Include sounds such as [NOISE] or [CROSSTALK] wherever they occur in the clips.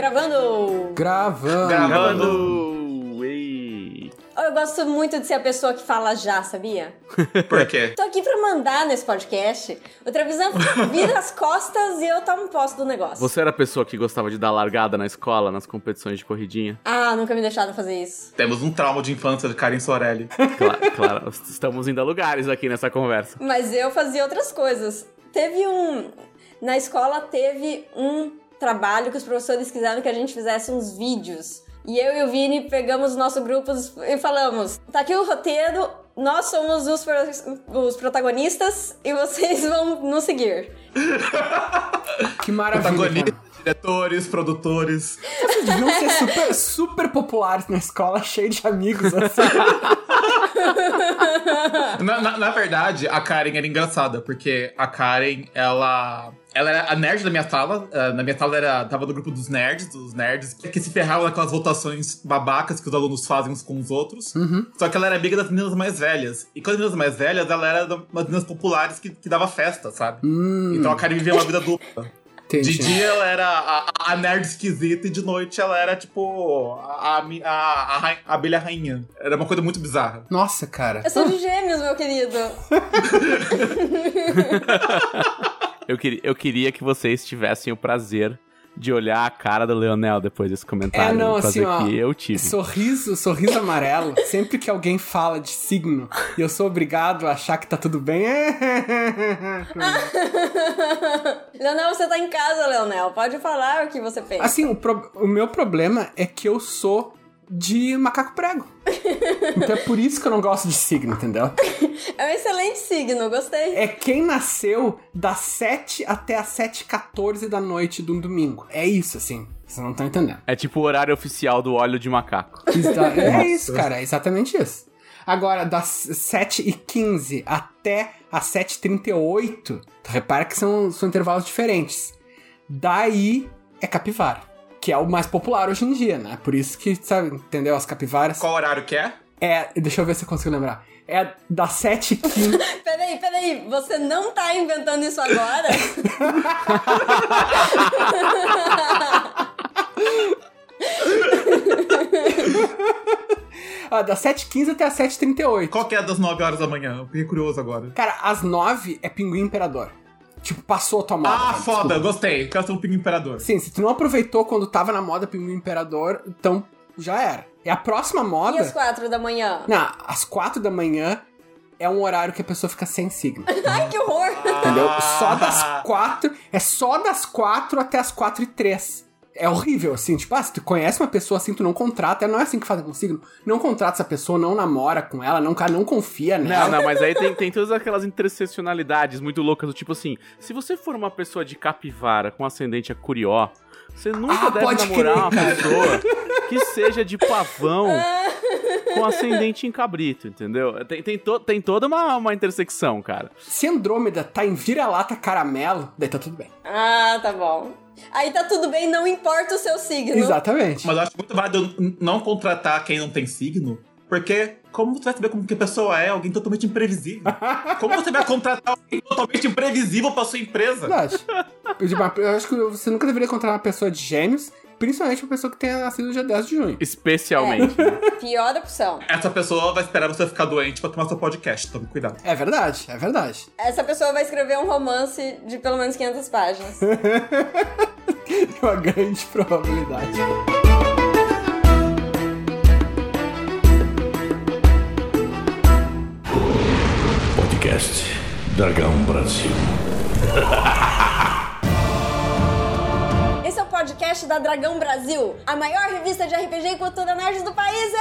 Gravando! Gravando. Gravando! Ei. Eu gosto muito de ser a pessoa que fala já, sabia? [LAUGHS] Por quê? Tô aqui pra mandar nesse podcast. O Trevisan vira as costas e eu tomo posse do negócio. Você era a pessoa que gostava de dar largada na escola, nas competições de corridinha? Ah, nunca me deixaram fazer isso. Temos um trauma de infância de Karen Sorelli. Claro, [LAUGHS] claro, estamos indo a lugares aqui nessa conversa. Mas eu fazia outras coisas. Teve um. Na escola teve um trabalho que os professores quiseram que a gente fizesse uns vídeos. E eu e o Vini pegamos o nosso grupo e falamos: tá aqui o roteiro, nós somos os, pro- os protagonistas e vocês vão nos seguir. [LAUGHS] Que maravilha. Diretores, produtores. Vocês deviam ser super, super populares na escola, [LAUGHS] cheio de amigos, assim. [LAUGHS] Na, na- na verdade, a Karen era engraçada, porque a Karen, ela. Ela era a nerd da minha sala. eh, Na minha sala era, tava no grupo dos nerds, dos nerds, que se ferravam naquelas votações babacas que os alunos fazem uns com os outros. Só que ela era amiga das meninas mais velhas. E com as meninas mais velhas, ela era da- umas meninas populares que, que dava festa, sabe? Então a Karen vivia uma vida dupla. Entendi. De dia ela era a, a nerd esquisita e de noite ela era tipo a, a, a, a abelha rainha. Era uma coisa muito bizarra. Nossa, cara. Eu sou de gêmeos, meu querido. [LAUGHS] Eu, queria- eu queria que vocês tivessem o prazer de olhar a cara do Leonel depois desse comentário. É, não, assim, ó. que eu tive. Sorriso, sorriso amarelo. [LAUGHS] Sempre que alguém fala de signo e eu sou obrigado a achar que tá tudo bem. [LAUGHS] Leonel, você tá em casa, Leonel. Pode falar o que você pensa. Assim, o, pro- o meu problema é que eu sou de macaco prego. [LAUGHS] Então é por isso que eu não gosto de signo, entendeu? É um excelente signo, gostei. É quem nasceu das 7 até as 7h14 da noite de um domingo. É isso, assim. Vocês não estão entendendo. É tipo o horário oficial do óleo de macaco. [LAUGHS] Exa- É isso, cara. É exatamente isso. Agora, das 7h15 até as 7h38, tu repara que são, são intervalos diferentes. Daí é capivara. Que é o mais popular hoje em dia, né? Por isso que, sabe, entendeu? As capivaras. Qual horário que é? É, deixa eu ver se eu consigo lembrar. É das 7h15. [LAUGHS] Peraí, peraí, você não tá inventando isso agora? [LAUGHS] ah, das 7h15 até as 7h38. Qual que é das 9 horas da manhã? Eu fiquei curioso agora. Cara, às 9 é pinguim imperador. Tipo, passou a tua moda. Ah, cara, foda, desculpa. gostei. Quero ser um pingo imperador. Sim, se tu não aproveitou quando tava na moda pinguim imperador, então já era. É a próxima E moda. às quatro da manhã? Não, às 4 da manhã é um horário que a pessoa fica sem signo. [LAUGHS] Ai, que horror! Entendeu? Ah. Só das 4. É só das 4 até as 4 e 3. É horrível, assim, tipo, ah, se tu conhece uma pessoa assim, tu não contrata, não é assim que fazem com signo. Não contrata essa pessoa, não namora com ela, não, não confia nela. Não, não, [LAUGHS] mas aí tem, tem todas aquelas interseccionalidades muito loucas, do tipo assim, se você for uma pessoa de capivara com ascendente a curió, você nunca Ah, deve pode namorar crer, uma pessoa que seja de pavão [LAUGHS] com ascendente em cabrito, entendeu? Tem, tem, to- tem toda uma, uma intersecção, cara. Se Andrômeda tá em vira-lata caramelo, daí tá tudo bem. Ah, tá bom. Aí tá tudo bem, não importa o seu signo. Exatamente. Mas eu acho muito válido não contratar quem não tem signo, porque como você vai saber como que a pessoa é? Alguém totalmente imprevisível. [LAUGHS] Como você vai contratar alguém totalmente imprevisível pra sua empresa? Verdade. Eu acho que você nunca deveria contratar uma pessoa de gêmeos, principalmente uma pessoa que tenha nascido no dia 10 de junho. Especialmente. [LAUGHS] Pior opção. Essa pessoa vai esperar você ficar doente pra tomar seu podcast, tome cuidado. É verdade, é verdade. Essa pessoa vai escrever um romance de pelo menos 500 páginas. Tem [LAUGHS] uma grande probabilidade. Podcast Dragão Brasil. [LAUGHS] É podcast da Dragão Brasil, a maior revista de RPG e cultura nerd do país.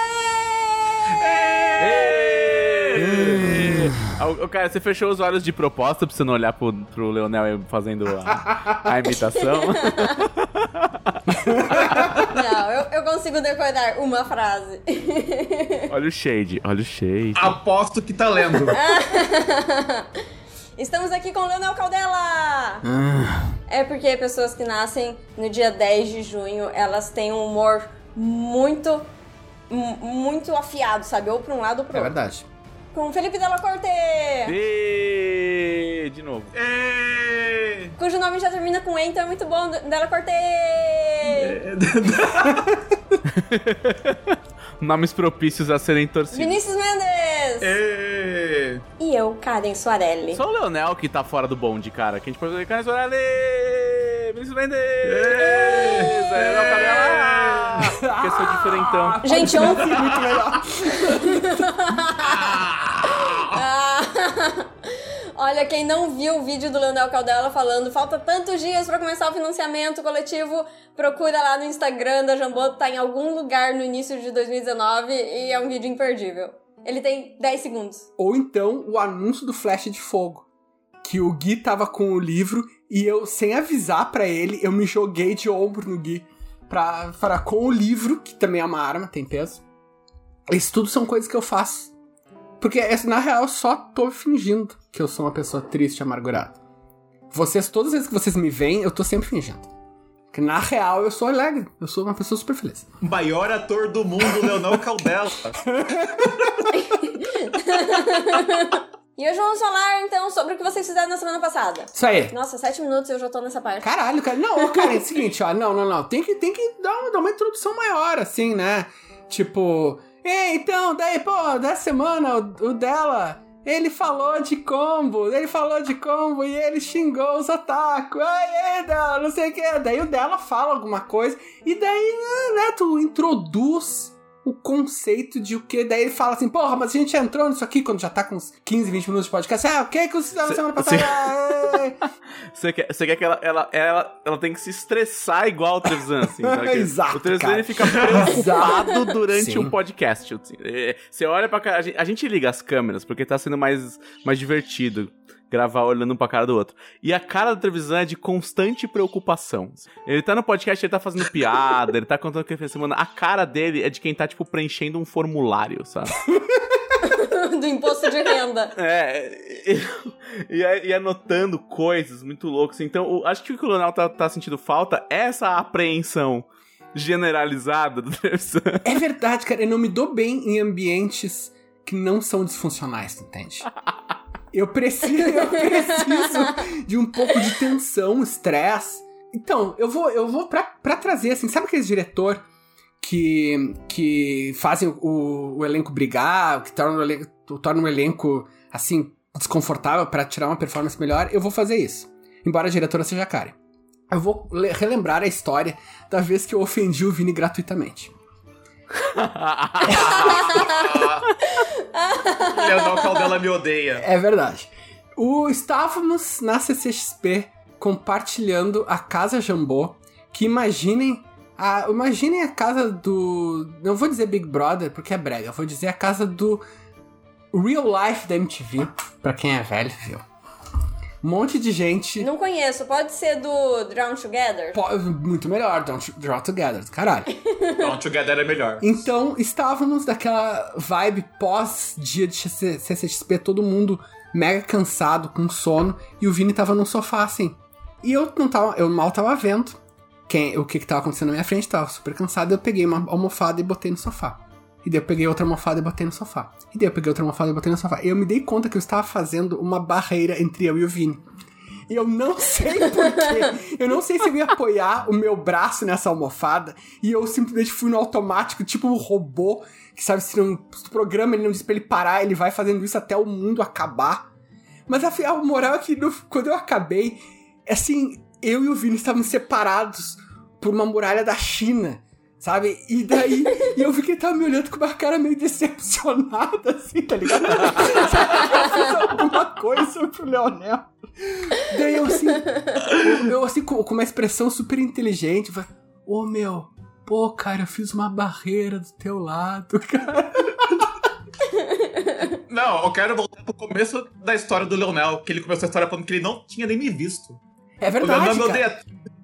Ah, o- o Cara, você fechou os olhos de propósito pra você não olhar pro, pro Leonel fazendo a, a imitação. [LAUGHS] Não, eu, eu consigo decorar uma frase. olha o shade, olha o shade. Aposto que tá lendo. [LAUGHS] Estamos aqui com o Leonel Caldela! É porque pessoas que nascem no dia 10 de junho, elas têm um humor muito, mu- muito afiado, sabe? Ou pra um lado ou pro É outro. verdade. Com Felipe Della Corte! E... De novo. Ê! Cujo nome já termina com E, então é muito bom, Della Corte! [LAUGHS] [LAUGHS] Nomes propícios a serem torcidos. Vinícius Mendes! Ê, E eu, Karen Soarelli. Só o Leonel que tá fora do bonde, cara. Que a gente pode fazer Karen Sorelli! Vinícius Mendes! Leonel Cabela! Porque eu sou diferentão. Gente, ontem. Muito melhor. Ah, [LAUGHS] Olha, quem não viu o vídeo do Leonel Caldela falando falta tantos dias pra começar o financiamento coletivo, procura lá no Instagram da Jambô, tá em algum lugar no início de 2019 e é um vídeo imperdível. Ele tem 10 segundos. Ou então o anúncio do Flash de Fogo. Que o Gui tava com o livro e eu, sem avisar pra ele, eu me joguei de ombro no Gui pra, pra com o livro, que também é uma arma, tem peso. Isso tudo são coisas que eu faço. Porque, é, na real, eu só tô fingindo que eu sou uma pessoa triste e amargurada. Vocês, todas as vezes que vocês me veem, eu tô sempre fingindo. Porque, na real, eu sou alegre. Eu sou uma pessoa super feliz. maior ator do mundo, Leonel [LAUGHS] Caldela. E hoje vamos falar, então, sobre o que vocês fizeram na semana passada. Isso aí. Nossa, 7 minutos e eu já tô nessa parte. Caralho, cara. Não, cara, é o seguinte, ó. Não, não, não. Tem que, tem que dar, uma- dar uma introdução maior, assim, né? Tipo. Ei, então, daí, pô, da semana, o, o dela. Ele falou de combo, ele falou de combo e ele xingou os otaku. Ai, dela, não sei o que. Daí o dela fala alguma coisa. E daí, né, tu introduz o conceito de o que. Daí ele fala assim, porra, mas a gente entrou nisso aqui quando já tá com uns 15, 20 minutos de podcast. Ah, o que que vocês fizeram Cê- semana passada? [LAUGHS] Você quer, você quer que ela, ela, ela, ela tem que se estressar igual o Trevisan, assim. [LAUGHS] Que Exato, O Trevisan ele fica preocupado durante Sim. um podcast. assim. É, Você olha pra cara. A gente, a gente liga as câmeras porque tá sendo mais, mais divertido gravar olhando um pra cara do outro. E a cara do Trevisan é de constante preocupação. Ele tá no podcast, ele tá fazendo piada, ele tá contando o que ele fez semana. A cara dele é de quem tá, tipo, preenchendo um formulário, sabe? [LAUGHS] do imposto de renda. É, e, e, e anotando coisas muito loucas. Então, o- acho que o que o Leonel tá, tá sentindo falta é essa apreensão generalizada do Trevisan. É verdade, cara. Eu não me dou bem em ambientes que não são disfuncionais, entende? [LAUGHS] Eu preciso, eu preciso de um pouco de tensão, estresse. Então, eu vou, eu vou pra, pra trazer, assim, sabe aqueles diretor que, que fazem o, o elenco brigar, que tornam o elenco, tornam o elenco, assim, desconfortável pra tirar uma performance melhor? Eu vou fazer isso. Embora a diretora seja a Karen. Eu vou le- relembrar a história da vez que eu ofendi o Vini gratuitamente. [LAUGHS] Leonel Caldela me odeia. É verdade. O, estávamos na CCXP compartilhando a Casa Jambô, que imaginem a, imaginem a casa do... Não vou dizer Big Brother, porque é brega. Vou dizer a casa do Real Life da MTV, pra quem é velho, viu? Um monte de gente... Não conheço, pode ser do Drown Together? Po- Muito melhor, Don't Draw Together, caralho. [LAUGHS] Don't Together é melhor. Então, estávamos daquela vibe pós-dia de CC CCXP, todo mundo mega cansado, com sono, e o Vini tava no sofá, assim. E eu não tava, eu mal tava vendo quem, o que que tava acontecendo na minha frente, tava super cansado, eu peguei uma almofada e botei no sofá. E daí eu peguei outra almofada e botei no sofá. E daí eu peguei outra almofada e botei no sofá. E eu me dei conta que eu estava fazendo uma barreira entre eu e o Vini. E eu não [LAUGHS] sei porquê. Eu não sei se eu ia apoiar o meu braço nessa almofada. E eu simplesmente fui no automático, tipo um robô. Que sabe, se, não, se o programa ele não diz pra ele parar, ele vai fazendo isso até o mundo acabar. Mas a, a moral é que no- quando eu acabei, assim, eu e o Vini estávamos separados por uma muralha da China. Sabe? E daí, e eu vi que ele tava me olhando com uma cara meio decepcionada, assim, tá ligado? eu [LAUGHS] fiz alguma coisa pro Leonel. Daí eu assim, eu, assim, com, com uma expressão super inteligente, falei, ô meu, pô, cara, eu fiz uma barreira do teu lado, cara. [LAUGHS] Não, eu quero voltar pro começo da história do Leonel, que ele começou a história falando que ele não tinha nem me visto. É O Leonel verdade, me odeia.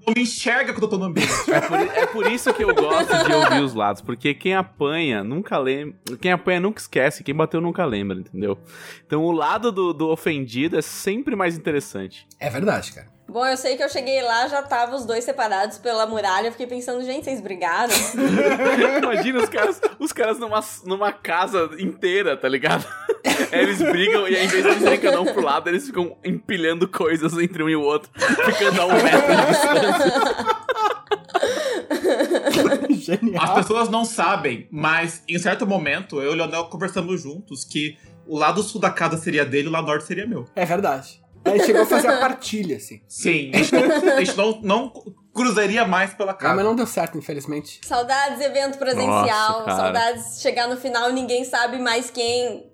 Não me enxerga quando eu tô no ambiente. [LAUGHS] É por, é por isso que eu gosto de ouvir os lados, porque quem apanha nunca lembra. Quem apanha nunca esquece, quem bateu nunca lembra, entendeu? Então o lado do, do ofendido é sempre mais interessante. É verdade, cara. Bom, eu sei que eu cheguei lá, já tava os dois separados pela muralha. Eu fiquei pensando, gente, vocês brigaram? [LAUGHS] Imagina os caras, os caras numa, numa casa inteira, tá ligado? Eles brigam e aí, em vez de eles irem cada um pro lado, eles ficam empilhando coisas entre um e o outro, ficando a um metro de distância. [LAUGHS] Genial. As pessoas não sabem, mas em certo momento, eu e o Leonel conversamos juntos que o lado sul da casa seria dele e o lado norte seria meu. É verdade. Aí chegou a fazer a partilha, assim. Sim, a gente não, a gente não, não cruzaria mais pela Ah, casa. mas não deu certo, infelizmente. Saudades evento presencial, Nossa, saudades chegar no final ninguém sabe mais quem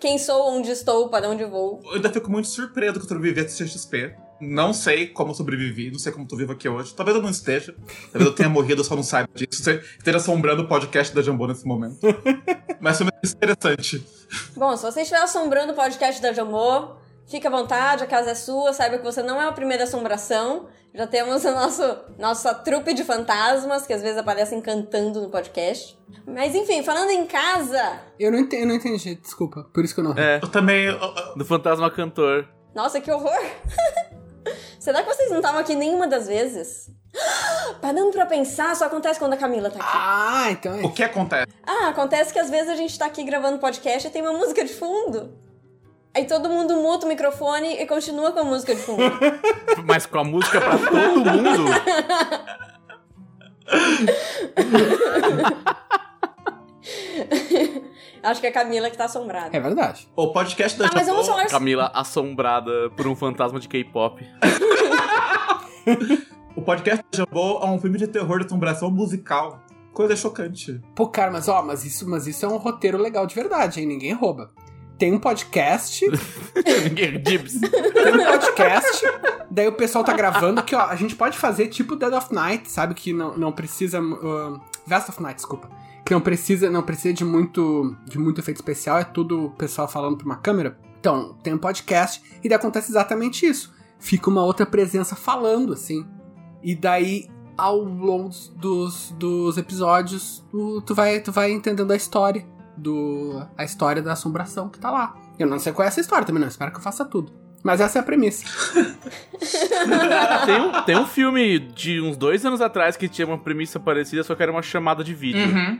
quem sou, onde estou, para onde vou. Eu ainda fico muito surpreso que eu sobrevivi a CXP. Não sei como eu sobrevivi, não sei como tô vivo aqui hoje. Talvez eu não esteja. Talvez eu tenha morrido, eu só não saiba disso. Você esteja assombrando o podcast da Jambô nesse momento. [LAUGHS] Mas foi muito interessante. Bom, se você estiver assombrando o podcast da Jambô, fica à vontade, a casa é sua, saiba que você não é a primeira assombração. Já temos a nosso, nossa trupe de fantasmas, que às vezes aparecem cantando no podcast. Mas enfim, falando em casa, Eu não entendi, eu não entendi, desculpa. Por isso que eu não. É, Eu também. eu- eu- do fantasma cantor. nossa, que horror! [LAUGHS] Será que vocês não estavam aqui nenhuma das vezes? [GASPS] Parando pra pensar, só acontece quando a Camila tá aqui. Ah, então é. O que acontece? Ah, acontece que às vezes a gente tá aqui gravando podcast e tem uma música de fundo. Aí todo mundo muta o microfone e continua com a música de fundo. [LAUGHS] Mas com a música pra todo mundo. [LAUGHS] Acho que é a Camila que tá assombrada. É verdade. O podcast da Ah, mas vamos falar. Camila assombrada por um fantasma de K-pop. [LAUGHS] O podcast da Jambô é um filme de terror de assombração musical. Coisa chocante. Pô, cara, mas ó, mas isso, mas isso é um roteiro legal de verdade, hein? Ninguém rouba. Tem um podcast, [LAUGHS] Dibs. tem um podcast, daí o pessoal tá gravando que, ó, a gente pode fazer tipo Dead of Night, sabe? Que não, não precisa. Uh, Vast of Night, desculpa. Que não precisa, não precisa de muito, de muito efeito especial, é tudo o pessoal falando pra uma câmera. Então, tem um podcast e daí acontece exatamente isso. Fica uma outra presença falando, assim. E daí, ao longo dos, dos episódios, tu, tu, vai, tu vai entendendo a história. Do, a história da assombração que tá lá. Eu não sei qual é essa história também, não. Espero que eu faça tudo. Mas essa é a premissa. [LAUGHS] Tem um, tem um filme de uns dois anos atrás que tinha uma premissa parecida, só que era uma chamada de vídeo. Uhum.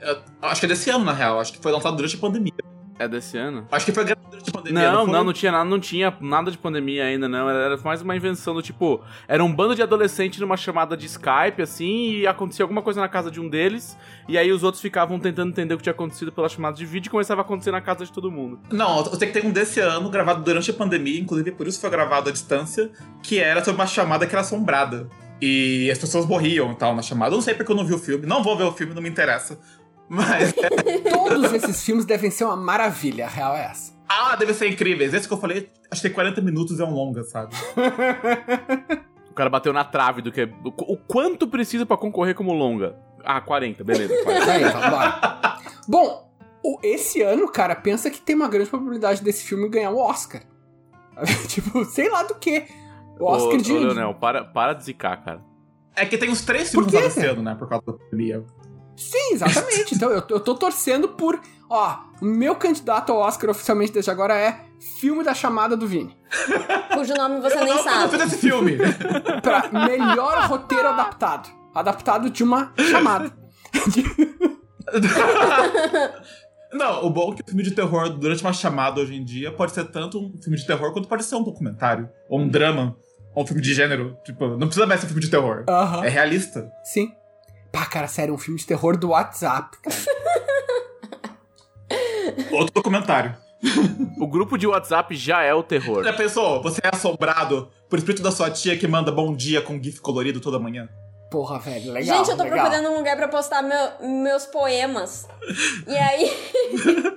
Eu- acho que é desse ano, na real. Acho que foi lançado durante a pandemia. É desse ano? Acho que foi gravado durante a pandemia. Não, foi? não, não tinha nada, não tinha nada de pandemia ainda, não. Era, era mais uma invenção do tipo. Era um bando de adolescentes numa chamada de Skype, assim, e acontecia alguma coisa na casa de um deles, e aí os outros ficavam tentando entender o que tinha acontecido pela chamada de vídeo e começava a acontecer na casa de todo mundo. Não, eu sei que tem um desse ano, gravado durante a pandemia, inclusive por isso foi gravado à distância, que era sobre uma chamada que era assombrada. E as pessoas morriam e tal na chamada. Eu não sei porque eu não vi o filme. Não vou ver o filme, não me interessa. Mas. Todos esses filmes devem ser uma maravilha, a real é essa. ah, deve ser incríveis. Esse que eu falei, acho que 40 minutos é um longa, sabe? [LAUGHS] O cara bateu na trave do que. é, O, quanto precisa pra concorrer como longa? Ah, 40, beleza. 40. Aí. Bom, o- esse ano, cara, pensa que tem uma grande probabilidade desse filme ganhar o Oscar. [LAUGHS] tipo, sei lá do que. O Oscar ô, de. ô, Leonel, para, para de zicar, cara. É que tem uns três filmes quê, lá esse cara? ano, né? Por causa da pandemia. Sim, exatamente. então eu, eu tô torcendo por. Ó, o meu candidato ao Oscar oficialmente desde agora é Filme da Chamada do Vini. Cujo nome você eu nem sabe. fiz esse filme. [LAUGHS] Pra melhor roteiro adaptado. Adaptado de uma chamada. [LAUGHS] Não, o bom é que o filme de terror, durante uma chamada hoje em dia, pode ser tanto um filme de terror quanto pode ser um documentário. Ou um drama. Ou um filme de gênero. Tipo, não precisa mais ser um filme de terror. Aham. É realista. Sim. Pá, cara, sério, um filme de terror do WhatsApp. Cara. [LAUGHS] Outro documentário. O grupo de WhatsApp já é o terror. Já pensou? Você é assombrado por espírito da sua tia que manda bom dia com GIF colorido toda manhã? Porra, velho, legal. Gente, eu tô legal. procurando um lugar pra postar meu- meus poemas. E aí.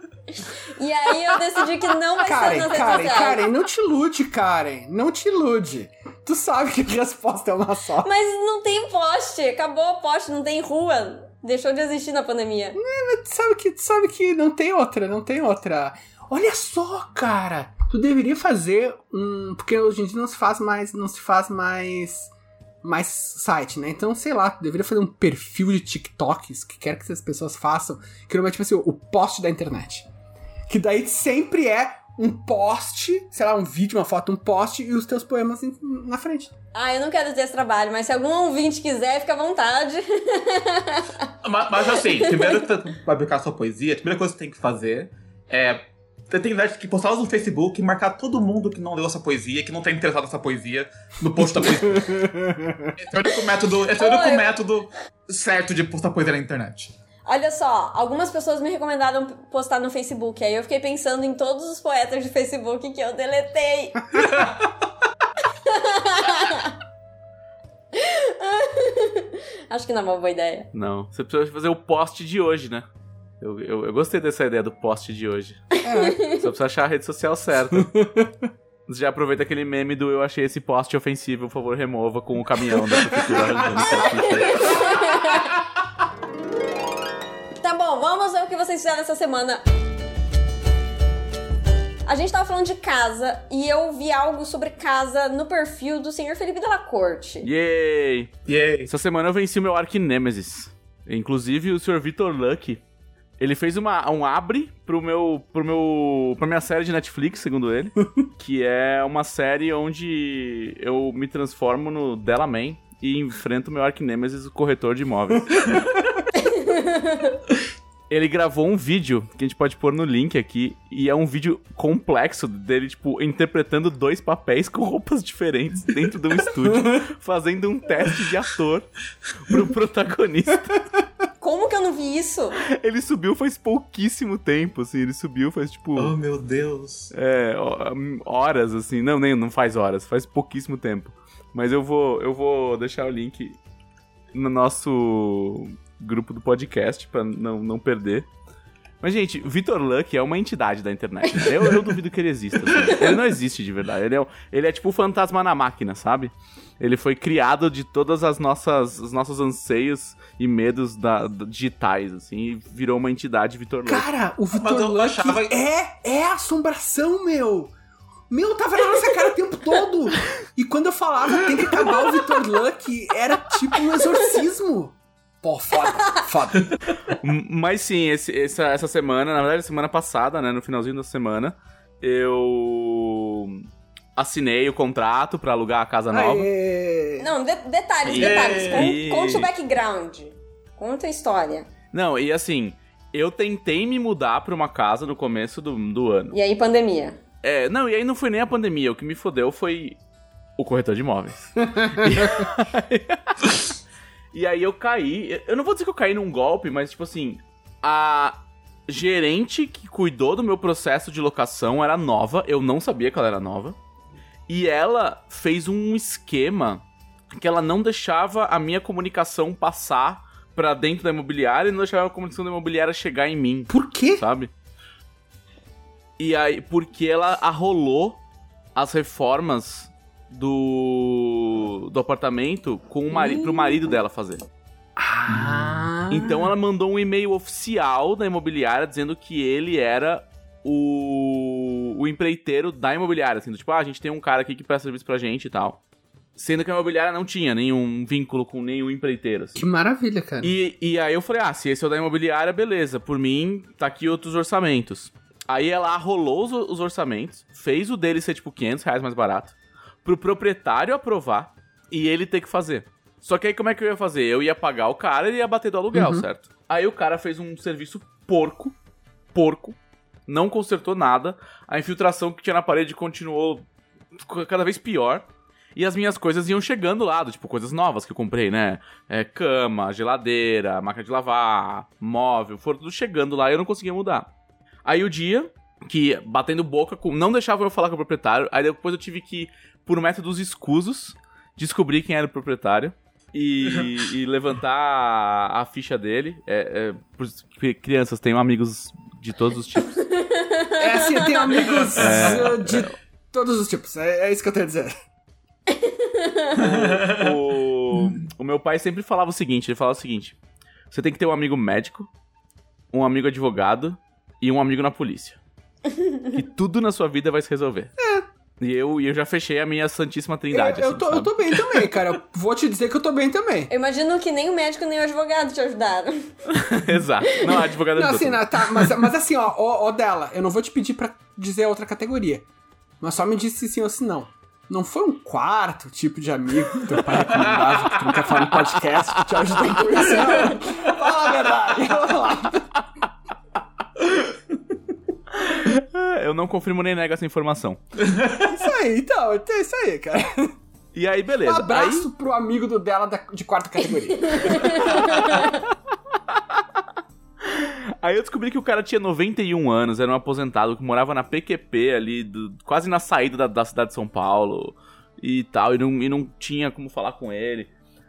[LAUGHS] [LAUGHS] e aí eu decidi que não vai ser Karen, nas redes Karen, sociais. Karen, não te ilude, Karen. Não te ilude. Tu sabe que a resposta é uma só. Mas não tem poste. Acabou o poste, não tem rua. Deixou de existir na pandemia. Tu sabe que, tu sabe que não tem outra, não tem outra. Olha só, cara. Tu deveria fazer um. Porque hoje em dia não se faz mais. Não se faz mais. Mais site, né? Então, sei lá, tu deveria fazer um perfil de TikToks que quer que essas pessoas façam. Que não é tipo assim, o post da internet. Que daí sempre é um post, sei lá, um vídeo, uma foto, um post e os teus poemas em- na frente. Ah, eu não quero ter esse trabalho, mas se algum ouvinte quiser, fica à vontade. [LAUGHS] Mas, mas assim, primeiro que você vai publicar sua poesia, a primeira coisa que você tem que fazer é tem nerd que postá-las no Facebook e marcar todo mundo que não leu essa poesia, que não tá interessado nessa poesia, no post da poesia. [LAUGHS] esse é o único método, esse é o único Oi. método certo de postar poesia na internet. Olha só, algumas pessoas me recomendaram postar no Facebook. Aí eu fiquei pensando em todos os poetas de Facebook que eu deletei. [LAUGHS] Acho que não é uma boa ideia. Não. Você precisa fazer o post de hoje, né? Eu, eu, eu gostei dessa ideia do post de hoje. É. Só precisa achar a rede social certa. Você já aproveita aquele meme do eu achei esse post ofensivo, por favor, remova com o caminhão da prefeitura [LAUGHS] bom, vamos ver o que vocês fizeram essa semana. A gente tava falando de casa e eu vi algo sobre casa no perfil do senhor Felipe Della Corte. Yay! Yay. Essa semana eu venci o meu Ark Nemesis. Inclusive, o Sr. Victor Luck, ele fez uma, um abre pro meu, pro meu, pra minha série de Netflix, segundo ele, [LAUGHS] que é uma série onde eu me transformo no Delaman e enfrento o meu Ark Nemesis, o corretor de imóveis. [LAUGHS] Ele gravou um vídeo que a gente pode pôr no link aqui, e é um vídeo complexo dele, tipo, interpretando dois papéis com roupas diferentes dentro de um estúdio, [LAUGHS] fazendo um teste de ator pro protagonista. Como que eu não vi isso? Ele subiu faz pouquíssimo tempo, assim, ele subiu faz, tipo, Oh, meu Deus. é, horas, assim, não, nem, não faz horas, faz pouquíssimo tempo. Mas eu vou, eu vou deixar o link no nosso grupo do podcast pra não, não perder. Mas, gente, o Vitor Luck é uma entidade da internet. né? Eu, eu duvido que ele exista. assim. Ele não existe de verdade. Ele é, um- ele é tipo o fantasma na máquina, sabe? Ele foi criado de todas as nossas, os nossos anseios e medos da, da- digitais, assim, e virou uma entidade Vitor Luck. Cara, o Vitor Luck achava- é, é assombração, meu. Meu, tava na nossa cara o tempo todo. E quando eu falava tem que acabar o Vitor Luck, era tipo um exorcismo. Pô, foda, [LAUGHS] foda. Mas sim, esse- essa, essa semana, na verdade, semana passada, né, no finalzinho da semana, eu assinei o contrato pra alugar a casa nova. Aê. Não, de- detalhes, detalhes. Con- Conte o background. Conta a história. Não, e assim, eu tentei me mudar pra uma casa no começo do, do ano. E aí, pandemia. É, não, e aí não foi nem a pandemia, o que me fodeu foi o corretor de imóveis. [LAUGHS] [LAUGHS] e aí eu caí, eu não vou dizer que eu caí num golpe, mas tipo assim, a gerente que cuidou do meu processo de locação era nova, eu não sabia que ela era nova. E ela fez um esquema que ela não deixava a minha comunicação passar pra dentro da imobiliária e não deixava a comunicação da imobiliária chegar em mim Por quê? sabe? E aí, porque ela arrolou as reformas do, do apartamento com o mari pro marido dela fazer. Ah. Então ela mandou um e-mail oficial da imobiliária dizendo que ele era o, o empreiteiro da imobiliária. Assim, do tipo, ah, a gente tem um cara aqui que presta serviço pra gente e tal. Sendo que a imobiliária não tinha nenhum vínculo com nenhum empreiteiro. assim. Que maravilha, cara. E, e aí eu falei, ah, se esse é o da imobiliária, beleza. Por mim, tá aqui outros orçamentos. Aí ela arrolou os, os orçamentos, fez o dele ser tipo 500 reais mais barato, pro proprietário aprovar e ele ter que fazer. Só que aí como é que eu ia fazer? Eu ia pagar o cara e ele ia bater do aluguel, Uhum. certo? Aí o cara fez um serviço porco, porco, não consertou nada, a infiltração que tinha na parede continuou cada vez pior. E as minhas coisas iam chegando lá, tipo, coisas novas que eu comprei, né? É, cama, geladeira, máquina de lavar, móvel, foram tudo chegando lá e eu não conseguia mudar. Aí o dia que, batendo boca, com, não deixavam eu falar com o proprietário, aí depois eu tive que, por métodos escusos, descobrir quem era o proprietário e, [LAUGHS] e levantar a, a ficha dele. É, é, por- crianças, tenho amigos de todos os tipos. [LAUGHS] É assim, eu tenho amigos uh, de todos os tipos. É, é isso que eu tenho a dizer. o, o meu pai sempre falava o seguinte: ele falava o seguinte: você tem que ter um amigo médico, um amigo advogado e um amigo na polícia. Que tudo na sua vida vai se resolver. [LAUGHS] E eu, e eu já fechei a minha Santíssima Trindade. É. eu, eu assim, tô, eu tô bem também, cara. Eu [LAUGHS] vou te dizer que eu tô bem também. Eu imagino que nem o médico nem o advogado te ajudaram. [LAUGHS] Exato. Não, a advogada Não, assim, não, tá, mas, mas assim, ó, ó, ó dela, eu não vou te pedir pra dizer a outra categoria. Mas só me disse sim ou se não. Não foi um quarto tipo de amigo que teu pai recomendava, que tu não quer falar no podcast, que te ajudou em comissão? [LAUGHS] Fala a verdade, fala [LAUGHS] lá. não confirmo nem nego essa informação. Isso aí, então, é isso aí, cara. E aí, Um beleza. abraço pro amigo do dela da- de quarta categoria. [LAUGHS] Aí eu descobri que o cara tinha 91 anos, era um aposentado que morava na PQP ali, do- quase na saída da, da cidade de São Paulo e tal, e não, e não tinha como falar com ele.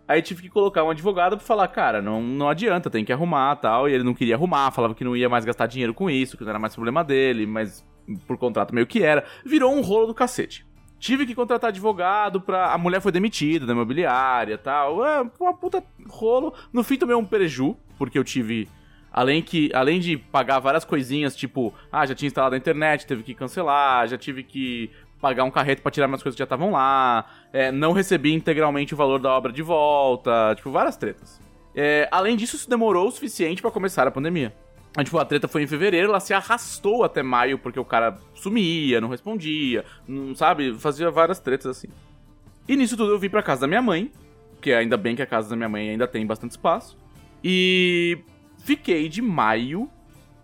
Aí tive que colocar um advogado pra falar, cara, não, não adianta, tem que arrumar tal. E ele não queria arrumar, falava que não ia mais gastar dinheiro com isso, que não era mais problema dele, mas por contrato meio que era. Virou um rolo do cacete. Tive que contratar advogado pra. A mulher foi demitida da imobiliária e tal. É, uma puta rolo. No fim tomei um pereju, porque eu tive. Além, que, além de pagar várias coisinhas, tipo, ah, já tinha instalado a internet, teve que cancelar, já tive que pagar um carreto pra tirar minhas coisas que já estavam lá, é, não recebi integralmente o valor da obra de volta, tipo, várias tretas. É, além disso, isso demorou o suficiente pra começar a pandemia. Aí, tipo, a treta foi em fevereiro, ela se arrastou até maio, porque o cara sumia, não respondia, não sabe, fazia várias tretas assim. E nisso tudo eu vim pra casa da minha mãe, que ainda bem que a casa da minha mãe ainda tem bastante espaço. E fiquei de maio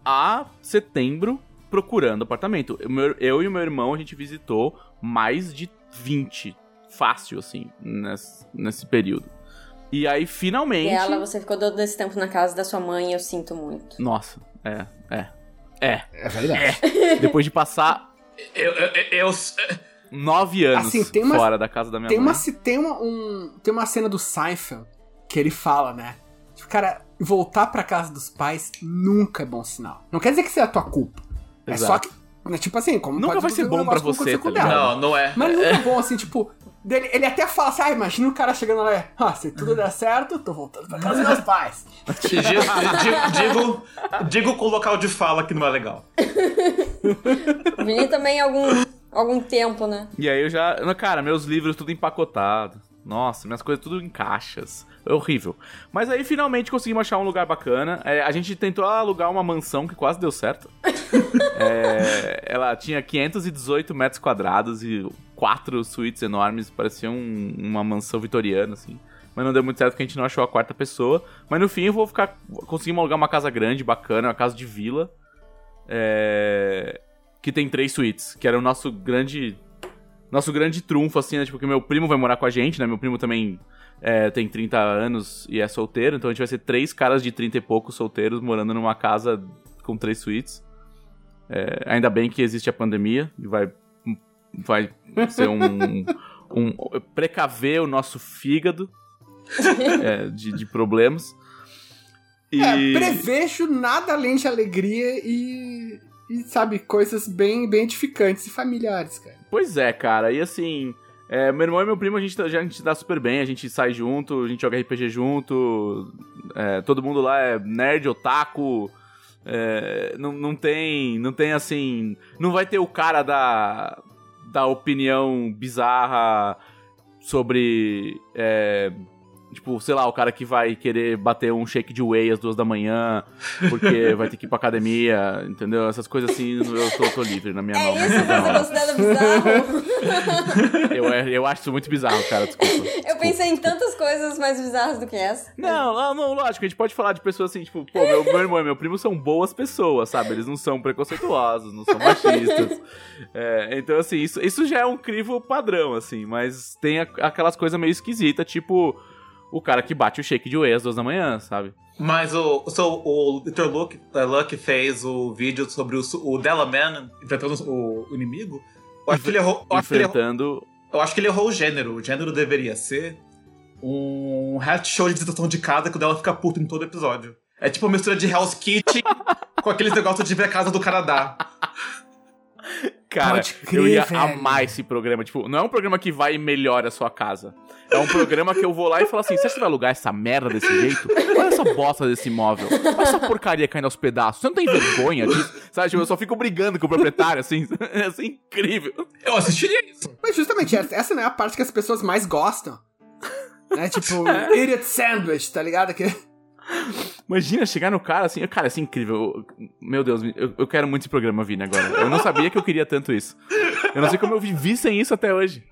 a setembro procurando apartamento. Eu, meu- eu e o meu irmão, a gente visitou mais de 20, fácil, assim, nesse, nesse período. E aí, finalmente... E ela, você ficou todo esse tempo na casa da sua mãe, eu sinto muito. Nossa, é, é, é. É verdade. Depois de passar Eu, eu, eu, nove anos Assim, tem uma- fora da casa da minha Tem mãe. uma, tem, uma, um, tem uma cena do Seinfeld que ele fala, né? Tipo, cara, voltar pra casa dos pais nunca é bom sinal. Não quer dizer que seja a tua culpa. É só que, né, tipo assim, como Nunca pode vai ser um bom pra você, tá não, não é. Mas nunca é bom, assim, tipo... Dele, ele até fala assim, ah, imagina o cara chegando lá e... Ah, se tudo der certo, tô voltando pra casa dos meus pais. Digo, digo, digo com o local de fala que não é legal. Vini também algum, algum tempo, né? E aí eu já. Cara, meus livros tudo empacotado. Nossa, minhas coisas tudo em caixas. Horrível. Mas aí finalmente conseguimos achar um lugar bacana. É, a gente tentou alugar uma mansão que quase deu certo. [LAUGHS] É, ela tinha 518 metros quadrados e quatro suítes enormes. Parecia um- uma mansão vitoriana, assim. Mas não deu muito certo porque a gente não achou a quarta pessoa. Mas no fim eu vou ficar. Conseguimos alugar uma casa grande, bacana, uma casa de vila. É, que tem três suítes, que era o nosso grande nosso grande trunfo, assim, né? Tipo, que meu primo vai morar com a gente, né? Meu primo também é, tem 30 anos e é solteiro, então a gente vai ser três caras de 30 e poucos solteiros morando numa casa com três suítes. É, ainda bem que existe a pandemia e vai, vai ser um, [LAUGHS] um. precaver o nosso fígado é, de, de problemas. E... É, prevejo nada além de alegria e... E, sabe, coisas bem, bem edificantes e familiares, cara. Pois é, cara. E assim, é, meu irmão e meu primo, a gente, tá- a gente dá super bem, a gente sai junto, a gente joga RPG junto, é, todo mundo lá é nerd, otaku. é, não, não tem. Não tem assim. Não vai ter o cara da. Da opinião bizarra sobre. é, Tipo, sei lá, o cara que vai querer bater um shake de whey às duas da manhã, porque [LAUGHS] vai ter que ir pra academia, entendeu? Essas coisas assim, eu tô, tô livre na minha É nova isso você bizarro? Eu, eu acho isso muito bizarro, cara, desculpa. Eu pensei em tantas coisas mais bizarras do que essa. Não, não, não, lógico, a gente pode falar de pessoas assim, tipo, pô, meu, meu irmão e meu primo são boas pessoas, sabe? Eles não são preconceituosos, não são machistas. [LAUGHS] É, então, assim, isso, isso já é um crivo padrão, assim, mas tem a- aquelas coisas meio esquisitas, tipo o cara que bate o shake de whey às duas da manhã, sabe? Mas o, so, o Dr. Luke, uh, Luck fez o vídeo sobre o, o Della Man enfrentando o, o inimigo. Eu acho, que ele errou, eu, acho que ele errou, Enfrentando. eu acho que ele errou o gênero. O gênero deveria ser um reality show de visitação de casa que o dela fica puto em todo episódio. É tipo uma mistura de Hell's Kitchen [LAUGHS] com aqueles negócios de ver a casa do Canadá. Cara, crer, eu ia velho. amar esse programa. Tipo, não é um programa que vai e melhora a sua casa. É um programa que eu vou lá e falo assim: você acha que vai alugar essa merda desse jeito? Olha essa bosta desse imóvel. Olha essa porcaria caindo aos pedaços. Você não tem vergonha disso? Sabe, tipo, eu só fico brigando com o proprietário, assim. [LAUGHS] É assim, incrível. Eu assistiria isso. Mas justamente, essa essa não é a parte que as pessoas mais gostam. Né? Tipo, [LAUGHS] idiot sandwich, tá ligado? Que... Imagina chegar no cara assim, cara, isso é incrível. Eu- Meu Deus, eu, eu quero muito esse programa Vini agora. Eu não sabia que eu queria tanto isso. Eu não sei como eu vivi sem isso até hoje.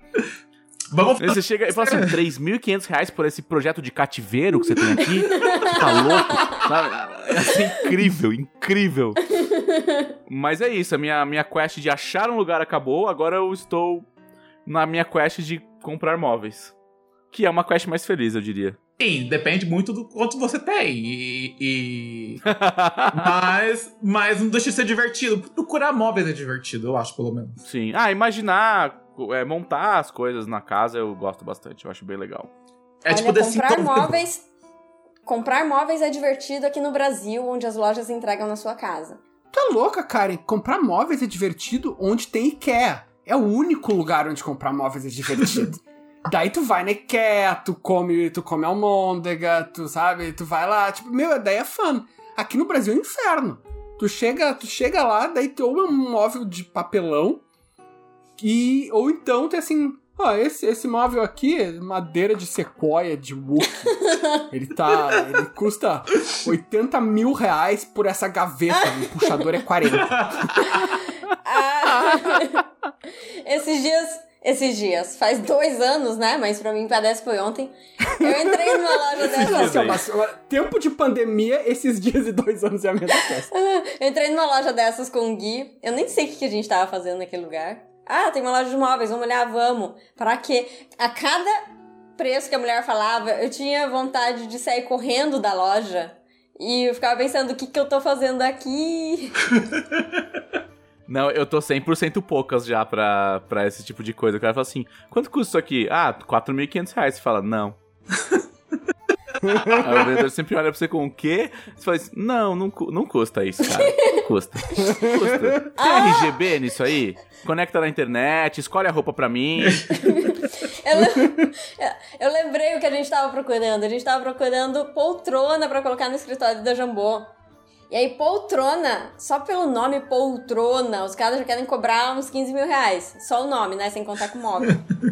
Vamos Aí você chega e fala assim, 3.500 reais por esse projeto de cativeiro que você tem aqui? Você tá louco? Sabe? É assim, incrível, incrível. Mas é isso, a minha, minha quest de achar um lugar acabou, agora eu estou na minha quest de comprar móveis. Que é uma quest mais feliz, eu diria. Sim, depende muito do quanto você tem. E. e- [LAUGHS] mas, mas não deixa de ser divertido. Procurar móveis é divertido, eu acho, pelo menos. Sim. Ah, imaginar, é, montar as coisas na casa eu gosto bastante, eu acho bem legal. É Olha, tipo comprar vivo. móveis. Comprar móveis é divertido aqui no Brasil, onde as lojas entregam na sua casa. Tá louca, Karen? Comprar móveis é divertido onde tem IKEA. É o único lugar onde comprar móveis é divertido. [LAUGHS] Daí tu vai na IKEA, tu come, tu come almôndega, tu sabe, tu vai lá, tipo, meu, daí é fã. Aqui no Brasil é um inferno. Tu chega, tu chega lá, daí tu ou é um móvel de papelão, e, ou então tem assim, ó, esse, esse móvel aqui é madeira de sequoia, de wood. [LAUGHS] ele tá, ele custa 80 mil reais por essa gaveta, o puxador é 40. [LAUGHS] Ah, [LAUGHS] esses dias, esses dias, faz dois anos, né? Mas pra mim parece que foi ontem. Eu entrei numa loja dessas. Assim, tempo de pandemia, esses dias e dois anos é a mesma coisa. [LAUGHS] Eu entrei numa loja dessas com o Gui. Eu nem sei o que que a gente tava fazendo naquele lugar. Ah, tem uma loja de móveis, vamos olhar, vamos. Pra quê? A cada preço que a mulher falava, eu tinha vontade de sair correndo da loja. E eu ficava pensando, o que que eu tô fazendo aqui? [LAUGHS] Não, eu tô 100% poucas já pra, pra esse tipo de coisa. O cara fala assim, quanto custa isso aqui? Ah, 4.500 reais. Você fala, não. [LAUGHS] Aí o vendedor sempre olha pra você com o quê? Você fala assim, não, não, não custa isso, cara. Não custa. Não custa. Tem RGB nisso aí? Conecta na internet, escolhe a roupa pra mim. [LAUGHS] Eu, lem- eu lembrei o que a gente tava procurando. A gente tava procurando poltrona pra colocar no escritório da Jambô. E aí, poltrona, só pelo nome poltrona, os caras já querem cobrar uns 15 mil reais. Só o nome, né? Sem contar com o móvel.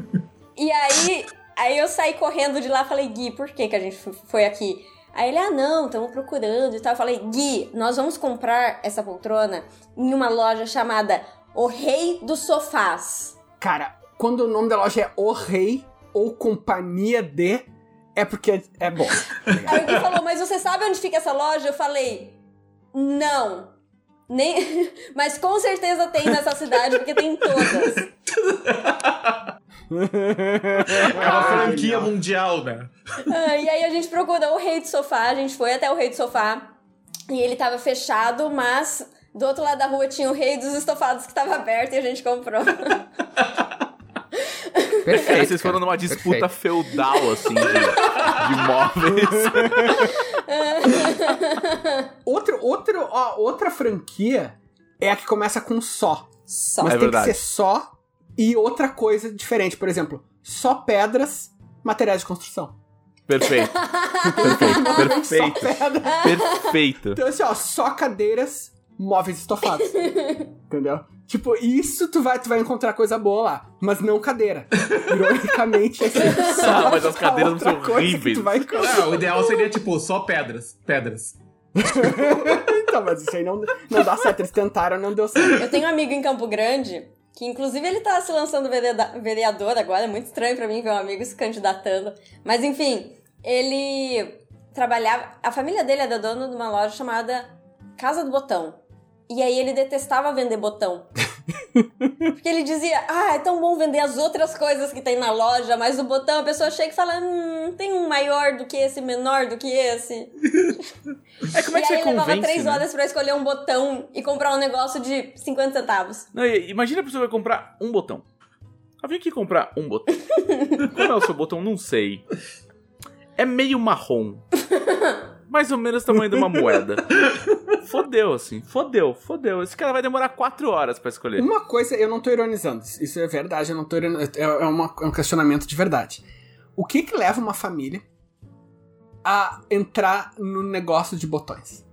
[LAUGHS] e aí, aí eu saí correndo de lá e falei, Gui, por que, que a gente foi aqui? Aí ele, ah, não, estamos procurando e tal. Eu falei, Gui, nós vamos comprar essa poltrona em uma loja chamada O Rei dos Sofás. Cara, quando o nome da loja é O Rei ou Companhia de, é porque é bom. [LAUGHS] Aí o Gui falou, mas você sabe onde fica essa loja? Eu falei, não. Nem... [LAUGHS] Mas com certeza tem nessa cidade, porque tem em todas. É uma franquia mundial, né? Ah, e aí a gente procurou o Rei do Sofá, a gente foi até o Rei do Sofá. E ele tava fechado, mas do outro lado da rua tinha o Rei dos Estofados que tava aberto e a gente comprou. [LAUGHS] Perfeito. Aí vocês foram numa disputa Perfeito. feudal, assim, de, de móveis. [LAUGHS] Outro, outro, ó, outra franquia é a que começa com só. Só. Mas É tem verdade. que ser só e outra coisa diferente. Por exemplo, só pedras, materiais de construção. Perfeito. [LAUGHS] Perfeito. Perfeito. Perfeito. Então, assim, ó, só cadeiras, móveis estofados. [LAUGHS] Entendeu? Tipo, isso tu vai, tu vai encontrar coisa boa lá, mas não cadeira. Ironicamente, assim, só [LAUGHS] Não, mas as cadeiras são horríveis. Tu vai encontrar. Não, o ideal seria, tipo, só pedras. Pedras. [LAUGHS] então, mas isso aí não, não dá certo. Eles tentaram, não deu certo. Eu tenho um amigo em Campo Grande, que inclusive ele tá se lançando vereador agora, é muito estranho pra mim ver um amigo se candidatando. Mas enfim, ele trabalhava. A família dele era dona de uma loja chamada Casa do Botão. E aí ele detestava vender botão. [LAUGHS] Porque ele dizia, ah, é tão bom vender as outras coisas que tem na loja, mas o botão a pessoa chega e fala, hum, tem um maior do que esse, menor do que esse. [LAUGHS] É como é e que aí você ele levava convence, três né? horas pra escolher um botão e comprar um negócio de 50 centavos. Não, e- imagina a pessoa vai comprar um botão. Eu vim aqui comprar um botão. [LAUGHS] Qual é o seu botão? Não sei. É meio marrom. Mais ou menos o tamanho de uma [LAUGHS] moeda. Fodeu, assim. Fodeu, fodeu. Esse cara vai demorar quatro horas pra escolher. Uma coisa, eu não tô ironizando. Isso é verdade, eu não tô ironizando. É, é uma- é um questionamento de verdade. O que que leva uma família a entrar no negócio de botões?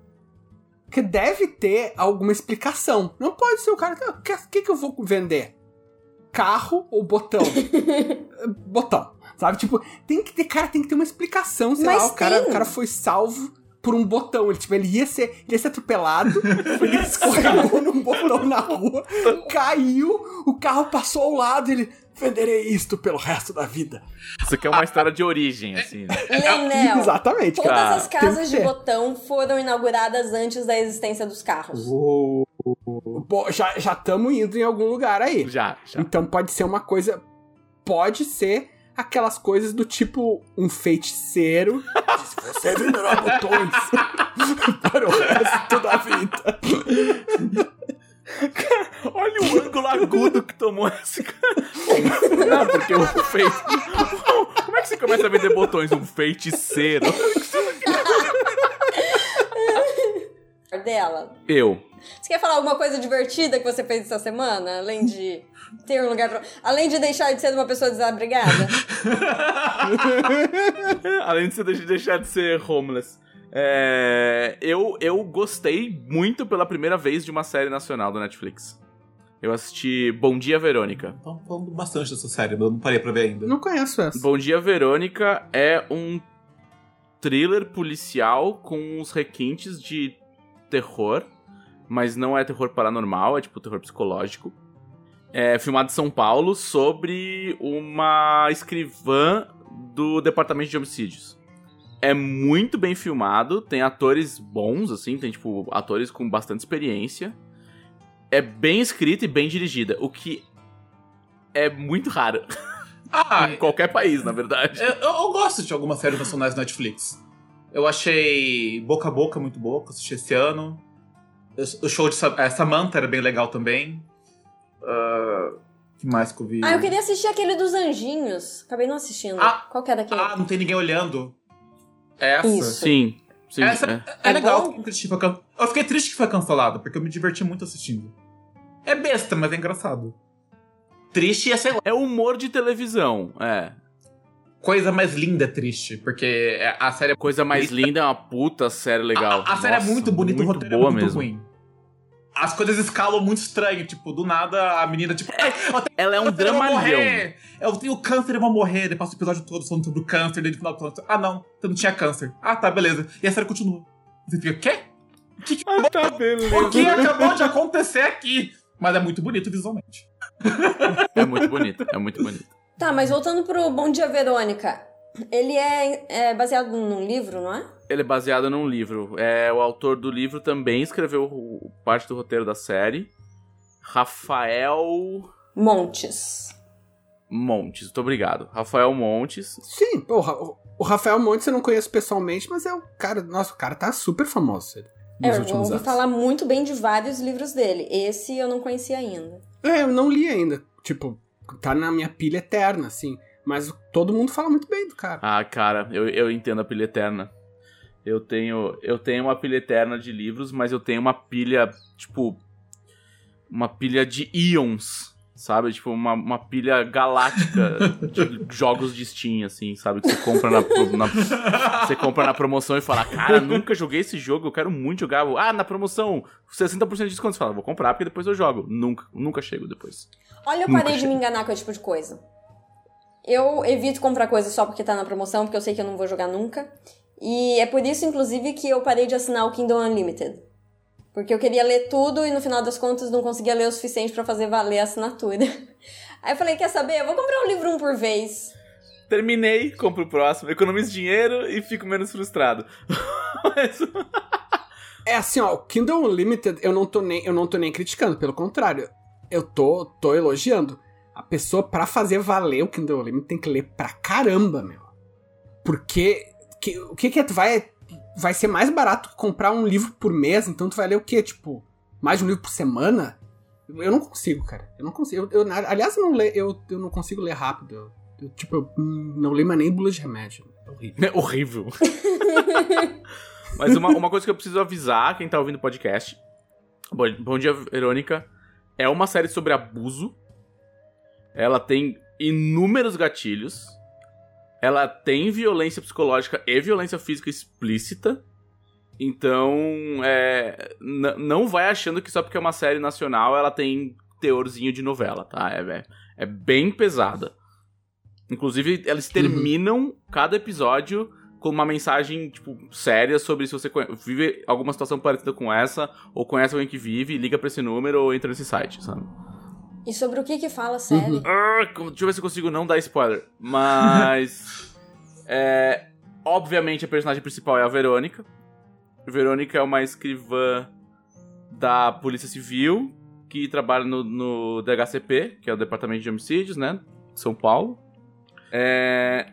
Porque deve ter alguma explicação. Não pode ser o cara. O que, que, que eu vou vender? Carro ou botão? [LAUGHS] botão. Sabe? Tipo, tem que ter, cara, tem que ter uma explicação. Sei Mas lá, o cara, o cara foi salvo por um botão. Ele, tipo, ele ia ser, ele ia ser atropelado, [LAUGHS] ele escorregou num botão na rua, caiu, o carro passou ao lado, ele venderei isto pelo resto da vida. Isso aqui é uma história de origem, assim. né? [LAUGHS] Lenel. [LAUGHS] Exatamente, Todas cara. as Tem casas de botão foram inauguradas antes da existência dos carros. Pô, já estamos indo em algum lugar aí. Já, já. Então pode ser uma coisa. Pode ser aquelas coisas do tipo um feiticeiro. Você ignorar botões para o resto da vida. Cara, olha o ângulo agudo que tomou esse cara. Não, porque o feito. [LAUGHS] Como é que você começa a vender botões? Um feiticeiro. [LAUGHS] Dela. Eu. Você quer falar alguma coisa divertida que você fez essa semana? Além de ter um lugar pra... Além de deixar de ser uma pessoa desabrigada? [LAUGHS] Além de você deixar de ser homeless. É, eu, eu gostei muito pela primeira vez de uma série nacional do Netflix. Eu assisti Bom Dia Verônica. Estão falando bastante dessa série, mas eu não parei pra ver ainda. Não conheço essa. Bom Dia Verônica é um thriller policial com uns requintes de terror, mas não é terror paranormal, é tipo terror psicológico. É filmado em São Paulo sobre uma escrivã do departamento de homicídios. É muito bem filmado, tem atores bons, assim, tem, tipo, atores com bastante experiência. É bem escrita e bem dirigida, o que é muito raro. Ah, [LAUGHS] em qualquer país, na verdade. eu, eu gosto de algumas séries nacionais Netflix. Eu achei Boca a Boca muito boa, que eu assisti esse ano. O show de é, Samantha era bem legal também. Ah, que mais que eu vi? Ah, eu queria assistir aquele dos anjinhos. Acabei não assistindo. Ah, Qual que é daquele? Ah, não tem ninguém olhando. Essa. Isso. Sim, sim. Essa é. é, É legal. bom? que foi can- Eu fiquei triste que foi cancelado, porque eu me diverti muito assistindo. É besta, mas é engraçado. Triste é, sei lá, É humor de televisão, é. Coisa mais linda é triste, porque é- a série é Coisa mais bonita. linda é uma puta série legal. A, a série é muito bonita, o roteiro boa é muito mesmo. ruim. As coisas escalam muito estranho, tipo, do nada a menina, tipo, "Ai, eu tenho Ela é um dramalhão. Eu tenho câncer, eu vou morrer. Passa o episódio todo falando sobre o câncer, daí no final do episódio, ah não, você não tinha câncer. Ah, tá, beleza. E a série continua. Você fica, quê? O que, que- Ah, tá, beleza. o que acabou de acontecer aqui? Mas é muito bonito visualmente. É muito bonito, é muito bonito. Tá, mas voltando pro Bom Dia Verônica. Ele é, é baseado num livro, não é? Ele é baseado num livro. É, o autor do livro também escreveu o- parte do roteiro da série. Rafael Montes. Montes. Muito obrigado. Rafael Montes. Sim, porra, o, Rafael Montes eu não conheço pessoalmente, mas é o cara. Nossa, o cara tá super famoso É, nos eu últimos ouvi anos. falar muito bem de vários livros dele. Esse eu não conhecia ainda. É, eu não li ainda. Tipo, tá na minha pilha eterna, assim. Mas todo mundo fala muito bem do cara. Ah, cara, eu, eu entendo a pilha eterna. Eu tenho, eu tenho uma pilha eterna de livros, mas eu tenho uma pilha, tipo. Uma pilha de íons, sabe? Tipo, uma, uma pilha galáctica [LAUGHS] de jogos de Steam, assim, sabe? Que você compra na, na- você compra na promoção e fala, cara, nunca joguei esse jogo, eu quero muito jogar. Ah, na promoção, 60% de desconto. Você fala, vou comprar porque depois eu jogo. Nunca, nunca chego depois. Olha, eu Nunca parei de me enganar com esse tipo de coisa. Eu evito comprar coisa só porque tá na promoção, porque eu sei que eu não vou jogar nunca. E é por isso, inclusive, que eu parei de assinar o Kindle Unlimited. Porque eu queria ler tudo e no final das contas não conseguia ler o suficiente pra fazer valer a assinatura. [LAUGHS] Aí eu falei, quer saber? Eu vou comprar um livro um por vez. Terminei, compro o próximo, economizo dinheiro e fico menos frustrado. [LAUGHS] Mas- É assim, ó, o Kindle Unlimited eu não tô nem, eu não tô nem criticando, pelo contrário. Eu tô, tô elogiando. A pessoa, pra fazer valer o Kindle Unlimited, tem que ler pra caramba, meu. Porque que- o que que é, tu vai vai ser mais barato que comprar um livro por mês, então tu vai ler o quê? Tipo, mais de um livro por semana? Eu não consigo, cara. Eu não consigo. Eu, eu- aliás, eu não, le, eu, eu não consigo ler rápido. Eu, eu, tipo, eu não leio mais nem bula de remédio. É horrível. É [LAUGHS] horrível. Mas uma, uma coisa que eu preciso avisar quem tá ouvindo o podcast. Bom, Bom Dia, Verônica. É uma série sobre abuso. Ela tem inúmeros gatilhos. Ela tem violência psicológica e violência física explícita. Então, é, não vai achando que só porque é uma série nacional ela tem teorzinho de novela, tá? É, é, é bem pesada. Inclusive, eles terminam cada episódio com uma mensagem, tipo, séria sobre se você vive alguma situação parecida com essa, ou conhece alguém que vive, liga pra esse número ou entra nesse site, sabe? E sobre o que que fala a série? Ah, como- deixa eu ver se eu consigo não dar spoiler. Mas. [LAUGHS] é, obviamente a personagem principal é a Verônica. Verônica é uma escrivã da Polícia Civil, que trabalha no, no DHCP, que é o Departamento de Homicídios, né? São Paulo. É,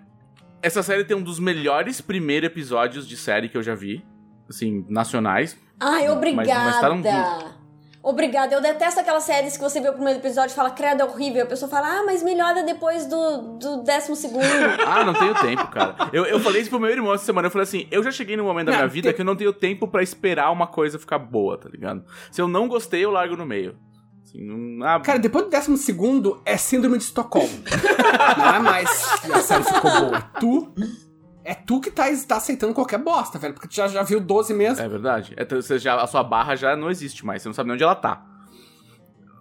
Essa série tem um dos melhores primeiros episódios de série que eu já vi. Assim, nacionais. Ai, Mas- obrigada. mas tá num- Obrigada. Eu detesto aquelas séries que você vê o primeiro episódio e fala, credo, é horrível. A pessoa fala, ah, mas melhora depois do, do décimo segundo. [LAUGHS] Ah, não tenho tempo, cara. Eu, eu falei isso pro meu irmão essa semana. Eu falei assim: eu já cheguei num momento da Não, minha vida tem- que eu não tenho tempo pra esperar uma coisa ficar boa, tá ligado? Se eu não gostei, eu largo no meio. Assim, não, ah, Cara, depois do décimo segundo é síndrome de Estocolmo. [LAUGHS] Não é mais a série ficou boa. É tu. É tu que tá, tá aceitando qualquer bosta, velho. Porque tu já, já viu 12 meses. É verdade. É, então, você já, a sua barra já não existe mais, você não sabe nem onde ela tá.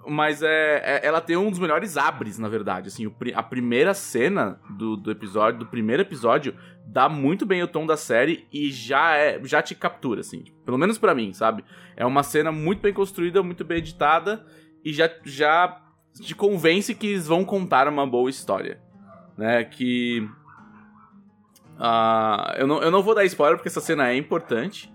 Mas é, é- ela tem um dos melhores abres, na verdade. Assim, o a primeira cena do, do episódio, do primeiro episódio, dá muito bem o tom da série e já é, já te captura, assim. Pelo menos pra mim, sabe? É uma cena muito bem construída, muito bem editada e já, já te convence que eles vão contar uma boa história. Né? Que. ah, eu, não, eu não vou dar spoiler porque essa cena é importante.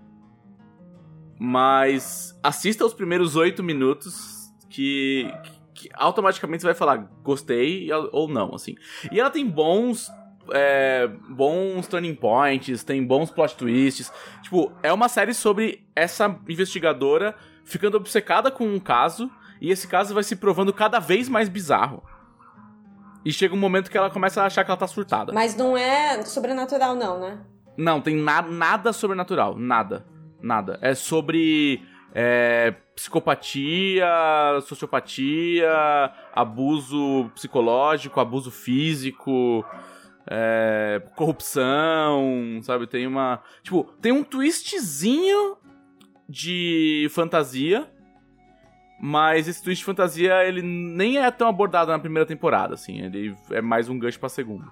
Mas assista os primeiros oito minutos que, que automaticamente você vai falar gostei ou não, assim. E ela tem bons. é, bons turning points, tem bons plot twists. Tipo, é uma série sobre essa investigadora ficando obcecada com um caso e esse caso vai se provando cada vez mais bizarro. E chega um momento que ela começa a achar que ela tá surtada. Mas não é sobrenatural, não, né? Não, tem na nada sobrenatural. Nada. Nada. É sobre é, psicopatia, sociopatia, abuso psicológico, abuso físico, é, corrupção, sabe? Tem uma. Tipo, tem um twistzinho de fantasia. Mas esse twist de fantasia, ele nem é tão abordado na primeira temporada, assim. Ele é mais um gancho pra segunda.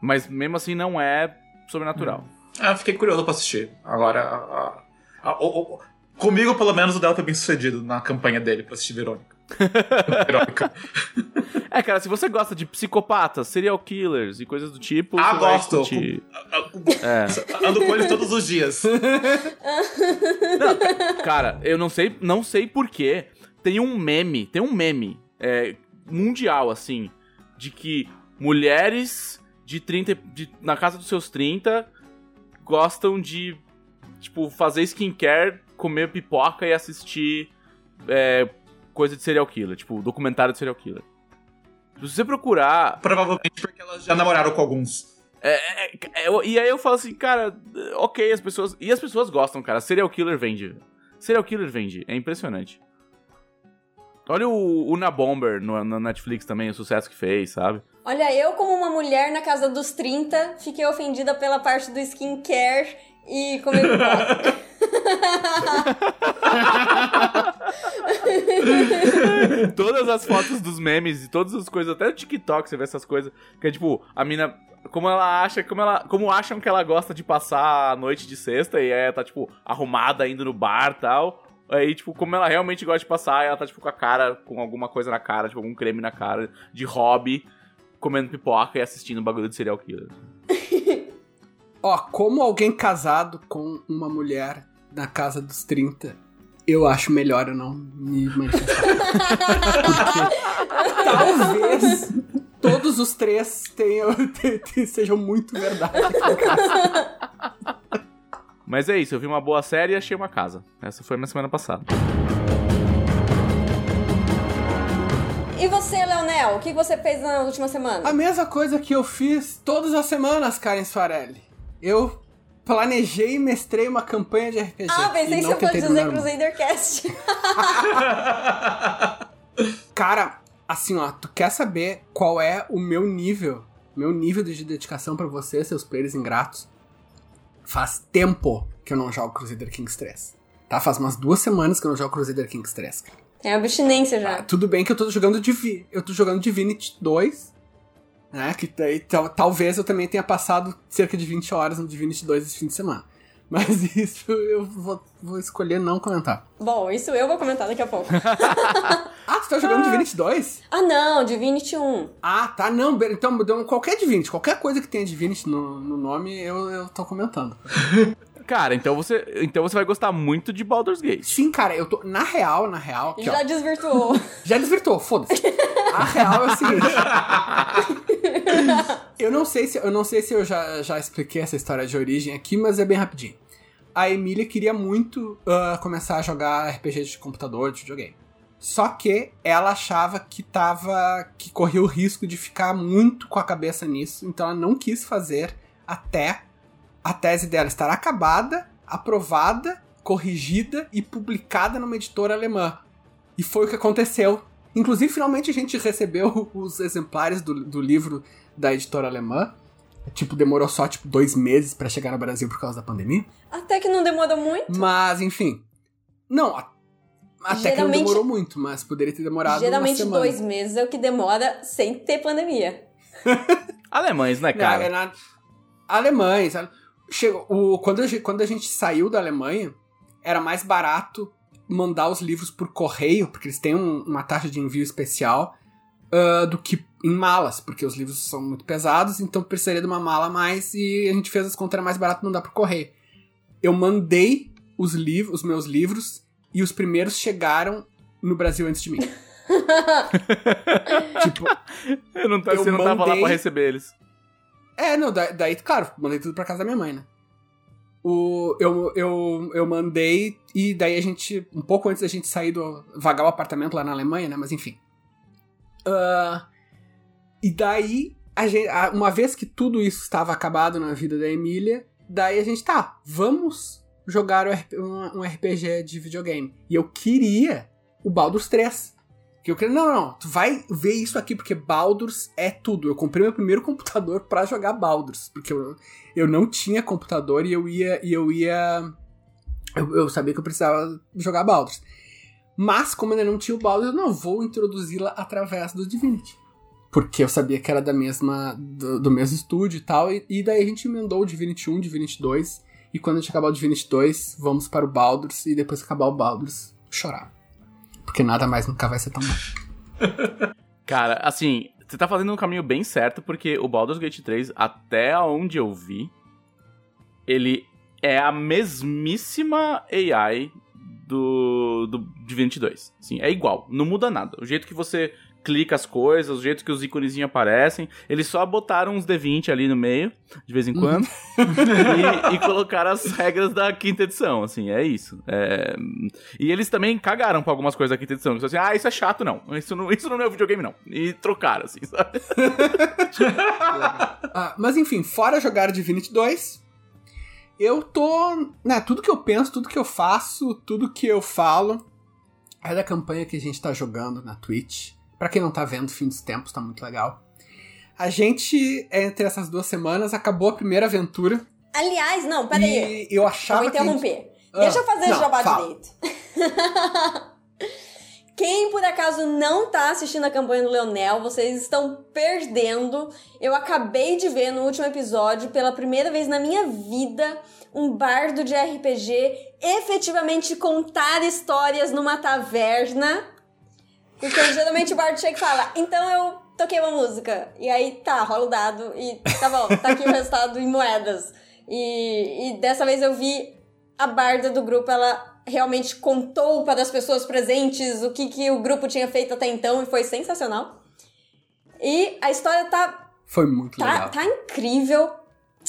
Mas mesmo assim não é sobrenatural. Ah, fiquei curioso pra assistir. Agora, a- a- a- o- o- comigo, pelo menos, o Del foi bem sucedido na campanha dele pra assistir Verônica. [LAUGHS] Verônica. É, cara, se você gosta de psicopatas, serial killers e coisas do tipo, Ah, você vai gosto. curtir. É. Ando com ele todos os dias. Cara, eu não sei, não sei porquê. Tem um meme, tem um meme é, mundial, assim, de que mulheres de 30. de- na casa dos seus 30 gostam de, tipo, fazer skincare, comer pipoca e assistir é, coisa de serial killer, tipo, documentário de serial killer. Se você procurar Provavelmente porque elas já namoraram com alguns. É, é, é, eu- e aí eu falo assim, cara, ok, as pessoas. E as pessoas gostam, cara. Serial killer vende. Serial killer vende. É impressionante. Olha o Una Bomber no, no Netflix também, o sucesso que fez, sabe? Olha, eu, como uma mulher na casa dos 30, fiquei ofendida pela parte do skincare e comer pipoca. [LAUGHS] Todas as fotos dos memes e todas as coisas, até no TikTok você vê essas coisas. Que é tipo, a mina. Como ela acha, como ela. Como acham que ela gosta de passar a noite de sexta e aí tá, tipo, arrumada indo no bar e tal. Aí, tipo, como ela realmente gosta de passar, ela tá, tipo, com a cara, com alguma coisa na cara, tipo, algum creme na cara, de hobby, comendo pipoca e assistindo um bagulho de serial killer. [LAUGHS] Ó, como alguém casado com uma mulher na casa dos 30, eu acho melhor eu não me manifestar. Porque talvez todos os três tenham, [LAUGHS] te- te- sejam muito verdade. [LAUGHS] Mas é isso, eu vi uma boa série e achei uma casa. Essa foi na semana passada. E você, Leonel, o que você fez na última semana? A mesma coisa que eu fiz todas as semanas, Karen Soarelli. Eu planejei e mestrei uma campanha de RPG. Ah, pensei e que você fosse dizer. Crusadercast. [LAUGHS] Cara, assim, ó, tu quer saber qual é o meu nível, meu nível de dedicação pra você, seus players ingratos? Faz tempo que eu não jogo Crusader Kings 3. Tá? Faz umas duas semanas que eu não jogo Crusader Kings 3, cara. Tem abstinência já. Tudo bem que eu tô jogando Divi eu tô jogando Divinity 2, né? Que daí, talvez eu também tenha passado cerca de 20 horas no Divinity 2 esse fim de semana. Mas [LAUGHS] isso eu vou, vou escolher não comentar. Bom, isso eu vou comentar daqui a pouco. [LAUGHS] Ah, tu tá jogando Divinity 2? ah, não, Divinity 1. Ah, tá, não, então então, qualquer Divinity, qualquer coisa que tenha Divinity no, no nome, eu, eu tô comentando. [LAUGHS] Cara, então você, então você vai gostar muito de Baldur's Gate. Sim, cara, eu tô. Na real, na real. aqui, ó, [LAUGHS] Já desvirtuou. Já desvirtou, foda-se. A real é o seguinte. [LAUGHS] eu não sei se eu não sei se eu já, já expliquei essa história de origem aqui, mas é bem rapidinho. A Emília queria muito ah, começar a jogar RPG de computador, de videogame. Só que ela achava que tava. que corria o risco de ficar muito com a cabeça nisso, então ela não quis fazer até a tese dela estar acabada, aprovada, corrigida e publicada numa editora alemã. E foi o que aconteceu. Inclusive, finalmente a gente recebeu [LAUGHS] os exemplares do, do livro da editora alemã. Tipo, demorou só, tipo, dois meses pra chegar no Brasil por causa da pandemia. Até que não demora muito. Mas, enfim. Não, a- até que não demorou muito, mas poderia ter demorado Geralmente dois meses é o que demora sem ter pandemia. [LAUGHS] [LAUGHS] Alemães, né, Não, cara? é na... Alemães. ale- Chegou, o, quando, a gente, quando a gente saiu da Alemanha, era mais barato mandar os livros por correio, porque eles têm um- uma taxa de envio especial, ah, do que em malas, porque os livros são muito pesados, então precisaria de uma mala a mais e a gente fez as contas, era mais barato mandar por correio. Eu mandei os, livros, os meus livros e os primeiros chegaram no Brasil antes de mim. [LAUGHS] tipo, Eu não, eu você não tava lá mandei- pra receber eles. É, não, da- daí, claro, mandei tudo pra casa da minha mãe, né? O, eu, eu, eu mandei, e daí a gente, um pouco antes da gente sair do. vagar o apartamento lá na Alemanha, né? Mas enfim. Ah, e daí, a gente, uma vez que tudo isso estava acabado na vida da Emília, daí a gente, tá, vamos jogar um, um RPG de videogame. E eu queria o Baldur's 3. Que eu queria, não, não, tu vai ver isso aqui, porque Baldur's é tudo. Eu comprei meu primeiro [LAUGHS] computador pra jogar Baldur's, porque eu, eu não tinha computador e eu ia. E eu ia. Eu, eu sabia que eu precisava jogar Baldur's. Mas, como ainda não tinha o Baldur's, eu não vou introduzi-la através do Divinity. Porque eu sabia que era da mesma. do, do mesmo estúdio e tal. E, e daí a gente emendou o Divinity 1, Divinity 2. E quando a gente acabar o Divinity 2, vamos para o Baldur's. E depois acabar o Baldur's, chorar. Porque nada mais nunca vai ser tão bom. Cara, assim, você tá fazendo um caminho bem certo, porque o Baldur's Gate 3, até onde eu vi, ele é a mesmíssima AI do, do Divinity 2. Assim, é igual, não muda nada. O jeito que você clica as coisas, o jeito que os íconezinhos aparecem, eles só botaram uns D20 ali no meio, de vez em quando, [LAUGHS] e, e colocaram as regras da quinta edição, assim, é isso. É, E eles também cagaram pra algumas coisas da quinta edição. que Assim, ah, isso é chato, não. Isso não, isso não é videogame, não. E trocaram, assim, sabe? [LAUGHS] Ah, mas enfim, fora jogar Divinity 2, eu tô. Né, tudo que eu penso, tudo que eu faço, tudo que eu falo é da campanha que a gente tá jogando na Twitch. Pra quem não tá vendo, fim dos tempos, tá muito legal. A gente, entre essas duas semanas, acabou a primeira aventura. Aliás, não, peraí. E eu achava Vou que. a gente- interromper. Ah, Deixa eu fazer não, o jabá fala. direito. [LAUGHS] Quem por acaso não tá assistindo a campanha do Leonel, vocês estão perdendo. Eu acabei de ver no último episódio, pela primeira vez na minha vida, um bardo de RPG efetivamente contar histórias numa taverna. Porque geralmente o bardo chega e fala, então eu toquei uma música. E aí, tá, rola o dado e tá bom, tá aqui o [LAUGHS] resultado em moedas. E, e dessa vez eu vi a barda do grupo, ela realmente contou para as pessoas presentes o que, que o grupo tinha feito até então e foi sensacional. E a história tá Foi muito Tá, legal. tá incrível.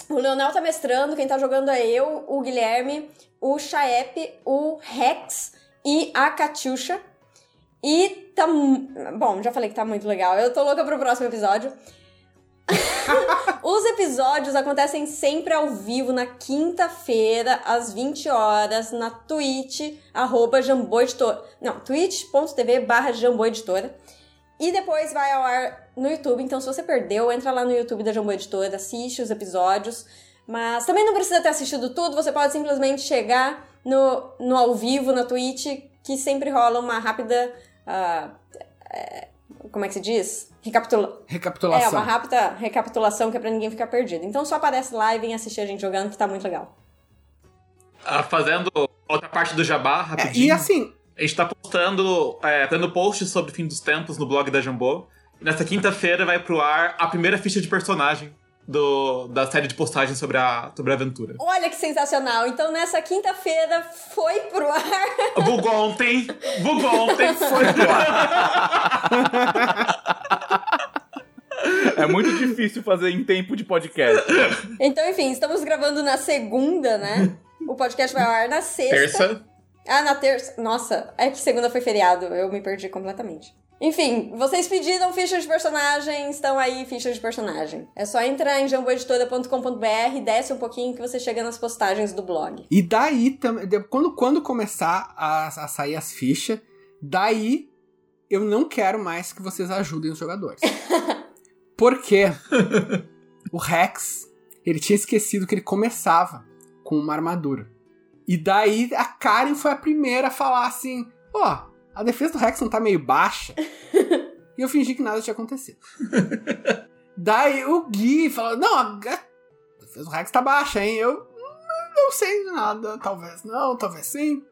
O Leonel tá mestrando, quem tá jogando é eu, o Guilherme, o Chaep, o Rex e a Catiuxa. E tá. Bom, já falei que tá muito legal. Eu tô louca pro próximo episódio. [LAUGHS] Os episódios acontecem sempre ao vivo na quinta-feira, às 20 horas, na Twitch, arroba jamboeditora. Não, twitch.tv barra jamboeditora. E depois vai ao ar no YouTube. Então, se você perdeu, entra lá no YouTube da Jambô Editora, assiste os episódios. Mas também não precisa ter assistido tudo, você pode simplesmente chegar no, no ao vivo, na Twitch, que sempre rola uma rápida. É, como é que se diz? Recapitula é, Recapitulação. uma rápida recapitulação que é pra ninguém ficar perdido. Então só aparece lá e vem assistir a gente jogando, que tá muito legal. Ah, fazendo outra parte do jabá, É, rapidinho. e assim, A gente tá postando, é, fazendo posts sobre o fim dos tempos no blog da Jambô. E nessa quinta-feira vai pro ar a primeira ficha de personagem do, da série de postagens sobre a, sobre a aventura. Olha que sensacional. Então, nessa quinta-feira, foi pro ar. [LAUGHS] Bugou ontem. Bugou ontem. Foi pro ar. É muito difícil fazer em tempo de podcast. Então, enfim, estamos gravando na segunda, né? O podcast vai ao ar na sexta. Terça. Ah, na terça. Nossa, é que segunda foi feriado. Eu me perdi completamente. Enfim, vocês pediram fichas de personagem, estão aí fichas de personagem. É só entrar em jamboeditora.com.br, desce um pouquinho que você chega nas postagens do blog. E daí, quando, quando começar a, a sair as fichas, daí eu não quero mais que vocês ajudem os jogadores. [LAUGHS] Porque o Rex, ele tinha esquecido que ele começava com uma armadura. E daí a Karen foi a primeira a falar assim: ó, oh, a defesa do Rex não tá meio baixa. [LAUGHS] e eu fingi que nada tinha acontecido. daí o Gui falou: não, a defesa do Rex tá baixa, hein? Eu não sei de nada, talvez não, talvez sim.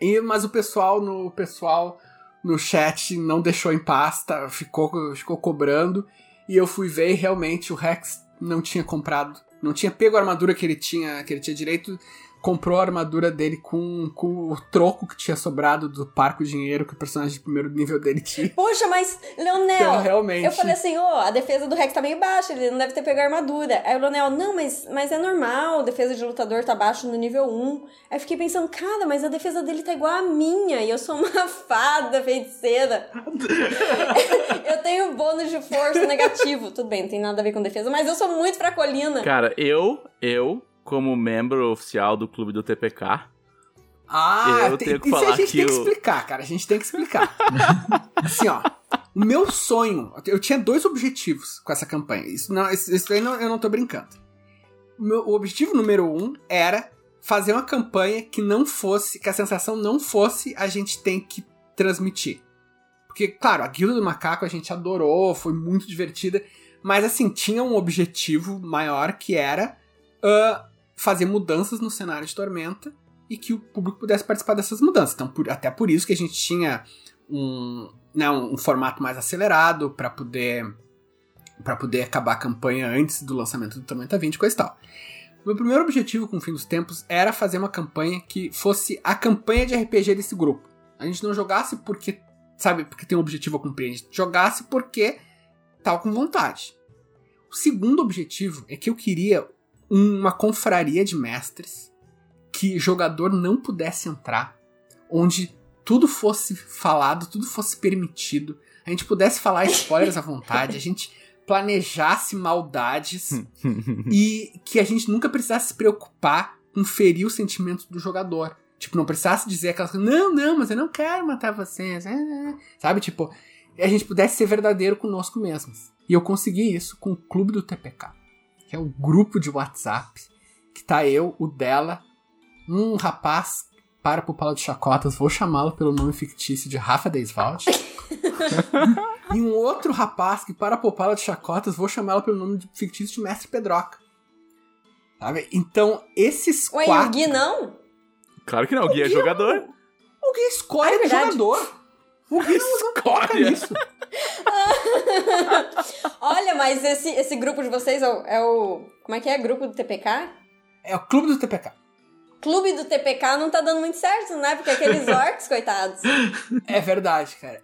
E, mas o pessoal no o pessoal no chat não deixou em paz, tá, ficou, ficou cobrando. E eu fui ver e realmente o Rex não tinha comprado, não tinha pego a armadura que ele tinha, que ele tinha direito comprou a armadura dele com, com o troco que tinha sobrado do parco dinheiro que o personagem de primeiro nível dele tinha. Poxa, mas, Leonel, então, realmente... eu falei assim, ô, oh, a defesa do Rex tá meio baixa, ele não deve ter pego a armadura. Aí o Leonel, não, mas, mas é normal, a defesa de lutador tá baixa no nível 1. Aí eu fiquei pensando, cara, mas a defesa dele tá igual a minha, e eu sou uma [LAUGHS] fada feiticeira. [LAUGHS] eu tenho bônus de força negativo. Tudo bem, não tem nada a ver com defesa, mas eu sou muito fracolina. Cara, eu, eu como membro oficial do clube do TPK. Ah, eu tem, tenho que isso falar a gente tem que explicar, cara. A gente tem que explicar. [LAUGHS] assim, ó. O meu sonho. Eu tinha dois objetivos com essa campanha. Isso, não, isso, isso aí não, eu não tô brincando. O, meu, o objetivo número um era fazer uma campanha que não fosse. que a sensação não fosse a gente tem que transmitir. Porque, claro, a Guilda do Macaco a gente adorou, foi muito divertida. Mas, assim, tinha um objetivo maior que era. Uh, fazer mudanças no cenário de Tormenta e que o público pudesse participar dessas mudanças. Então, por, até por isso que a gente tinha um, né, um, um formato mais acelerado para poder para poder acabar a campanha antes do lançamento do Tormenta 20 e coisa e tal. Meu primeiro objetivo com o Fim dos Tempos era fazer uma campanha que fosse a campanha de RPG desse grupo. A gente não jogasse porque, sabe, porque tem um objetivo a cumprir, a gente jogasse porque tava com vontade. O segundo objetivo é que eu queria uma confraria de mestres que jogador não pudesse entrar, onde tudo fosse falado, tudo fosse permitido, a gente pudesse falar spoilers à vontade, a gente planejasse maldades [LAUGHS] e que a gente nunca precisasse se preocupar com ferir o sentimento do jogador. Tipo, não precisasse dizer aquelas coisas, não, não, mas eu não quero matar vocês. É, é. Sabe, tipo, a gente pudesse ser verdadeiro conosco mesmos. E eu consegui isso com o clube do TPK que é o grupo de WhatsApp, que tá eu, o dela, um rapaz para pro palo de chacotas, vou chamá-lo pelo nome fictício de Rafa Deiswald. [LAUGHS] e um outro rapaz que para pro palo de chacotas, vou chamá-lo pelo nome fictício de Mestre Pedroca. Sabe? Então, esses Ué, quatro... o Gui não? Claro que não, o Gui, o Gui é jogador. O Gui escolhe é jogador. O não, [LAUGHS] não nisso. [LAUGHS] Olha, mas esse, esse grupo de vocês é o, é o. Como é que é? Grupo do TPK? É o clube do TPK. Clube do TPK não tá dando muito certo, né? Porque aqueles [LAUGHS] orcs, coitados. É verdade, cara.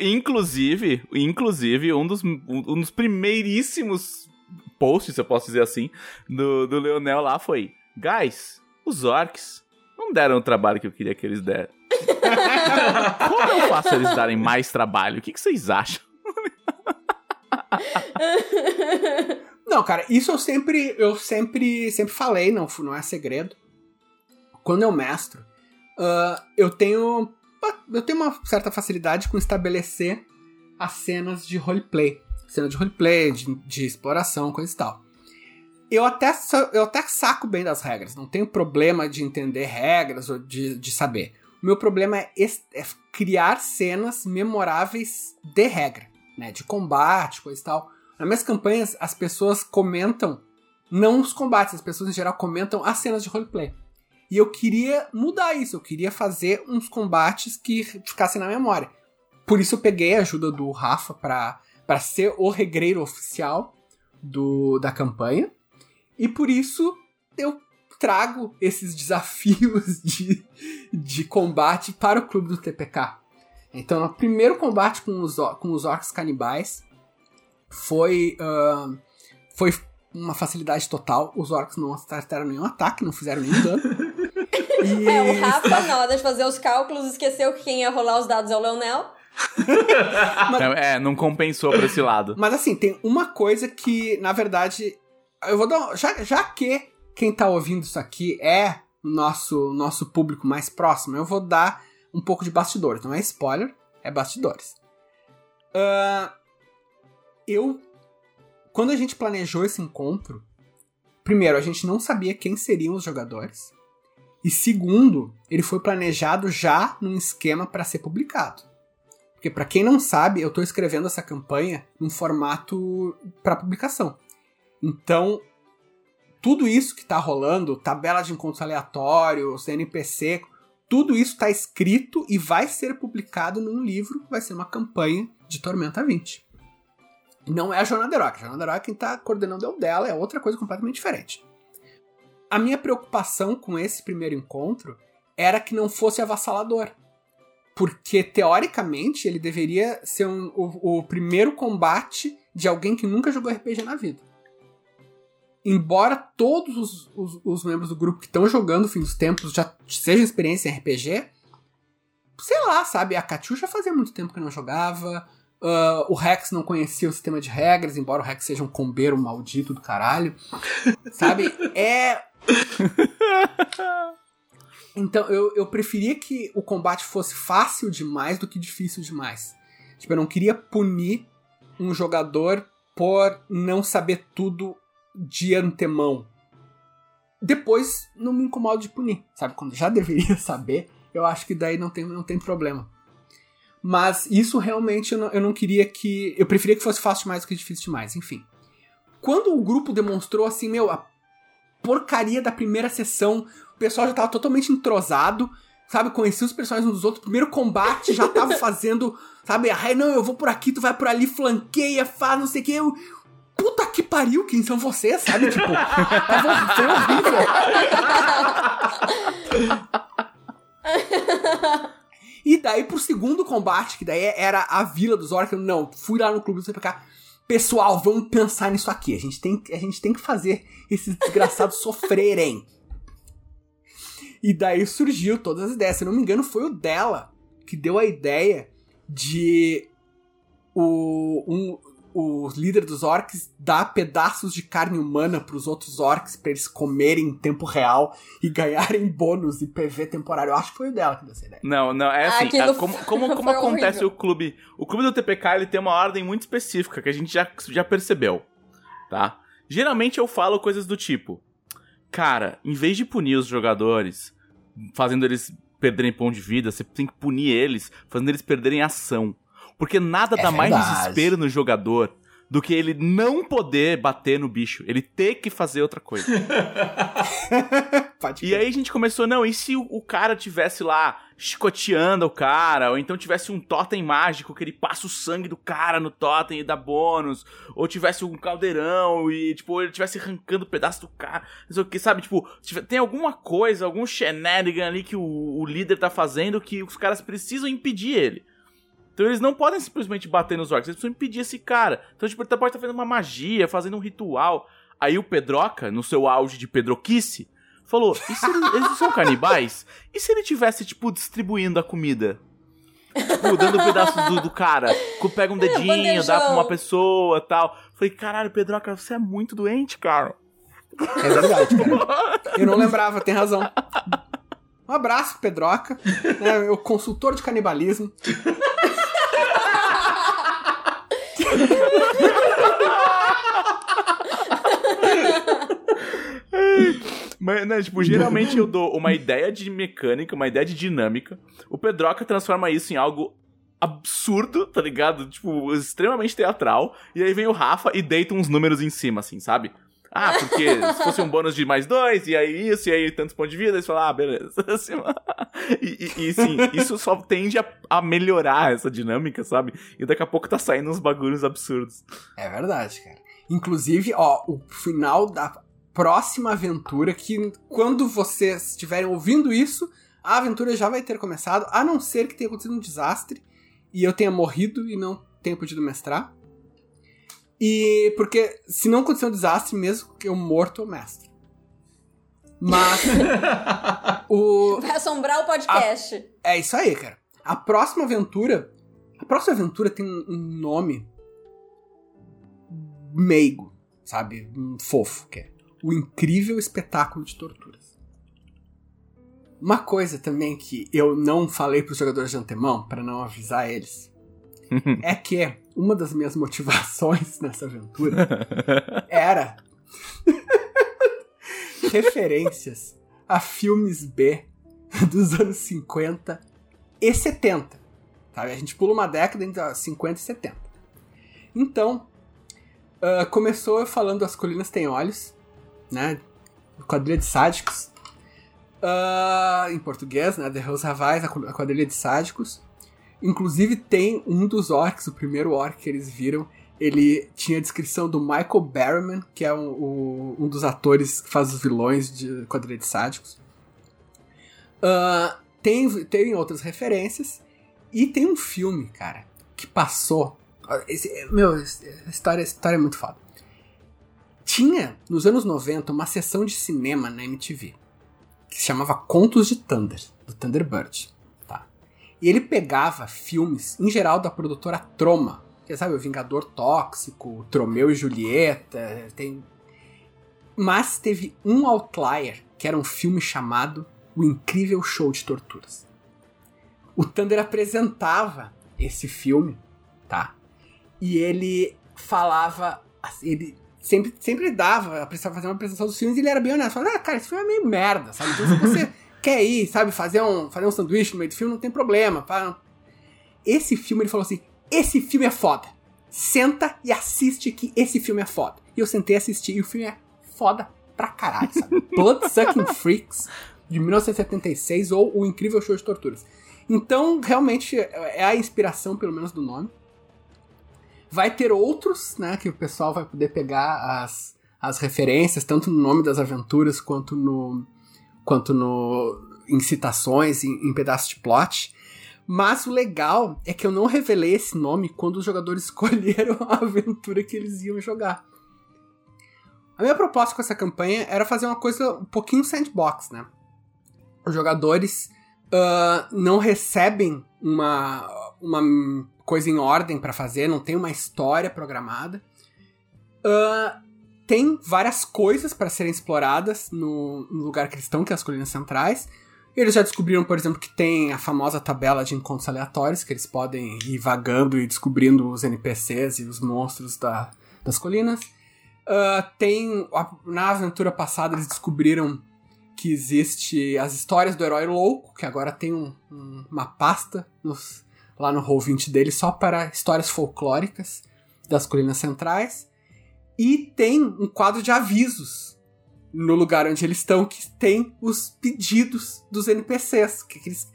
Inclusive, inclusive um, dos, um dos primeiríssimos posts, se eu posso dizer assim, do, do Leonel lá foi: Guys, os orcs não deram o trabalho que eu queria que eles deram. [LAUGHS] Como eu faço eles darem mais trabalho? O que, que vocês acham? Não, cara, isso eu sempre, eu sempre, sempre falei, não, não é segredo. Quando eu mestro, uh, eu tenho, eu tenho uma certa facilidade com estabelecer as cenas de roleplay, cena de roleplay, de, de exploração, coisa e tal. Eu até, eu até saco bem das regras, não tenho problema de entender regras ou de, de saber. Meu problema é, é criar cenas memoráveis de regra, né? De combate, coisa e tal. Nas minhas campanhas, as pessoas comentam, não os combates, as pessoas em geral comentam as cenas de roleplay. E eu queria mudar isso, eu queria fazer uns combates que ficassem na memória. Por isso eu peguei a ajuda do Rafa para ser o regreiro oficial do, da campanha. E por isso eu trago esses desafios [LAUGHS] de, de combate para o clube do TPK. Então, no primeiro combate com os, com os orcs canibais foi, uh, foi uma facilidade total. Os orcs não acertaram nenhum ataque, não fizeram nenhum dano. [LAUGHS] e... É, o Rafa, na hora de fazer os cálculos, esqueceu que quem ia rolar os dados é o Leonel. [LAUGHS] Mas, é, não compensou pra esse lado. Mas assim, tem uma coisa que, na verdade, eu vou dar. Já, já que quem tá ouvindo isso aqui é o nosso, nosso público mais próximo, eu vou dar um pouco de bastidores. Não é spoiler, é bastidores. Uh, eu. Quando a gente planejou esse encontro, primeiro, a gente não sabia quem seriam os jogadores. E segundo, ele foi planejado já num esquema para ser publicado. Porque para quem não sabe, eu estou escrevendo essa campanha num formato para publicação. Então, tudo isso que está rolando, tabela de encontros aleatórios, NPC, tudo isso está escrito e vai ser publicado num livro vai ser uma campanha de Tormenta 20. Não é a Jornada Heróica. A Jornada Heróica quem está coordenando é o dela, é outra coisa completamente diferente. A minha preocupação com esse primeiro encontro era que não fosse avassalador. Porque, teoricamente, ele deveria ser um, o, o primeiro combate de alguém que nunca jogou RPG na vida embora todos os, os, os membros do grupo que estão jogando Fim dos Tempos já sejam experiência em RPG, sei lá, sabe? A Katyusha fazia muito tempo que não jogava. Uh, o Rex não conhecia o sistema de regras, embora o Rex seja um combeiro maldito do caralho. [LAUGHS] sabe? É. Então, eu, eu preferia que o combate fosse fácil demais do que difícil demais. Tipo, eu não queria punir um jogador por não saber tudo de antemão. Depois não me incomodo de punir, sabe? Quando já [LAUGHS] deveria saber, eu acho que daí não tem, não tem problema. Mas isso realmente eu não, eu não queria que. Eu preferia que fosse fácil demais do que difícil demais, enfim. Quando o grupo demonstrou assim, meu, a porcaria da primeira sessão, o pessoal já tava totalmente entrosado, sabe? Conhecia os personagens uns dos outros. Primeiro combate já tava [LAUGHS] fazendo, sabe? Ah, não, eu vou por aqui, tu vai por ali, flanqueia, faz não sei o que. Eu, puta que pariu, quem são vocês, sabe? Tipo, tava, foi horrível. e daí pro segundo combate, que daí era a vila dos orcs, não, fui lá no clube do CPK. Pessoal, vamos pensar nisso aqui. A gente tem, a gente tem que fazer esses desgraçados [LAUGHS] sofrerem. E daí surgiu todas as ideias. Se não me engano, foi o dela que deu a ideia de o, um, o líder dos orcs dá pedaços de carne humana para os outros orcs para eles comerem em tempo real e ganharem [LAUGHS] bônus e PV temporário. Eu acho que foi o dela que deu essa ideia. Não, não, é assim, é, como, como, [LAUGHS] como acontece horrível. o clube? O clube do TPK ele tem uma ordem muito específica que a gente já, já percebeu, tá? Geralmente eu falo coisas do tipo, cara, em vez de punir os jogadores, fazendo eles perderem ponto de vida, você tem que punir eles, fazendo eles perderem ação. Porque nada é dá verdade. mais desespero no jogador do que ele não poder bater no bicho, ele ter que fazer outra coisa. [LAUGHS] e aí a gente começou, não, e se o, cara tivesse lá chicoteando o cara, ou então tivesse um totem mágico que ele passa o sangue do cara no totem e dá bônus, ou tivesse um caldeirão e, tipo, ele tivesse arrancando pedaço do cara, não sei o que, sabe, tipo, tem alguma coisa, algum shenanigan ali que o, o líder tá fazendo que os caras precisam impedir ele. Então eles não podem simplesmente bater nos orcs, eles precisam impedir esse cara. Então, tipo, ele pode estar fazendo uma magia, fazendo um ritual. Aí o Pedroca, no seu auge de pedroquice, falou: e se eles, eles são canibais? E se ele tivesse, tipo, distribuindo a comida? Tipo, dando um pedaço do, do cara. Pega um [LAUGHS] dedinho, dá pra uma pessoa tal. Falei, caralho, Pedroca, você é muito doente, cara. É verdade, cara. [LAUGHS] Eu não lembrava, tem razão. Um abraço, Pedroca. É, o consultor de canibalismo. Mas, né, tipo, geralmente eu dou uma ideia de mecânica, uma ideia de dinâmica. O Pedroca transforma isso em algo absurdo, tá ligado? Tipo, extremamente teatral. E aí vem o Rafa e deita uns números em cima, assim, sabe? Ah, porque se fosse um bônus de mais dois, e aí isso, e aí tantos pontos de vida, eles falam, ah, beleza. [LAUGHS] Assim, e, e, e sim, isso só tende a, a, melhorar essa dinâmica, sabe? E daqui a pouco tá saindo uns bagulhos absurdos. É verdade, cara. Inclusive, ó, o final da próxima aventura, que quando vocês estiverem ouvindo isso, a aventura já vai ter começado, a não ser que tenha acontecido um desastre e eu tenha morrido e não tenha podido mestrar. E porque se não acontecer um desastre, mesmo que eu morto, eu mestro. Mas [LAUGHS] o Vai assombrar o podcast. é isso aí, cara. A próxima aventura, a próxima aventura tem um um nome meigo, sabe? Um fofo, que é o incrível espetáculo de torturas. Uma coisa também que eu não falei pros jogadores de antemão, para não avisar eles, [LAUGHS] é que uma das minhas motivações [LAUGHS] nessa aventura [LAUGHS] era [LAUGHS] referências a filmes B dos anos 50 e 70. Sabe? A gente pula uma década entre 50 e 70. Então, ah, começou eu falando As Colinas Têm Olhos, né? Quadrilha de Sádicos. Ah, em português, né? The Hills Have Eyes, a Quadrilha de Sádicos. Inclusive tem um dos orcs, o primeiro orc que eles viram, ele tinha a descrição do Michael Berryman, que é um, o- um dos atores que faz os vilões de Quadrilha Sádicos. Ah, tem, tem outras referências. E tem um filme, cara, que passou. esse- meu, esse- a história, a história é muito foda. Tinha, nos anos 90, uma sessão de cinema na MTV. Que se chamava Contos de Thunder, do Thunderbird. E ele pegava filmes, em geral, da produtora Troma. Que sabe, o Vingador Tóxico, Tromeu e Julieta. Tem... Mas teve um outlier, que era um filme chamado O Incrível Show de Torturas. O Thunder apresentava esse filme, tá? E ele falava. Ele sempre, sempre dava, precisava fazer uma apresentação dos filmes e ele era bem honesto. Falava, ah, cara, esse filme é meio merda, sabe? Então se você [LAUGHS] quer ir, sabe, fazer um, fazer um sanduíche no meio do filme, não tem problema. pá. Esse filme, ele falou assim: esse filme é foda. Senta e assiste que esse filme é foda. E eu sentei e assisti e o filme é foda pra caralho, sabe? [LAUGHS] Bloodsucking Freaks, de 1976, ou O Incrível Show de Torturas. Então, realmente, é a inspiração, pelo menos, do nome. Vai ter outros, né, que o pessoal vai poder pegar as, as referências, tanto no nome das aventuras, quanto no. Quanto no. em citações, em, em pedaços de plot. Mas o legal é que eu não revelei esse nome quando os jogadores [LAUGHS] escolheram a aventura que eles iam jogar. A minha proposta com essa campanha era fazer uma coisa um pouquinho sandbox, né? Os jogadores ah, não recebem uma, uma coisa em ordem para fazer, não tem uma história programada. Ah, tem várias coisas para serem exploradas no, no lugar que eles estão, que é as colinas centrais. Eles já descobriram, por exemplo, que tem a famosa tabela de encontros aleatórios, que eles podem ir vagando e descobrindo os NPCs e os monstros da, das colinas. Ah, tem. Na aventura passada, eles descobriram que existe as histórias do herói louco, que agora tem um- um- uma pasta nos- lá no Roll20 dele só para histórias folclóricas das colinas centrais. E tem um quadro de avisos no lugar onde eles estão, que tem os pedidos dos NPCs. Que, eles,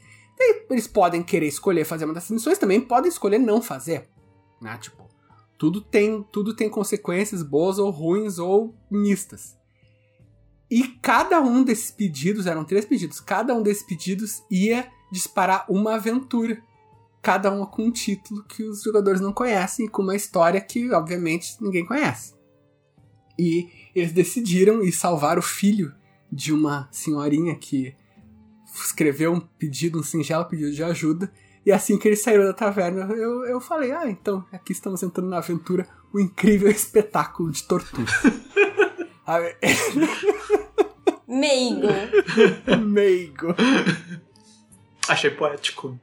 eles podem querer escolher fazer uma dessas missões, também podem escolher não fazer. Né? Tipo, tudo tem, tudo tem consequências boas ou ruins ou mistas. E cada um desses pedidos, eram três pedidos, cada um desses pedidos ia disparar uma aventura. Cada uma com um título que os jogadores não conhecem e com uma história que, obviamente, ninguém conhece. E eles decidiram ir salvar o filho de uma senhorinha que escreveu um pedido, um singelo pedido de ajuda. E assim que eles saíram da taverna, eu, eu falei: Ah, então, aqui estamos entrando na aventura, o incrível [LAUGHS] espetáculo de tortura. [LAUGHS] [LAUGHS] Meigo. Meigo. Achei poético.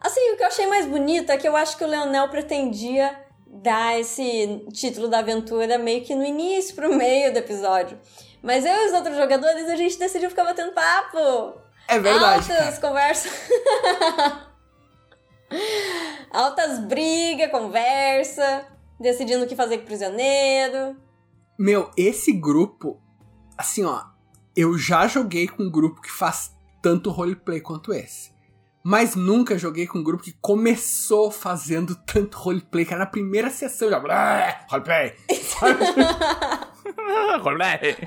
Assim, o que eu achei mais bonito é que eu acho que o Leonel pretendia dar esse título da aventura meio que no início pro meio do episódio. Mas eu e os outros jogadores, a gente decidiu ficar batendo papo. É verdade. Altas cara. conversas. [LAUGHS] Altas brigas, conversa, decidindo o que fazer com o prisioneiro. Meu, esse grupo, assim, ó, eu já joguei com um grupo que faz tanto roleplay quanto esse. Mas nunca joguei com um grupo que começou fazendo tanto roleplay, cara. Na primeira sessão já. "Blé, Roleplay! [LAUGHS] Roleplay. [LAUGHS]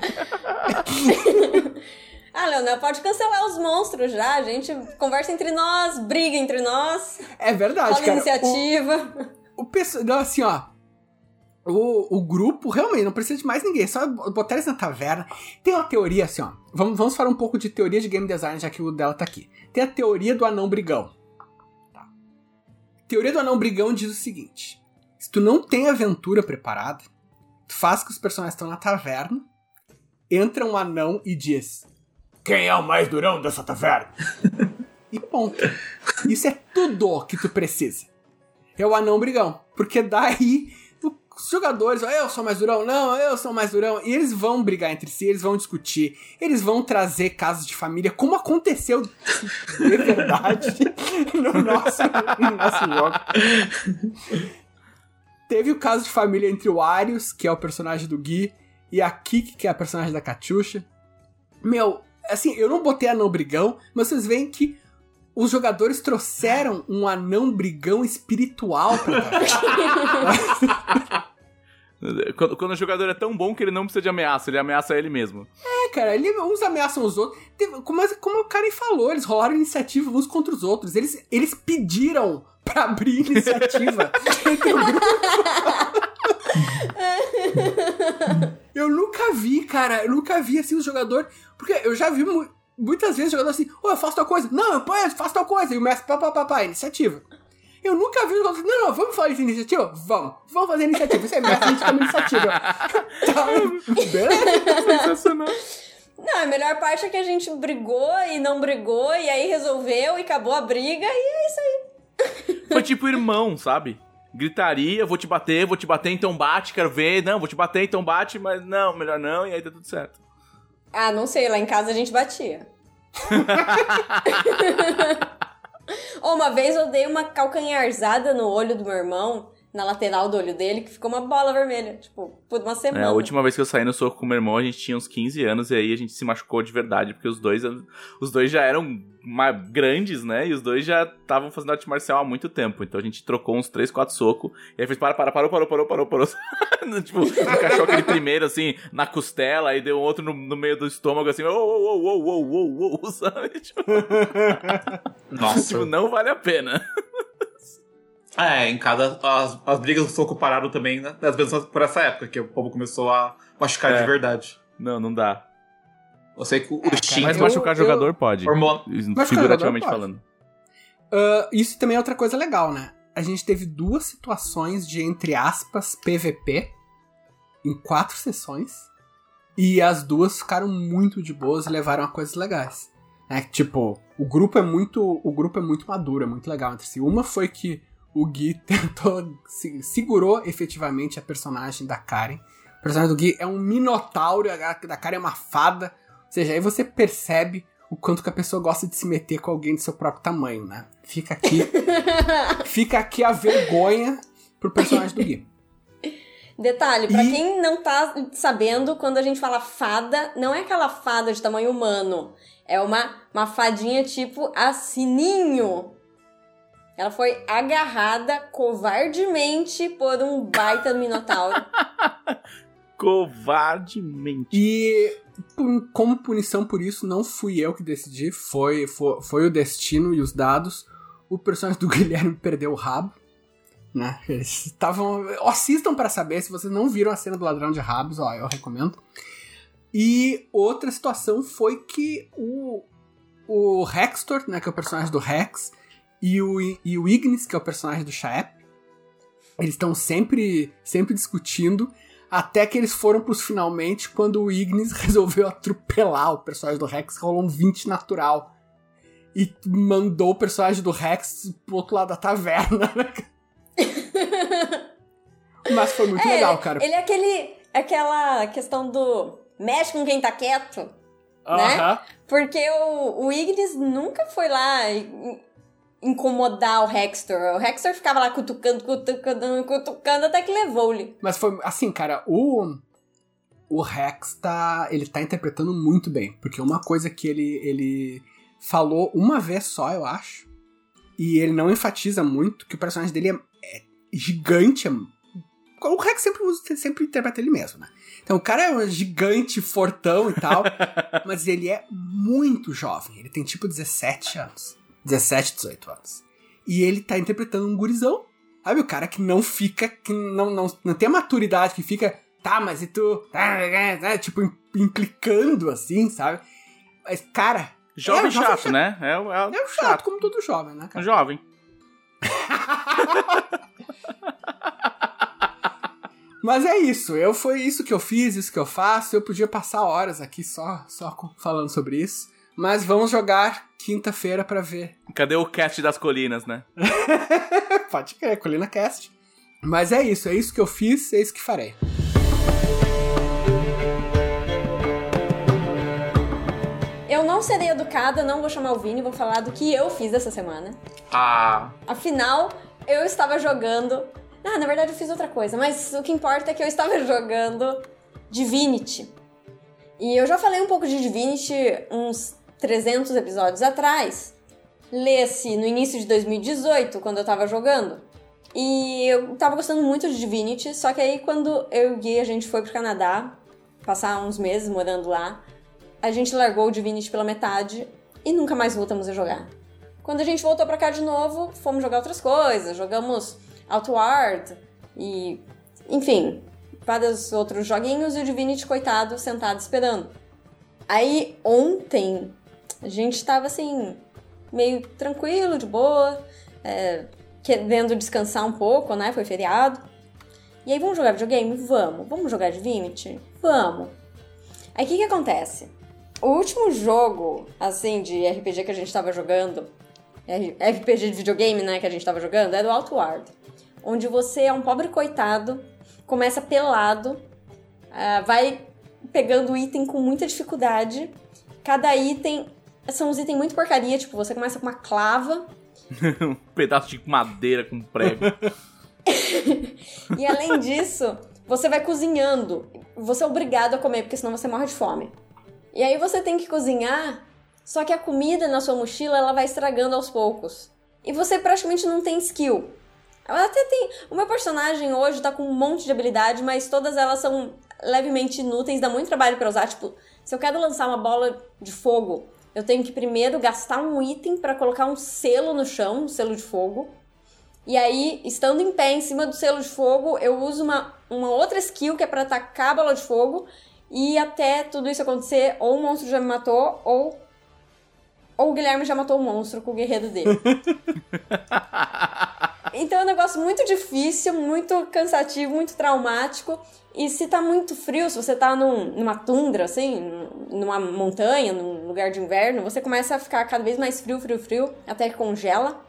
Ah, Leonel, pode cancelar os monstros já. A gente conversa entre nós, briga entre nós, É verdade, cara. iniciativa. O, o pessoal. Assim, ó. O, o grupo realmente não precisa de mais ninguém, só botar eles na taverna. Tem uma teoria assim, ó. Vamos, vamos falar um pouco de teoria de game design, já que o dela tá aqui. Tem a teoria do anão brigão. Tá. Teoria do anão brigão diz o seguinte: se tu não tem aventura preparada, tu faz que os personagens estão na taverna, entra um anão e diz: Quem é o mais durão dessa taverna? e ponto. Isso é tudo que tu precisa. É o anão brigão. Porque daí jogadores, ó, eu sou mais durão, não, eu sou mais durão, e eles vão brigar entre si, eles vão discutir, eles vão trazer casos de família, como aconteceu de verdade [LAUGHS] no nosso, no nosso jogo. Teve o caso de família entre o Arius, que é o personagem do Gui, e a Kiki, que é a personagem da Katyusha. Meu, assim, eu não botei anão brigão, mas vocês veem que os jogadores trouxeram um anão brigão espiritual pra. [LAUGHS] Quando, quando o jogador é tão bom que ele não precisa de ameaça, ele ameaça ele mesmo. É, cara, ele, uns ameaçam os outros. Teve- como, como o Karen falou, eles rolaram iniciativa uns contra os outros. Eles, eles pediram pra abrir iniciativa entre o grupo. Eu nunca vi, cara, eu nunca vi assim o jogador. Porque eu já vi mu- muitas vezes o jogador assim, ô, eu faço tal coisa. Não, eu faço tal coisa. E o mestre, pá, pá, pá, pá, iniciativa. Eu nunca vi assim, não, não, vamos falar de iniciativa? Vamos, vamos fazer iniciativa. Isso é mestre, a gente toma iniciativa. [LAUGHS] tá, beleza? Sensacional. Não, a melhor parte é que a gente brigou e não brigou, e aí resolveu e acabou a briga, e é isso aí. Foi tipo irmão, sabe? Gritaria, vou te bater, vou te bater, então bate, quero ver. Não, vou te bater, então bate, mas não, melhor não, e aí tá tudo certo. Ah, não sei, lá em casa a gente batia. [LAUGHS] Uma vez eu dei uma calcanharzada no olho do meu irmão, na lateral do olho dele, que ficou uma bola vermelha, tipo, por uma semana. É, a última vez que eu saí no soco com meu irmão, a gente tinha uns 15 anos e aí a gente se machucou de verdade, porque os dois, os dois já eram grandes, né? E os dois já estavam fazendo arte marcial há muito tempo. Então a gente trocou uns 3, 4 socos. E aí fez para, para, parou, parou, parou, parou, parou. [LAUGHS] tipo, encaixou aquele primeiro assim na costela, aí deu um outro no, no meio do estômago, assim, ô, ô, ô, ô, ô, ô, ô, sabe? Tipo, [LAUGHS] [LAUGHS] Nossa. tipo, não vale a pena. É, em cada. As, as brigas do soco pararam também, né? Às vezes por essa época, que o povo começou a machucar É. de verdade. Não, não dá. Eu sei que o cara, instinto. Mas eu- machucar eu- jogador pode. Hormônio. Figurativamente jogador falando. Ah, isso também é outra coisa legal, né? A gente teve duas situações de, entre aspas, PVP em quatro sessões. E as duas ficaram muito de boas e levaram a coisas legais. É, tipo, o grupo é muito. O grupo é muito maduro, é muito legal entre si. Uma foi que o Gui [LAUGHS] tentou. se- segurou efetivamente a personagem da Karen. O personagem do Gui é um minotauro, a da Karen é uma fada. Ou seja, aí você percebe o quanto que a pessoa gosta de se meter com alguém do seu próprio tamanho, né? Fica aqui. [LAUGHS] fica aqui a vergonha pro personagem do Gui. Detalhe, pra E- quem não tá sabendo, quando a gente fala fada, não é aquela fada de tamanho humano. É uma, uma fadinha tipo a Sininho. Ela foi agarrada covardemente por um baita minotauro. [LAUGHS] Covardemente. E como punição por isso, não fui eu que decidi, foi, foi, foi o destino e os dados. O personagem do [LAUGHS] Guilherme perdeu o rabo. Né? Eles estavam. Assistam pra saber se vocês não viram a cena do ladrão de rabos, ó, eu recomendo. E outra situação foi que o, o Hextor, né, que é o personagem do Rex, e o, e o Ignis, que é o personagem do Shaep, eles estão sempre, sempre discutindo até que eles foram pros finalmente quando o Ignis [LAUGHS] resolveu atropelar o personagem do Rex, rolou um 20 natural. E mandou o personagem do Rex pro outro lado da taverna. né? [LAUGHS] Mas foi muito É, legal, cara. Ele é aquele. aquela questão do. Mexe com quem tá quieto. né? Aham. Porque o, o Ignis nunca foi lá incomodar o Hextor. O Hextor ficava lá cutucando, cutucando, cutucando até que levou-lhe. Mas foi assim, cara, o. O Rex tá. Ele tá interpretando muito bem. Porque uma coisa que ele, ele falou uma vez só, eu acho. E ele não enfatiza muito que o personagem dele é, é gigante. É... O Rex sempre, usa, sempre interpreta ele mesmo, né? Então o cara é um gigante, fortão e tal, [LAUGHS] mas ele é muito jovem. Ele tem tipo 17 anos. 17, 18 anos. E ele tá interpretando um gurizão. Sabe, o cara que não fica, que não, não, não tem a maturidade, que fica, tá, mas e tu? [LAUGHS] Tipo, implicando assim, sabe? Mas, cara. Jovem é, chato, jovem chato, né? É, é, é, é chato, chato, como todo jovem, né, cara? Jovem. [LAUGHS] Mas é isso, eu foi isso que eu fiz, isso que eu faço. Eu podia passar horas aqui só, só falando sobre isso. Mas vamos jogar quinta-feira para ver. Cadê o cast das colinas, né? [LAUGHS] Pode crer, Colina Cast. Mas é isso, é isso que eu fiz, é isso que farei. Eu não serei educada, não vou chamar o Vini, vou falar do que eu fiz essa semana. Ah. Afinal, eu estava jogando ah, na verdade eu fiz outra coisa, mas o que importa é que eu estava [LAUGHS] jogando Divinity. E eu já falei um pouco de Divinity uns 300 episódios atrás. Lê-se no início de 2018, quando eu tava jogando. E eu tava gostando muito de Divinity, só que aí quando eu e o Gui a gente foi pro Canadá, passar uns meses morando lá, a gente largou o Divinity pela metade e nunca mais voltamos a jogar. Quando a gente voltou pra cá de novo, fomos jogar outras coisas, jogamos Outward e, enfim, vários outros joguinhos e o Divinity, coitado, sentado esperando. Aí ontem a gente tava assim, meio tranquilo, de boa, é, querendo descansar um pouco, né? Foi feriado. E aí, vamos jogar videogame? Vamos. Vamos jogar Divinity? Vamos. Aí o que que acontece? O último jogo, assim, de RPG que a gente tava jogando, RPG de videogame, né, que a gente tava jogando, é do Outward onde você é um pobre coitado, começa pelado, uh, vai pegando item com muita dificuldade. Cada item são uns itens muito porcaria, tipo, você começa com uma clava. [LAUGHS] um pedaço de madeira com prego. [LAUGHS] e além disso, você vai cozinhando. Você é obrigado a comer, porque senão você morre de fome. E aí você tem que cozinhar, só que a comida na sua mochila ela vai estragando aos poucos. E você praticamente não tem skill. Ela até tem. O meu personagem hoje tá com um monte de habilidade, mas todas elas são levemente inúteis, dá muito trabalho para usar. Tipo, se eu quero lançar uma bola de fogo, eu tenho que primeiro gastar um item para colocar um selo no chão, um selo de fogo. E aí, estando em pé em cima do selo de fogo, eu uso uma, uma outra skill que é para atacar a bola de fogo. E até tudo isso acontecer, ou o monstro já me matou, ou ou o Guilherme já matou o monstro com o guerreiro dele. [LAUGHS] então é um negócio muito difícil, muito cansativo, muito traumático. E se tá muito frio, se você tá num, numa tundra, assim, numa montanha, num lugar de inverno, você começa a ficar cada vez mais frio, frio, frio, até que congela.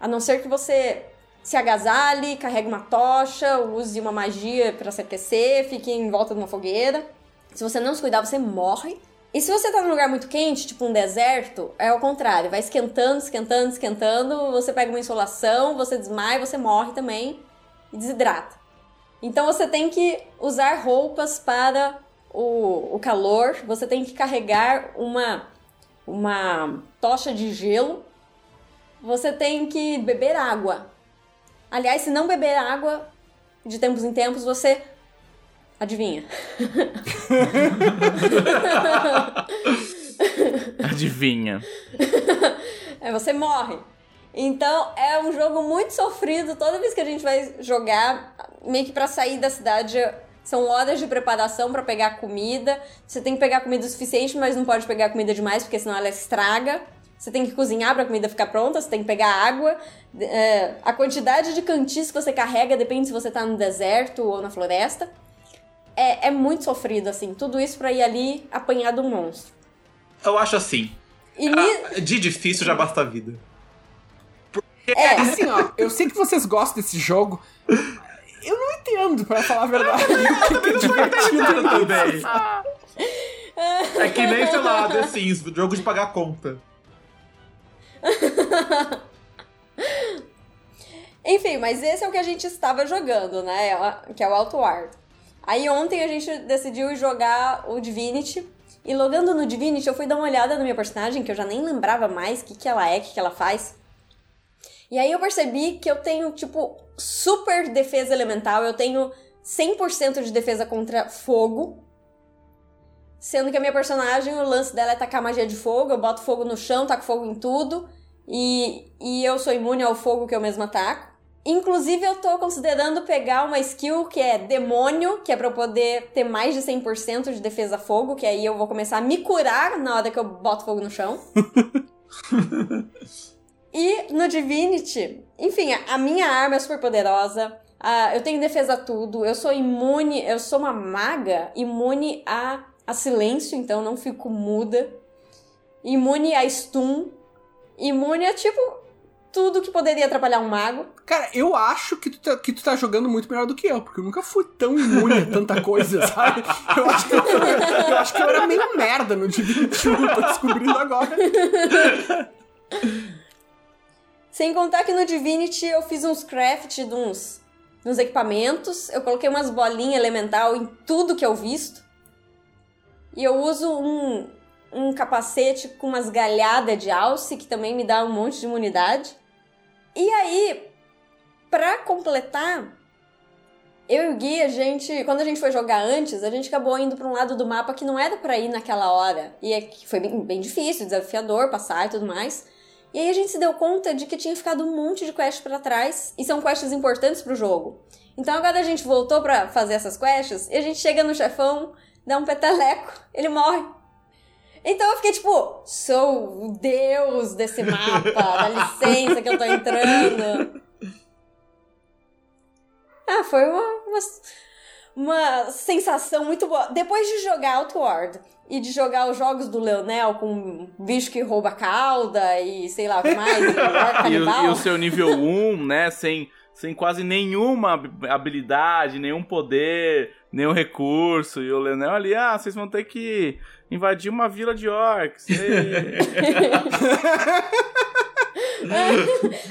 A não ser que você se agasalhe, carregue uma tocha, use uma magia para se aquecer, fique em volta de uma fogueira. Se você não se cuidar, você morre. E se você tá num lugar muito quente, tipo um deserto, é o contrário, vai esquentando, esquentando, esquentando, você pega uma insolação, você desmaia, você morre também e desidrata. Então você tem que usar roupas para o, o calor, você tem que carregar uma, uma tocha de gelo, você tem que beber água. Aliás, se não beber água, de tempos em tempos, você Adivinha? Adivinha. É, você morre. Então é um jogo muito sofrido. Toda vez que a gente vai jogar, meio que pra sair da cidade, são horas de preparação para pegar comida. Você tem que pegar comida o suficiente, mas não pode pegar comida demais, porque senão ela estraga. Você tem que cozinhar para a comida ficar pronta, você tem que pegar água. É, a quantidade de cantis que você carrega depende se você tá no deserto ou na floresta é, é muito sofrido, assim. Tudo isso pra ir ali apanhar do monstro. Eu acho assim. E ah, de difícil já basta a vida. Porque... É, assim, ó, eu sei que vocês gostam desse jogo. Eu não entendo, pra falar a verdade. Eu [LAUGHS] não entendo também. É que nem, sei lá, The [LAUGHS] Sims, jogo de pagar conta. Enfim, mas esse é o que a gente estava jogando, né? Que é o Outward. Aí ontem a gente decidiu jogar o Divinity. E logando no Divinity, eu fui dar uma olhada na minha personagem, que eu já nem lembrava mais o que, que ela é, o que, que ela faz. E aí eu percebi que eu tenho, tipo, super defesa elemental. Eu tenho 100% de defesa contra fogo. Sendo que a minha personagem, o lance dela é tacar magia de fogo. Eu boto fogo no chão, taco fogo em tudo. E, e eu sou imune ao fogo que eu mesma ataco. Inclusive, eu tô considerando pegar uma skill que é demônio, que é pra eu poder ter mais de 100% de defesa a fogo, que aí eu vou começar a me curar na hora que eu boto fogo no chão. [LAUGHS] e no Divinity, enfim, a, a minha arma é super poderosa. Uh, eu tenho defesa a tudo. Eu sou imune, eu sou uma maga imune a, a silêncio, então não fico muda. Imune a stun. Imune a tipo tudo que poderia atrapalhar um mago. Cara, eu acho que tu, tá, que tu tá jogando muito melhor do que eu, porque eu nunca fui tão imune a tanta coisa, [LAUGHS] sabe? Eu acho que eu, eu, acho que eu era meio merda no Divinity 1, tô descobrindo agora. Sem contar que no Divinity eu fiz uns craft de uns, uns equipamentos, eu coloquei umas bolinhas elemental em tudo que eu visto. E eu uso um, um capacete com umas galhadas de alce, que também me dá um monte de imunidade. E aí, pra completar, eu e o Gui, a gente, quando a gente foi jogar antes, a gente acabou indo para um lado do mapa que não era para ir naquela hora. E é que foi bem, bem difícil, desafiador passar e tudo mais. E aí a gente se deu conta de que tinha ficado um monte de quests para trás e são quests importantes pro jogo. Então agora a gente voltou para fazer essas quests e a gente chega no chefão, dá um peteleco, ele morre. Então eu fiquei tipo, sou o deus desse mapa, dá licença que eu tô entrando. Ah, foi uma, uma, uma, sensação muito boa. Depois de jogar Outward e de jogar os jogos do Leonel com bicho que rouba cauda e sei lá o que mais, e, [LAUGHS] o, e o seu nível 1, né, sem, sem quase nenhuma habilidade, nenhum poder, nenhum recurso. E o Leonel ali, ah, vocês vão ter que invadir uma vila de orcs.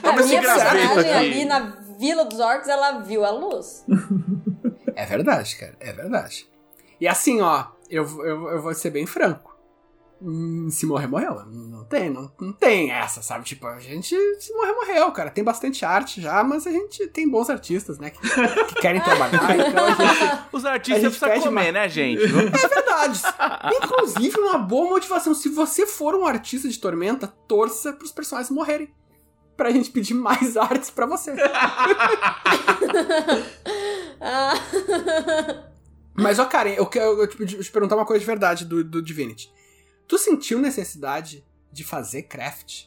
Toma esse personagem ali na Vila dos Orcs, ela viu a luz. É verdade, cara. É verdade. E assim, ó, eu, eu, eu vou ser bem franco. Hum, se morrer, morreu. Não tem, não, não tem essa, sabe? Tipo, a gente se morrer, morreu, cara. Tem bastante arte já, mas a gente tem bons artistas, né? Que, que querem trabalhar. [LAUGHS] Então a gente, Os artistas precisam comer, uma... né, gente? [LAUGHS] É verdade. Inclusive, uma boa motivação. Se você for um artista de Tormenta, torça pros personagens morrerem. Pra gente pedir mais [LAUGHS] artes pra você. [LAUGHS] Mas, ó, Karen, eu quero eu, eu, te perguntar uma coisa de verdade do, do Divinity. Tu sentiu necessidade de fazer craft?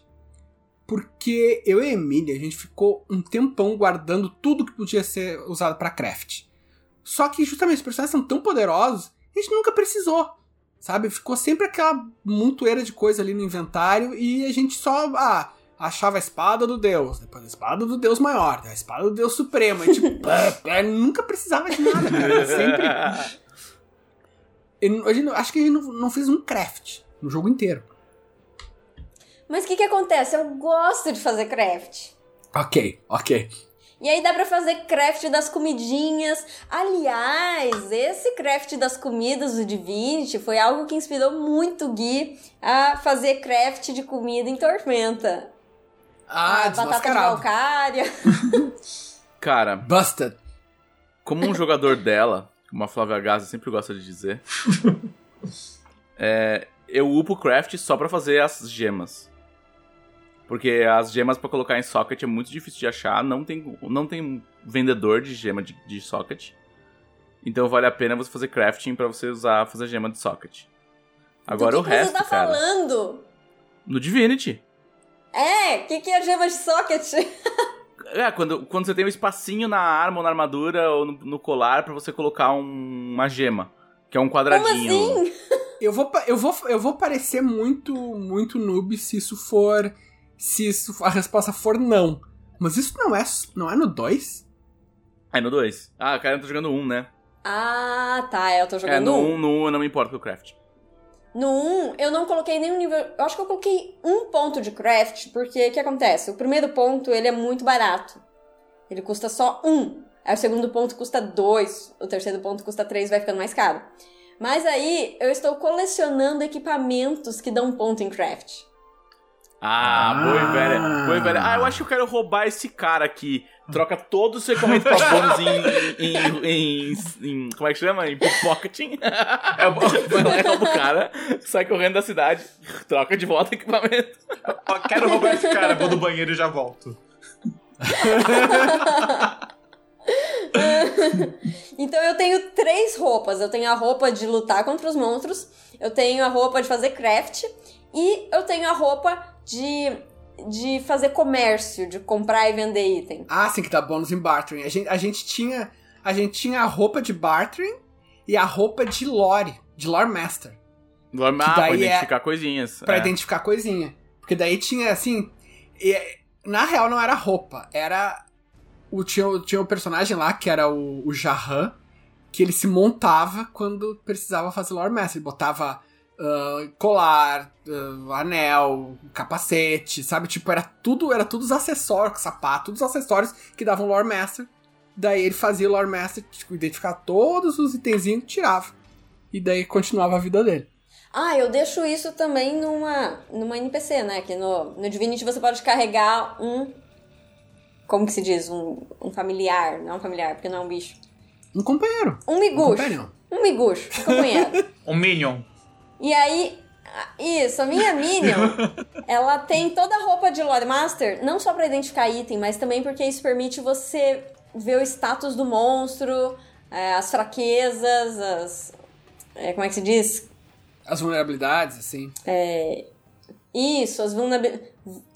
Porque eu e a Emília, a gente ficou um tempão guardando tudo que podia ser usado para craft. Só que justamente os personagens são tão poderosos, a gente nunca precisou. Sabe? Ficou sempre aquela montoeira de coisa ali no inventário e a gente só. Ah, achava a espada do deus, depois a espada do deus maior, a espada do deus supremo. E, tipo, [LAUGHS] é, nunca precisava de nada, cara. Sempre. Eu, acho que a gente não, não fez um craft no jogo inteiro. Mas o que, que acontece? Eu gosto de fazer craft. Ok, ok. E aí dá pra fazer craft das comidinhas. Aliás, esse craft das comidas do Divinity foi algo que inspirou muito o Gui a fazer craft de comida em Tormenta. Ah, a batata de. [LAUGHS] Cara, busted. Como um jogador dela, como a Flávia Gaza sempre gosta de dizer, [LAUGHS] é, eu upo craft só para fazer as gemas. Porque as gemas para colocar em socket é muito difícil de achar, não tem, não tem vendedor de gema de, de socket. Então vale a pena você fazer crafting para você usar fazer gema de socket. Agora Do que o resto, você tá cara, falando? No Divinity. É, o que, que é gema de socket? É, quando, quando você tem um espacinho na arma ou na armadura ou no, no colar para você colocar um, uma gema, que é um quadradinho. Como assim? Eu vou, eu vou, eu vou parecer muito, muito noob se isso for. Se isso, a resposta for não. Mas isso não é, não é no 2? É no 2. Ah, o cara tá jogando 1, um, né? Ah, tá. Eu tô jogando 1. É, no 1 um, no 1 um, eu não me importo com o craft. No 1, eu não coloquei nenhum nível. Eu acho que eu coloquei um ponto de craft, porque o que acontece? O primeiro ponto ele é muito barato. Ele custa só um. Aí o segundo ponto custa dois. O terceiro ponto custa três, vai ficando mais caro. Mas aí eu estou colecionando equipamentos que dão ponto em craft. Ah, Ah. boi velha. Boi velha. Ah, eu acho que eu quero roubar esse cara aqui. Troca todo o seu equipamento pra bônus em, em, em, em- Como é que chama? Em pickpocketing. É e rouba [LAUGHS] o cara, sai correndo da cidade, troca de volta o equipamento. Eu quero roubar esse cara, vou no banheiro e já volto. [LAUGHS] Então eu tenho três roupas. Eu tenho a roupa de lutar contra os monstros, eu tenho a roupa de fazer craft e eu tenho a roupa de, de fazer comércio, de comprar e vender item. Ah, sim, que dá bônus em bartering. A gente, a gente tinha a gente tinha a roupa de bartering e a roupa de lore, de lore master, Ah, pra é- identificar coisinhas. Pra é. identificar coisinha. Porque daí tinha assim, e- na real não era roupa, era o tinha, o- tinha o personagem lá que era o, o Jahan, que ele se montava quando precisava fazer lore master, ele botava ah, colar, ah, anel, capacete, sabe? Tipo, era tudo, era tudo os acessórios, sapato, todos os acessórios que davam lore master. Daí ele fazia o lore master, tipo, identificar todos os itenzinhos, tirava. E daí continuava a vida dele. Ah, eu deixo isso também numa, numa NPC, né? Que no, no Divinity você pode carregar um. Como que se diz? Um, um familiar. Não um familiar, porque não é um bicho. Um companheiro. Um Um miguxo. companion. Um miguxo, um companheiro. [LAUGHS] Um Minion. E aí, isso, a minha Minion, [LAUGHS] ela tem toda a roupa de Lore Master, não só pra identificar item, mas também porque isso permite você ver o status do monstro, é, as fraquezas, as. é, como é que se diz? As vulnerabilidades, assim. Isso, as vulnerabilidades.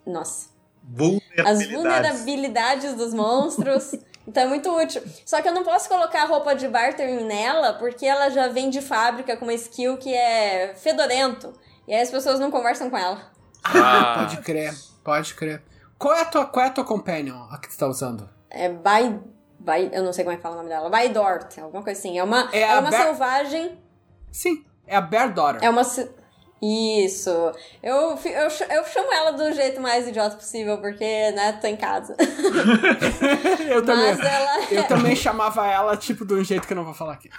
Nossa. Vulnerabilidades. As vulnerabilidades dos monstros. [LAUGHS] Então é muito útil. Só que eu não posso colocar a roupa de bartering nela, porque ela já vem de fábrica com uma skill que é fedorento. E aí as pessoas não conversam com ela. Ah, [LAUGHS] Pode crer, pode crer. Qual é a tua, qual é a tua companion, a que tu tá usando? É by, by. Eu não sei como é que fala o nome dela. Baidort, alguma coisa assim. É uma, É é uma Ber- selvagem. Sim, é a Bear Daughter. É uma. Isso. Eu, eu, eu chamo ela do jeito mais idiota possível, porque, né, tô em casa. [LAUGHS] eu também. Mas ela. Eu também chamava ela, tipo, de um jeito que eu não vou falar aqui. [LAUGHS]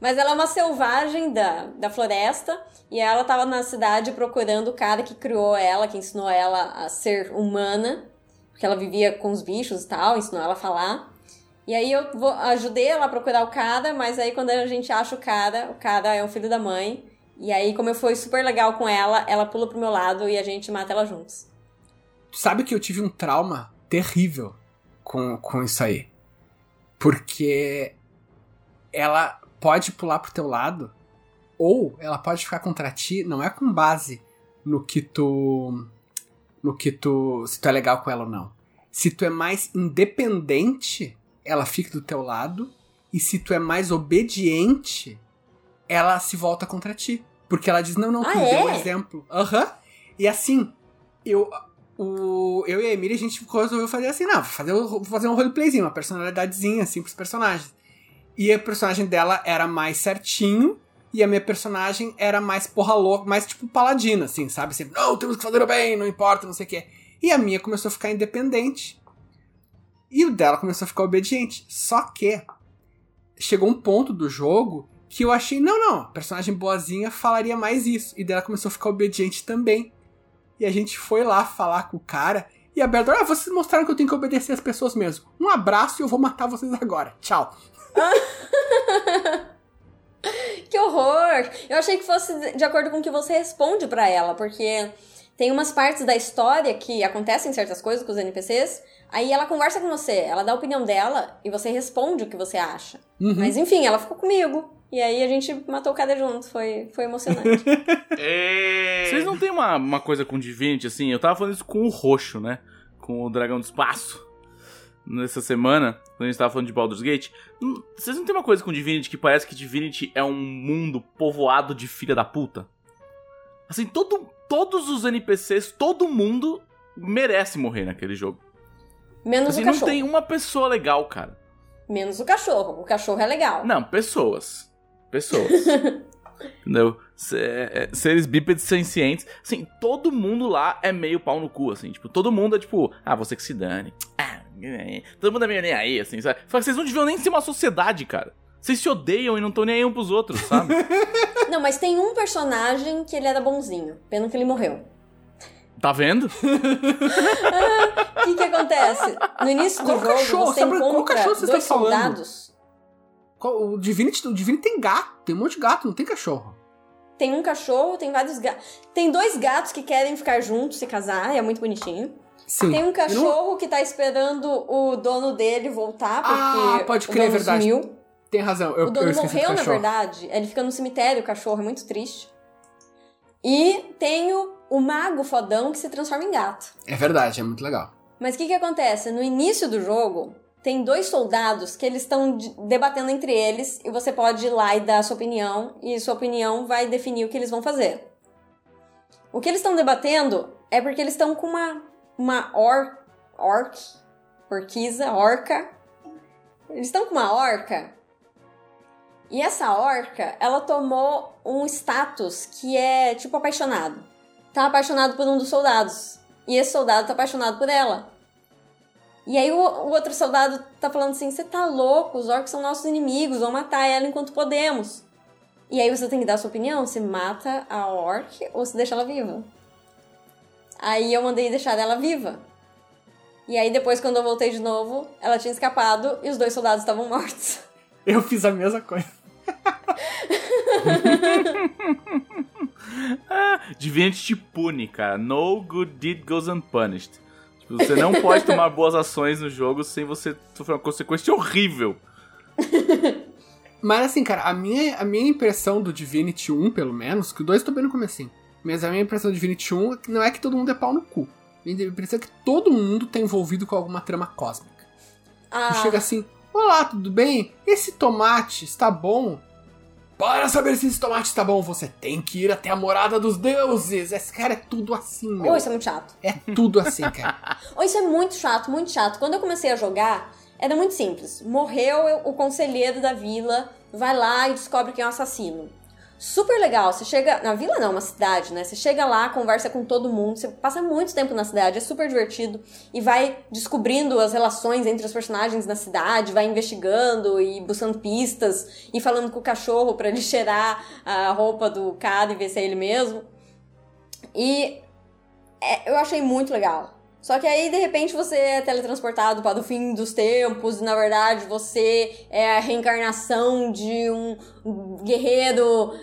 Mas ela é uma selvagem da, da floresta e ela tava na cidade procurando o cara que criou ela, que ensinou ela a ser humana, porque ela vivia com os bichos e tal, ensinou ela a falar. E aí eu vou, ajudei ela a procurar o cara, mas aí quando a gente acha o cara, o cara é um filho da mãe. E aí, como eu fui super legal com ela, ela pula pro meu lado e a gente mata ela juntos. Sabe que eu tive um trauma terrível com, com isso aí. Porque ela pode pular pro teu lado, ou ela pode ficar contra ti, não é com base no que tu. No que tu. Se tu é legal com ela ou não. Se tu é mais independente, ela fica do teu lado. E se tu é mais obediente, ela se volta contra ti. Porque ela diz, não, não, tu Ah, me deu um é? exemplo. Aham. E assim, eu, o, eu e a Emília, a gente resolveu fazer assim, não, vou fazer, vou fazer um roleplayzinho, uma personalidadezinha, assim, pros personagens. E a personagem dela era mais certinho, e a minha personagem era mais porra louca, mais tipo paladina, assim, sabe? Sempre, não, temos que fazer o bem, não importa, não sei o quê. E a minha começou a ficar independente. E o dela começou a ficar obediente. Só que chegou um ponto do jogo que eu achei, não, não, personagem boazinha falaria mais isso. E dela começou a ficar obediente também. E a gente foi lá falar com o cara. E a Berdor, ah, vocês mostraram que eu tenho que obedecer as pessoas mesmo. Um abraço e eu vou matar vocês agora. Tchau. [LAUGHS] Que horror! Eu achei que fosse de acordo com o que você responde pra ela, porque tem umas partes da história que acontecem certas coisas com os NPCs, aí ela conversa com você, ela dá a opinião dela e você responde o que você acha. Uhum. Mas enfim, ela ficou comigo. E aí a gente matou o cara junto, foi, foi emocionante. Ê! [LAUGHS] Vocês não tem uma, uma coisa com Divinity, assim? Eu tava falando isso com o Roxo, né? Com o Dragão do Espaço. Nessa semana, quando a gente tava falando de Baldur's Gate. Hum, Vocês não tem uma coisa com Divinity que parece que Divinity é um mundo povoado de filha da puta? Assim, todo, todos os NPCs, todo mundo merece morrer naquele jogo. Menos Assim, o não cachorro. tem uma pessoa legal, cara. Menos o cachorro. O cachorro é legal. Não, pessoas. Pessoas. [LAUGHS] Entendeu? Se- é, Seres bípedes sencientes. Assim, todo mundo lá é meio pau no cu, assim. Tipo, todo mundo é tipo, ah, você que se dane. Ah, é. todo mundo é meio nem aí, assim, sabe? Só que vocês não deviam nem ser uma sociedade, cara. Vocês se odeiam e não estão nem aí um pros outros, sabe? [LAUGHS] Não, mas tem um personagem que ele era bonzinho. Pena que ele morreu. tá vendo? O que que acontece? No início do Qual jogo, cachorro? você Sabe qual cachorro vocês dois estão falando? soldados. Qual- O Divinity, o Divinity tem gato, tem um monte de gato, não tem cachorro. Tem um cachorro, tem vários gatos. Tem dois gatos que querem ficar juntos, se casar, é muito bonitinho. Sim. Tem um Eu não- cachorro que tá esperando o dono dele voltar, porque Ah, pode o crer, é dono verdade. sumiu. Tem razão, eu, O eu dono do morreu, na cachorro. verdade. Ele fica no cemitério, o cachorro, é muito triste. E tem o, o mago fodão que se transforma em gato. É verdade, é muito legal. Mas o que que acontece? No início do jogo, tem dois soldados que eles estão de- debatendo entre eles e você pode ir lá e dar a sua opinião e sua opinião vai definir o que eles vão fazer. O que eles estão debatendo é porque eles estão com uma uma or, orc, orquiza, orca. Eles estão com uma orca. E essa orca, ela tomou um status que é tipo apaixonado. Tá apaixonado por um dos soldados. E esse soldado tá apaixonado por ela. E aí o, o outro soldado tá falando assim: você tá louco, os orcs são nossos inimigos, vamos matar ela enquanto podemos. E aí você tem que dar sua opinião: se mata a orc ou se deixa ela viva. Aí eu mandei deixar ela viva. E aí depois, quando eu voltei de novo, ela tinha escapado e os dois soldados estavam mortos. [LAUGHS] Eu fiz a mesma coisa. [LAUGHS] Divinity te pune, cara. No good deed goes unpunished. Tipo, você não pode tomar boas ações no jogo sem você sofrer uma consequência horrível. Mas assim, cara, a minha, a minha impressão do Divinity 1, pelo menos, que o 2 eu tô bem no comecinho. Mas a minha impressão do Divinity 1 é que não é que todo mundo é pau no cu. A minha impressão é que todo mundo tá envolvido com alguma trama cósmica. Ah, E chega assim, olá, tudo bem? Esse tomate está bom? Para saber se esse tomate está bom, você tem que ir até a morada dos deuses. Esse cara é tudo assim, meu. oh, isso é muito chato. É tudo assim, cara. [LAUGHS] Oh, isso é muito chato, muito chato. Quando eu comecei a jogar, era muito simples. Morreu o conselheiro da vila, vai lá e descobre quem é o assassino. Super legal. Você chega. Na vila não, uma cidade, né? Você chega lá, conversa com todo mundo, você passa muito tempo na cidade, é super divertido. E vai descobrindo as relações entre os personagens na cidade, vai investigando e buscando pistas, e falando com o cachorro pra ele [LAUGHS] cheirar a roupa do cara e ver se é ele mesmo. E é, eu achei muito legal. Só que aí, de repente, você é teletransportado para o fim dos tempos, e na verdade você é a reencarnação de um guerreiro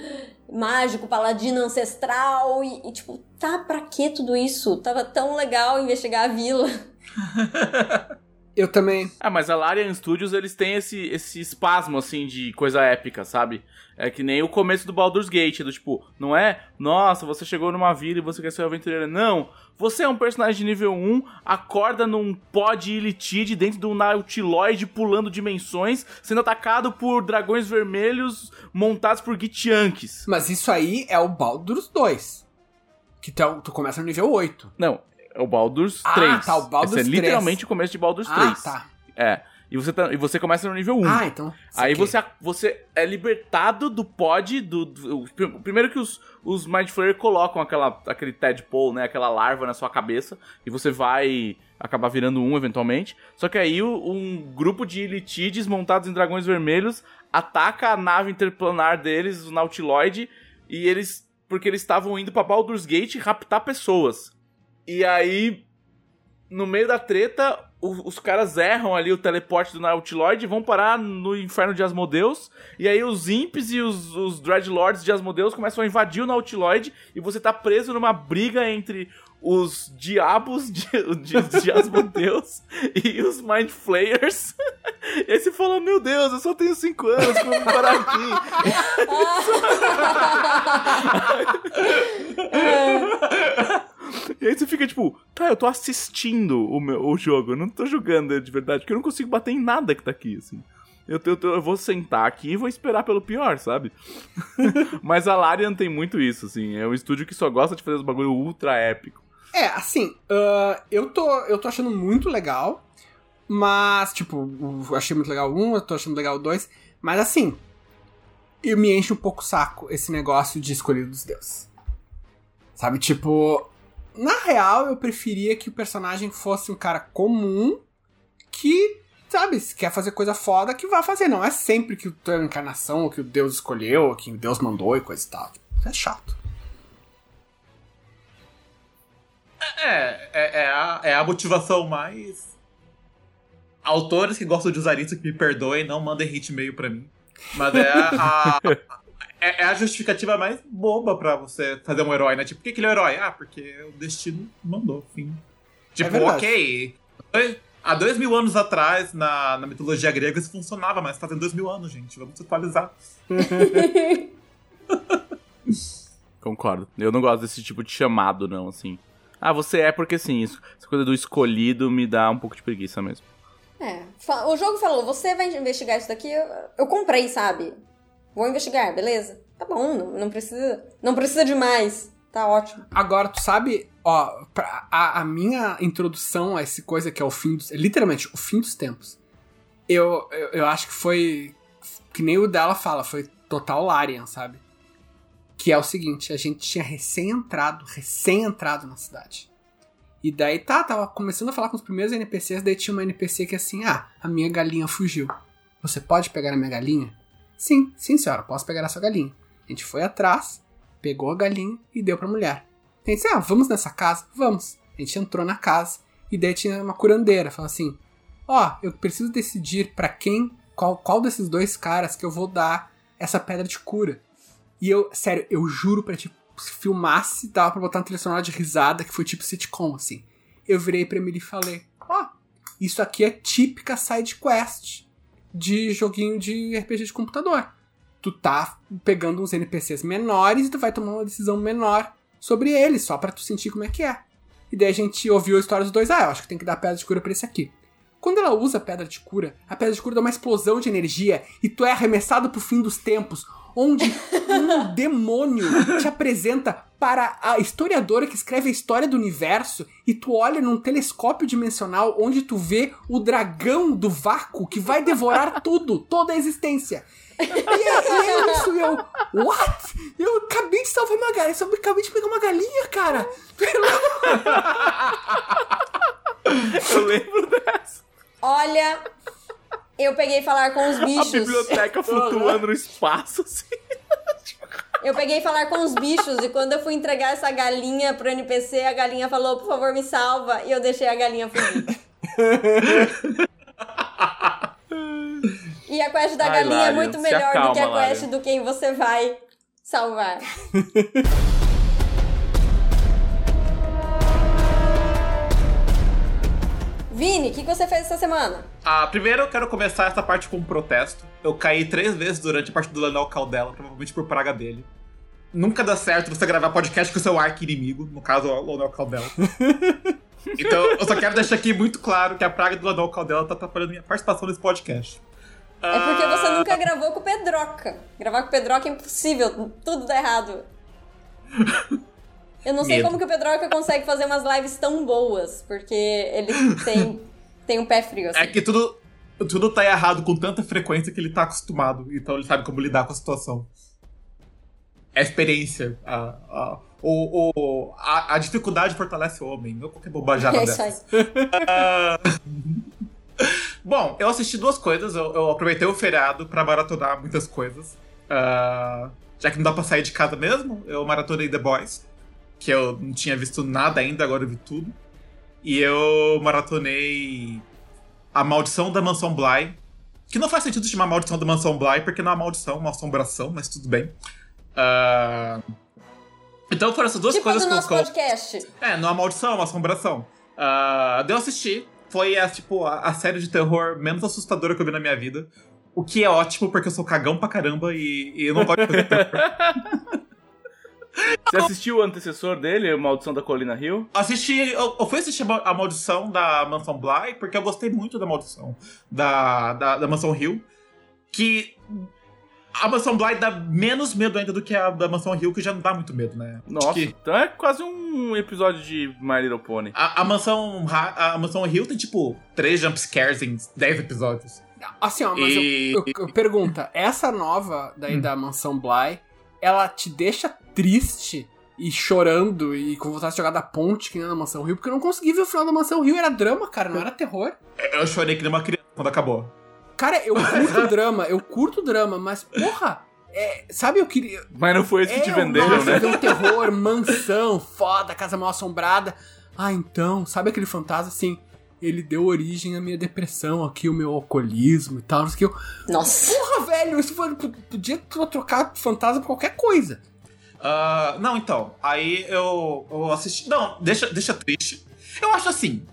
mágico, paladino ancestral, e, e, tipo, tá, pra que tudo isso? Tava tão legal investigar a vila. [LAUGHS] Eu também. Ah, mas a Larian Studios, eles têm esse, esse espasmo, assim, de coisa épica, sabe? É que nem o começo do Baldur's Gate, do tipo, não é, nossa, você chegou numa vila e você quer ser um aventureiro. Não, você é um personagem de nível 1, acorda num pod Illitide dentro de um Nautiloid pulando dimensões, sendo atacado por dragões vermelhos montados por Gitianques. Mas isso aí é o Baldur's 2. Que tu, tu começa no nível 8. Não, é o Baldur's Ah, 3. tá, o Baldur's Esse é 3. literalmente o começo de Baldur's Ah, 3. tá. É. E você, tá- e você começa no nível 1. Ah, então. Aí você, você é libertado do pod, do, do- o primeiro que os, os Mind Flayer colocam aquela, aquele tadpole, né, aquela larva na sua cabeça, e você vai acabar virando um eventualmente. Só que aí um grupo de Elitides montados em dragões vermelhos ataca a nave interplanar deles, o Nautiloid, e eles, porque eles estavam indo pra Baldur's Gate raptar pessoas. E aí, no meio da treta, os caras erram ali o teleporte do Nautiloid e vão parar no inferno de Asmodeus. E aí os Imps e os, os Dreadlords de Asmodeus começam a invadir o Nautiloid e você tá preso numa briga entre os diabos de, [LAUGHS] de, de Asmodeus e os Mind Flayers. E aí você fala, meu Deus, eu só tenho 5 anos, como eu vou parar aqui? [LAUGHS] [LAUGHS] E aí você fica tipo, tá, eu tô assistindo o, meu, o jogo, eu não tô jogando de verdade, porque eu não consigo bater em nada que tá aqui, assim. Eu, eu, eu vou sentar aqui e vou esperar pelo pior, sabe? [LAUGHS] Mas a Larian tem muito isso, assim. É um estúdio que só gosta de fazer os bagulho ultra épico. É, assim, ah, eu, tô, eu tô achando muito legal, mas, tipo, eu achei muito legal um, eu tô achando legal dois, mas assim, eu me enche um pouco o saco esse negócio de escolher dos deuses. Sabe, tipo, na real eu preferia que o personagem fosse um cara comum que sabe, se quer fazer coisa foda, que vá fazer. Não é sempre que o tua encarnação, ou que o Deus escolheu, ou que Deus mandou e coisa e tal. Isso é chato. É, é, é, a, é a motivação mais. Autores que gostam de usar isso que me perdoem, não mandem hit e-mail pra mim. Mas é a, a- [LAUGHS] é, é a justificativa mais boba pra você fazer um herói, né? Tipo, por que, que ele é um herói? Ah, porque o destino mandou, fim. Tipo, verdade. ok. Há dois mil anos atrás, na, na mitologia grega, isso funcionava, mas fazem dois mil anos, gente. Vamos atualizar. [LAUGHS] Concordo. Eu não gosto desse tipo de chamado, não, assim. Ah, você é porque sim. Isso, essa coisa do escolhido me dá um pouco de preguiça mesmo. É. O jogo falou, você vai investigar isso daqui, eu, eu comprei, sabe? Vou investigar, beleza? Tá bom, não, não precisa. Não precisa de mais. Tá ótimo. Agora, tu sabe, ó, pra- a, a minha introdução a essa coisa que é o fim dos. Literalmente, o fim dos tempos. Eu, eu, eu acho que foi. Que nem o dela fala, foi total Larian, sabe? Que é o seguinte, a gente tinha recém-entrado, recém-entrado na cidade. E daí tá, tava começando a falar com os primeiros NPCs, daí tinha uma NPC que assim, ah, a minha galinha fugiu. Você pode pegar a minha galinha? Sim, sim senhora, posso pegar a sua galinha. A gente foi atrás, pegou a galinha e deu pra mulher. A gente disse, ah, vamos nessa casa? Vamos. A gente entrou na casa e daí tinha uma curandeira. Falou assim, ó, eu preciso decidir pra quem, qual, qual desses dois caras que eu vou dar essa pedra de cura. E eu, sério, eu juro pra ti, se filmasse, dava pra botar uma trilha sonora de risada que foi tipo sitcom, assim. Eu virei pra Emily e falei, ó, isso aqui é típica side quest de joguinho de RPG de computador. Tu tá pegando uns NPCs menores e tu vai tomar uma decisão menor sobre eles, só pra tu sentir como é que é. E daí a gente ouviu a história dos dois, ah, eu acho que tem que dar pedra de cura pra esse aqui. Quando ela usa a pedra de cura, a pedra de cura dá uma explosão de energia e tu é arremessado pro fim dos tempos, onde um [LAUGHS] demônio te apresenta para a historiadora que escreve a história do universo e tu olha num telescópio dimensional onde tu vê o dragão do vácuo que vai devorar [LAUGHS] tudo, toda a existência. E, é- e é isso, e eu. What? Eu acabei de salvar uma galinha. Eu acabei de pegar uma galinha, cara. [LAUGHS] Eu lembro dessa. Olha, eu peguei falar com os [LAUGHS] A bichos. biblioteca [LAUGHS] flutuando no espaço, assim. Eu peguei falar com os bichos e quando eu fui entregar essa galinha pro NPC, a galinha falou, por favor, me salva. E eu deixei a galinha fugir. [LAUGHS] e a quest da Ai, galinha é muito melhor do que a acalma, quest do quem você vai salvar. Vini, o que, que você fez essa semana? Ah, primeiro eu quero começar essa parte com um protesto. Eu caí três vezes durante a parte do Lanel Caldela, provavelmente por praga dele. Nunca dá certo você gravar podcast com o seu arco inimigo, no caso, o Lanel Caldela. [LAUGHS] então, eu só quero deixar aqui muito claro que a praga do Lanel Caldela tá atrapalhando minha participação nesse podcast. É porque você Ah, nunca gravou com o Pedroca. Gravar com o Pedroca é impossível, tudo dá errado. Eu não sei Medo. como que o Pedroca consegue fazer umas lives tão boas, porque ele tem, tem um pé frio, assim. É que tudo, tudo tá errado com tanta frequência que ele tá acostumado, então ele sabe como lidar com a situação. É experiência. A, a, o, o, a, a dificuldade fortalece o homem, não qualquer bobajada [LAUGHS] É isso dessa. aí. [LAUGHS] Bom, eu assisti duas coisas. Eu, eu aproveitei o feriado pra maratonar muitas coisas. Ah, já que não dá pra sair de casa mesmo, eu maratonei The Boys, que eu não tinha visto nada ainda, agora eu vi tudo. E eu maratonei A Maldição da Mansão Bly, que não faz sentido chamar Maldição da Mansão Bly, porque não é uma maldição, é uma assombração, mas tudo bem. Ah, então foram essas duas Tipo coisas do que eu- nosso que eu, podcast. é, não é uma maldição, é uma assombração. Ah, daí eu assisti. Foi a, tipo, a, a série de terror menos assustadora que eu vi na minha vida. O que é ótimo, porque eu sou cagão pra caramba e, e eu não gosto de de [LAUGHS] terror. Você assistiu o antecessor dele, Maldição da Colina Hill? Assisti, eu, eu fui assistir a a Maldição da Mansão Bly, porque eu gostei muito da Maldição da, da, da Mansão Hill. Que a Mansão Bly dá menos medo ainda do que a da Mansão Hill, que já não dá muito medo, né? Nossa, que- então é quase um episódio de My Little Pony. A, a mansão, Ra- a mansão Hill tem, tipo, três jumpscares em 10 episódios. Assim, ó, mas E- eu, eu, eu pergunta, essa nova daí Hum. da mansão Bly, ela te deixa triste e chorando e com vontade de jogar da ponte que nem na mansão Rio? Porque eu não consegui ver o final da mansão Rio, era drama, cara, não era terror. Eu chorei que nem uma criança quando acabou. Cara, eu curto [LAUGHS] drama, eu curto drama, mas porra, é, sabe, eu queria. Mas não foi isso que é, te venderam, nossa, né? um terror, mansão, foda, casa mal assombrada. Ah, então, sabe aquele fantasma assim? Ele deu origem à minha depressão aqui, o meu alcoolismo e tal. não sei o que eu, Nossa. porra, velho, isso foi, podia trocar fantasma por qualquer coisa. Ah, não, então. Aí eu, eu assisti. Não, deixa, deixa triste. Eu acho assim.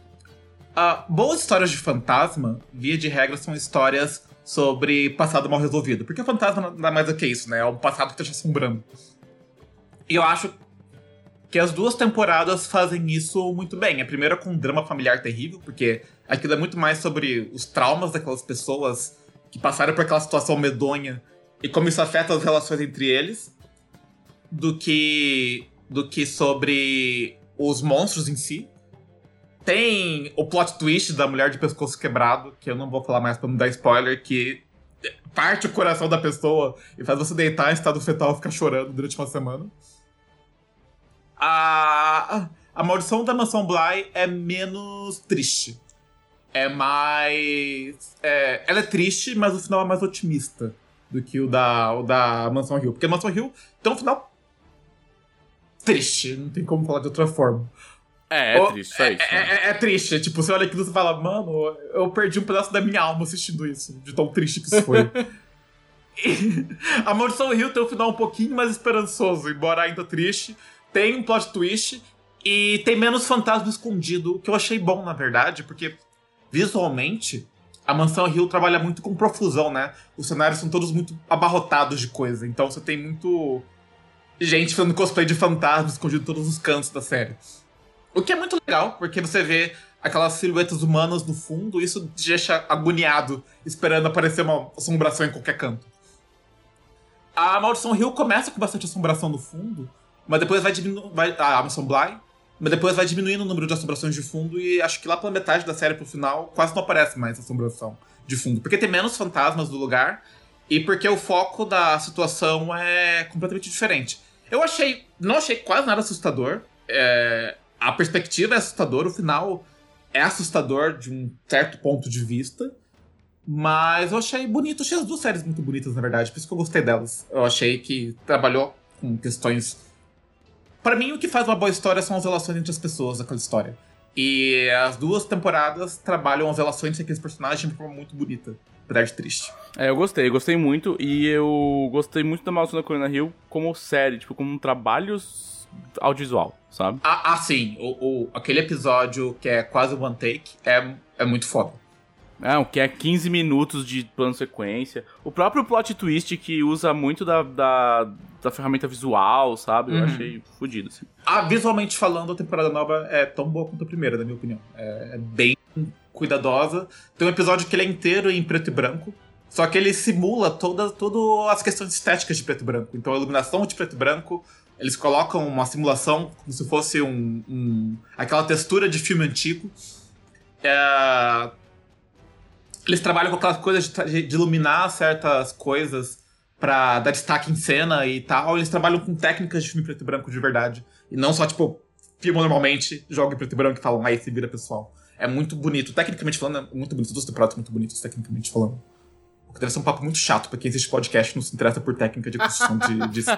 ah, boas histórias de fantasma, via de regra, são histórias sobre passado mal resolvido. Porque o fantasma é mais do que isso, né? É um passado que tá te assombrando. E eu acho que as duas temporadas fazem isso muito bem. A primeira com um drama familiar terrível, porque aquilo é muito mais sobre os traumas daquelas pessoas que passaram por aquela situação medonha e como isso afeta as relações entre eles do que do que sobre os monstros em si. Tem o plot twist da mulher de pescoço quebrado, que eu não vou falar mais pra não dar spoiler, que parte o coração da pessoa e faz você deitar em estado fetal e ficar chorando durante uma semana. A, a maldição da mansão Bly é menos triste. É mais. é, ela é triste, mas o final é mais otimista do que o da, o da Mansão Hill. Porque a Mansão Hill tem um final triste, não tem como falar de outra forma. É, é triste, só isso. É, né? é- é triste, tipo, você olha aquilo e fala, mano, eu perdi um pedaço da minha alma assistindo isso, de tão triste que isso foi. [LAUGHS] [LAUGHS] A Maldição Hill tem um final um pouquinho mais esperançoso, embora ainda triste. Tem um plot twist e tem menos fantasma escondido, o que eu achei bom, na verdade, porque visualmente a Mansão Hill trabalha muito com profusão, né? Os cenários são todos muito abarrotados de coisa, então você tem muito gente fazendo cosplay de fantasma escondido em todos os cantos da série. O que é muito legal, porque você vê aquelas silhuetas humanas no fundo, isso te deixa agoniado, esperando aparecer uma assombração em qualquer canto. A Maldição Hill começa com bastante assombração no fundo, mas depois vai diminuindo. Vai, a Amazon Bly, mas depois vai diminuindo o número de assombrações de fundo, e acho que lá pela metade da série pro final quase não aparece mais assombração de fundo. Porque tem menos fantasmas do lugar, e porque o foco da situação é completamente diferente. Eu achei. Não achei quase nada assustador. É, a perspectiva é assustadora, o final é assustador de um certo ponto de vista. Mas eu achei bonito. Achei as duas séries muito bonitas, na verdade. Por isso que eu gostei delas. Eu achei que trabalhou com questões. Pra mim, o que faz uma boa história são as relações entre as pessoas daquela história. E as duas temporadas trabalham as relações entre aqueles personagens de forma muito bonita. Apesar de triste. É, eu gostei, gostei muito. E eu gostei muito da Maldição da Colina Hill como série, tipo, como um trabalho audiovisual, sabe? Ah, ah, sim. O, o- aquele episódio que é quase one take é, é muito foda. É, o que é 15 minutos de plano sequência. O próprio plot twist que usa muito da, da, da ferramenta visual, sabe? Eu Uhum. achei fodido, assim. Ah, visualmente falando, a temporada nova é tão boa quanto a primeira, na minha opinião. É, é bem cuidadosa. Tem um episódio que ele é inteiro em preto e branco. Só que ele simula todas todas as questões estéticas de preto e branco. Então a iluminação de preto e branco, eles colocam uma simulação como se fosse um, um- aquela textura de filme antigo. É, eles trabalham com aquelas coisas de, de iluminar certas coisas pra dar destaque em cena e tal. Eles trabalham com técnicas de filme preto e branco de verdade. E não só, tipo, filmam normalmente, jogam em preto e branco e falam, aí se vira pessoal. É muito bonito. Tecnicamente falando, é muito bonito. As duas temporadas são muito bonitas, tecnicamente falando. O que deve ser um papo muito chato pra quem assiste podcast e não se interessa por técnica de construção de, de [LAUGHS]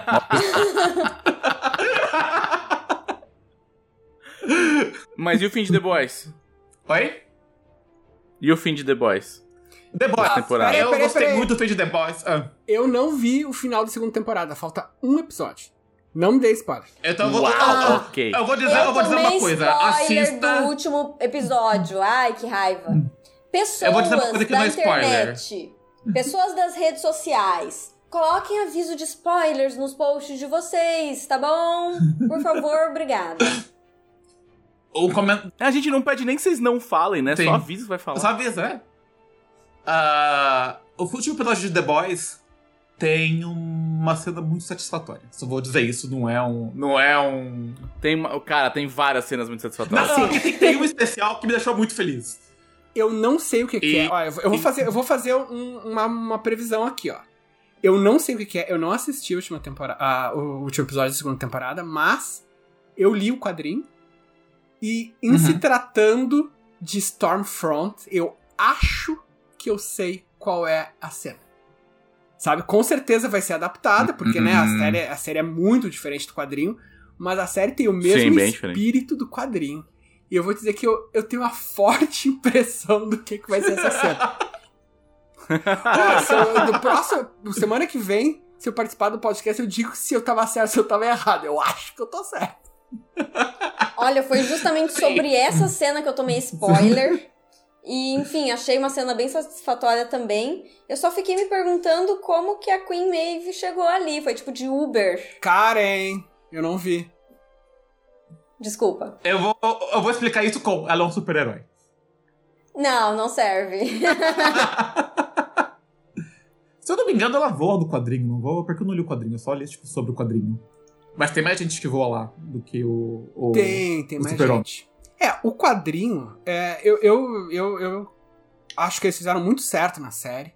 Mas e o fim de The Boys? Oi? E o fim de The Boys? The Boys. temporada. Eu Peraí, gostei peraí. muito do fim de The Boys. Ah, Eu não vi o final da segunda temporada, falta um episódio. Não me dê spoiler. então eu vou, Uau, ah, ok. eu vou dizer, eu, vou dizer uma coisa. spoiler Assista. do último episódio. Ai, que raiva. Pessoas Eu vou dizer uma coisa que da não é spoiler. internet, pessoas das redes sociais, coloquem aviso de spoilers nos posts de vocês, tá bom? Por favor, [LAUGHS] obrigada. O coment... A gente não pede nem que vocês não falem, né? Sim. Só avisa que vai falar. Só avisa, é? Ah, o último episódio de The Boys tem uma cena muito satisfatória. Só vou dizer isso, não é um. Não é um. Tem, uma- cara, tem várias cenas muito satisfatórias. não, porque tem, tem um especial que me deixou muito feliz. Eu não sei o que, que E- é. Olha, eu vou- eu vou e- fazer, eu vou fazer um- uma, uma previsão aqui, ó. Eu não sei o que, que é. Eu não assisti a última temporada, a- o último episódio da segunda temporada, mas eu li o quadrinho. E em Uhum. se tratando de Stormfront, eu acho que eu sei qual é a cena. Sabe? Com certeza vai ser adaptada, porque, né, a Uhum. série, a série é muito diferente do quadrinho, mas a série tem o mesmo Sim, diferente. espírito do quadrinho. E eu vou dizer que eu, eu tenho uma forte [LAUGHS] impressão do que, que vai ser essa cena. [LAUGHS] Eu- no próximo, semana que vem, se eu participar do podcast, eu digo se eu tava certo, se eu tava errado. Eu acho que eu tô certo. Olha, foi justamente [LAUGHS] sobre essa cena que eu tomei spoiler. E, enfim, achei uma cena bem satisfatória também. Eu só fiquei me perguntando como que a Queen Maeve chegou ali. Foi tipo de Uber. Karen, eu não vi. Desculpa. Eu vou, eu vou explicar isso com ela é um super-herói. Não, não serve. [LAUGHS] Se eu não me engano, ela voa no quadrinho, não voa porque eu não li o quadrinho, eu só li tipo, sobre o quadrinho. Mas tem mais gente que voa lá do que o. o Tem, tem o mais gente. É, o quadrinho, é, eu, eu, eu, eu acho que eles fizeram muito certo na série.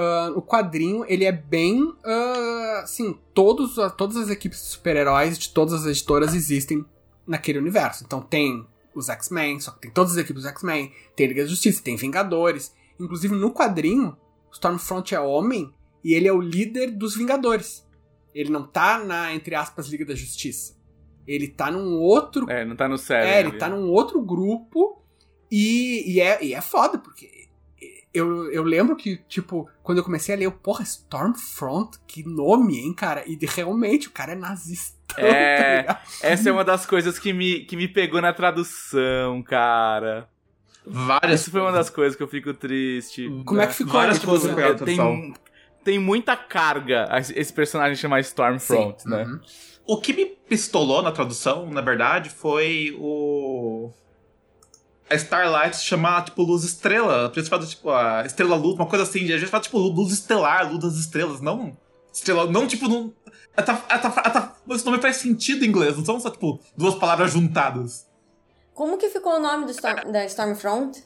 Ah, o quadrinho, ele é bem. ah, assim, todos, todas as equipes de super-heróis de todas as editoras existem naquele universo. Então tem os X-Men, só que tem todas as equipes dos X-Men, tem Liga da Justiça, tem Vingadores. Inclusive no quadrinho, Stormfront é homem e ele é o líder dos Vingadores. Ele não tá na, entre aspas, Liga da Justiça. Ele tá num outro É, não tá no sério. é, ele tá num outro grupo e, e, é, e é foda, porque eu, eu lembro que, tipo, quando eu comecei a ler, eu, porra, Stormfront, que nome, hein, cara? E de- realmente, o cara é nazistão, [LAUGHS] É. tá ligado? Essa é uma das coisas que me, que me pegou na tradução, cara. Várias. Isso foi uma das coisas que eu fico triste. Como é que ficou Várias tipo, coisas é, pegaram É, a tradução. tem, tem muita carga esse esse personagem chamar Stormfront, Sim, né? uhum. O que me pistolou na tradução, na verdade, foi o. A Starlight se chamar, tipo, luz estrela. A gente fala, tipo, a estrela luz, uma coisa assim. A gente fala, tipo, luz estelar, luz das estrelas, não. Estrela, não, tipo, não. ela tá- ela tá- ela tá- esse nome faz sentido em inglês, não são só, tipo, duas palavras juntadas. Como que ficou o nome do Storm- da Stormfront?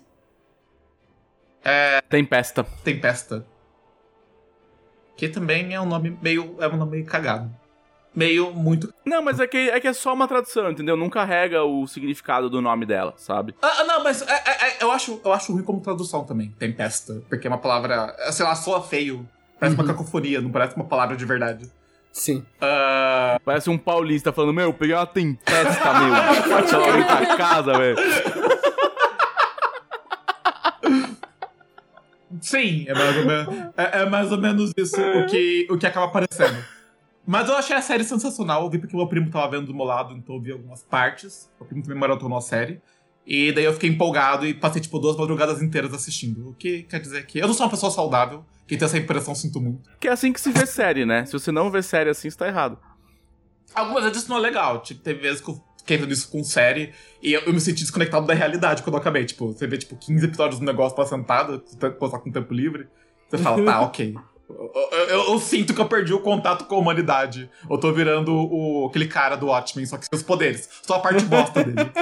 Tempesta. Tempesta. Que também é um nome meio. É um nome meio cagado. Meio muito. Não, mas é que, é que é só uma tradução, entendeu? Não carrega o significado do nome dela, sabe? Ah, ah, não, mas é- é- é- eu, acho, eu acho ruim como tradução também, tempesta. Porque é uma palavra, sei lá, soa feio. Parece uma cacofonia, não parece uma palavra de verdade. Sim. Ah, Parece um paulista falando, meu, peguei uma tempesta, [LAUGHS] meu. Pode alguém pra casa, velho. sim, é mais ou menos, é, é mais ou menos isso o que, o que acaba aparecendo. Mas eu achei a série sensacional. Eu vi porque meu primo tava vendo do meu lado, então eu vi algumas partes. Meu primo também maratonou a série. E daí eu fiquei empolgado e passei, tipo, duas madrugadas inteiras assistindo. O que quer dizer que eu não sou uma pessoa saudável. Quem tem essa impressão, sinto muito. Que é assim que se vê série, né? Se você não vê série assim, você tá errado. Algumas vezes isso não é legal. Tipo, teve vezes que eu fiquei vendo isso com série e eu, eu me senti desconectado da realidade quando eu acabei. Tipo, você vê, tipo, 15 episódios do negócio pra sentado, postar com tempo livre. Você fala, tá, [LAUGHS] ok. Eu, eu- eu- sinto que eu perdi o contato com a humanidade. Eu tô virando o, aquele cara do Watchmen, só que sem os poderes. Só a parte bosta dele. [LAUGHS]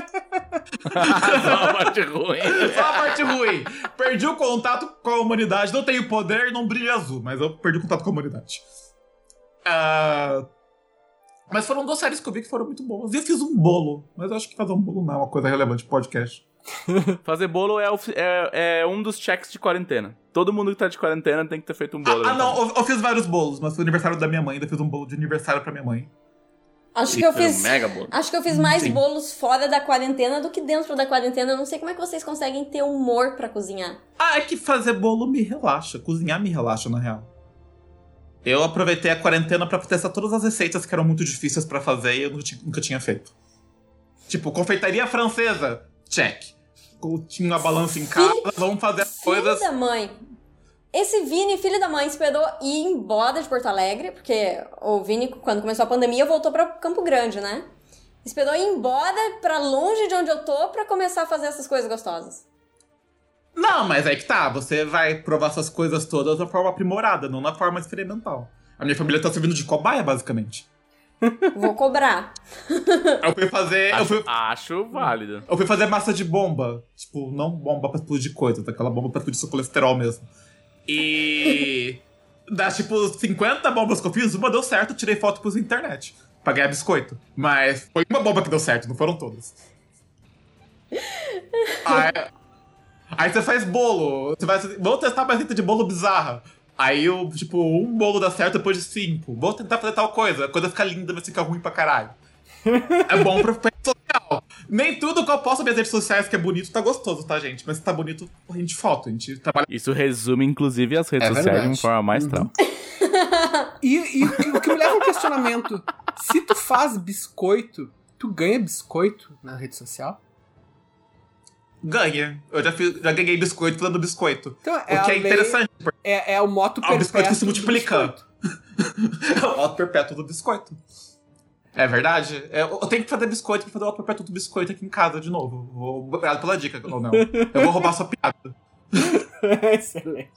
Só a parte ruim. Só a parte ruim. Perdi o contato com a humanidade. Não tenho poder, não brilho azul, mas eu perdi o contato com a humanidade. Ah, Mas foram duas séries que eu vi que foram muito boas. E eu fiz um bolo. Mas eu acho que fazer um bolo não é uma coisa relevante pro podcast. [LAUGHS] Fazer bolo é, é- é um dos checks de quarentena. Todo mundo que tá de quarentena tem que ter feito um bolo. Ah, ah, não, eu, eu fiz vários bolos, mas foi o aniversário da minha mãe, ainda fiz um bolo de aniversário pra minha mãe. Acho que eu Foi um fiz. mega bolo. Acho que eu fiz mais Sim. bolos fora da quarentena do que dentro da quarentena. Eu não sei como é que vocês conseguem ter humor pra cozinhar. Ah, é que fazer bolo me relaxa. Cozinhar me relaxa, na real. Eu aproveitei a quarentena pra testar todas as receitas que eram muito difíceis pra fazer e eu nunca tinha feito. Tipo, confeitaria francesa. Check. Tinha uma balança em casa, vamos fazer as Filho coisas. da mãe. Esse Vini, filho da mãe, esperou ir embora de Porto Alegre, porque o Vini, quando começou a pandemia, voltou pra Campo Grande, né? Esperou ir embora pra longe de onde eu tô pra começar a fazer essas coisas gostosas. Não, mas é que tá, você vai provar essas coisas todas da forma aprimorada, não na forma experimental. A minha família tá servindo de cobaia, basicamente. Vou cobrar. Eu fui fazer. Eu Acho, fui, acho válido. eu fui fazer massa de bomba. Tipo, não bomba pra explodir coisas, aquela bomba pra explodir seu colesterol mesmo. E. [LAUGHS] Das tipo 50 bombas que eu fiz, uma deu certo, eu tirei foto pros internet. Pra ganhar biscoito. Mas foi uma bomba que deu certo, não foram todas. [LAUGHS] Aí, Aí você faz bolo. Você vai. Vamos testar uma receita de bolo bizarra. Aí, eu, tipo, um bolo dá certo depois de cinco. Vou tentar fazer tal coisa. A coisa fica linda, mas fica ruim pra caralho. É bom pra [LAUGHS] rede social. Nem tudo que eu posto nas minhas redes sociais que é bonito tá gostoso, tá, gente? Mas se tá bonito, a gente foto. A gente trabalha. Isso resume, inclusive, as redes É sociais de uma forma maestral. [LAUGHS] E, e o que- o que me leva ao questionamento: se tu faz biscoito, tu ganha biscoito na rede social? Ganha. Eu já, fiz, já ganhei biscoito falando biscoito. Então o é a que é lei- interessante, porque É, é o moto Ah, o biscoito perpétuo se do multiplica. biscoito. [LAUGHS] é o auto perpétuo do biscoito. É verdade? É, Eu tenho que fazer biscoito pra fazer o auto perpétuo do biscoito aqui em casa de novo. Vou- Obrigado pela dica, ou não. Eu vou roubar sua piada. [LAUGHS] Excelente.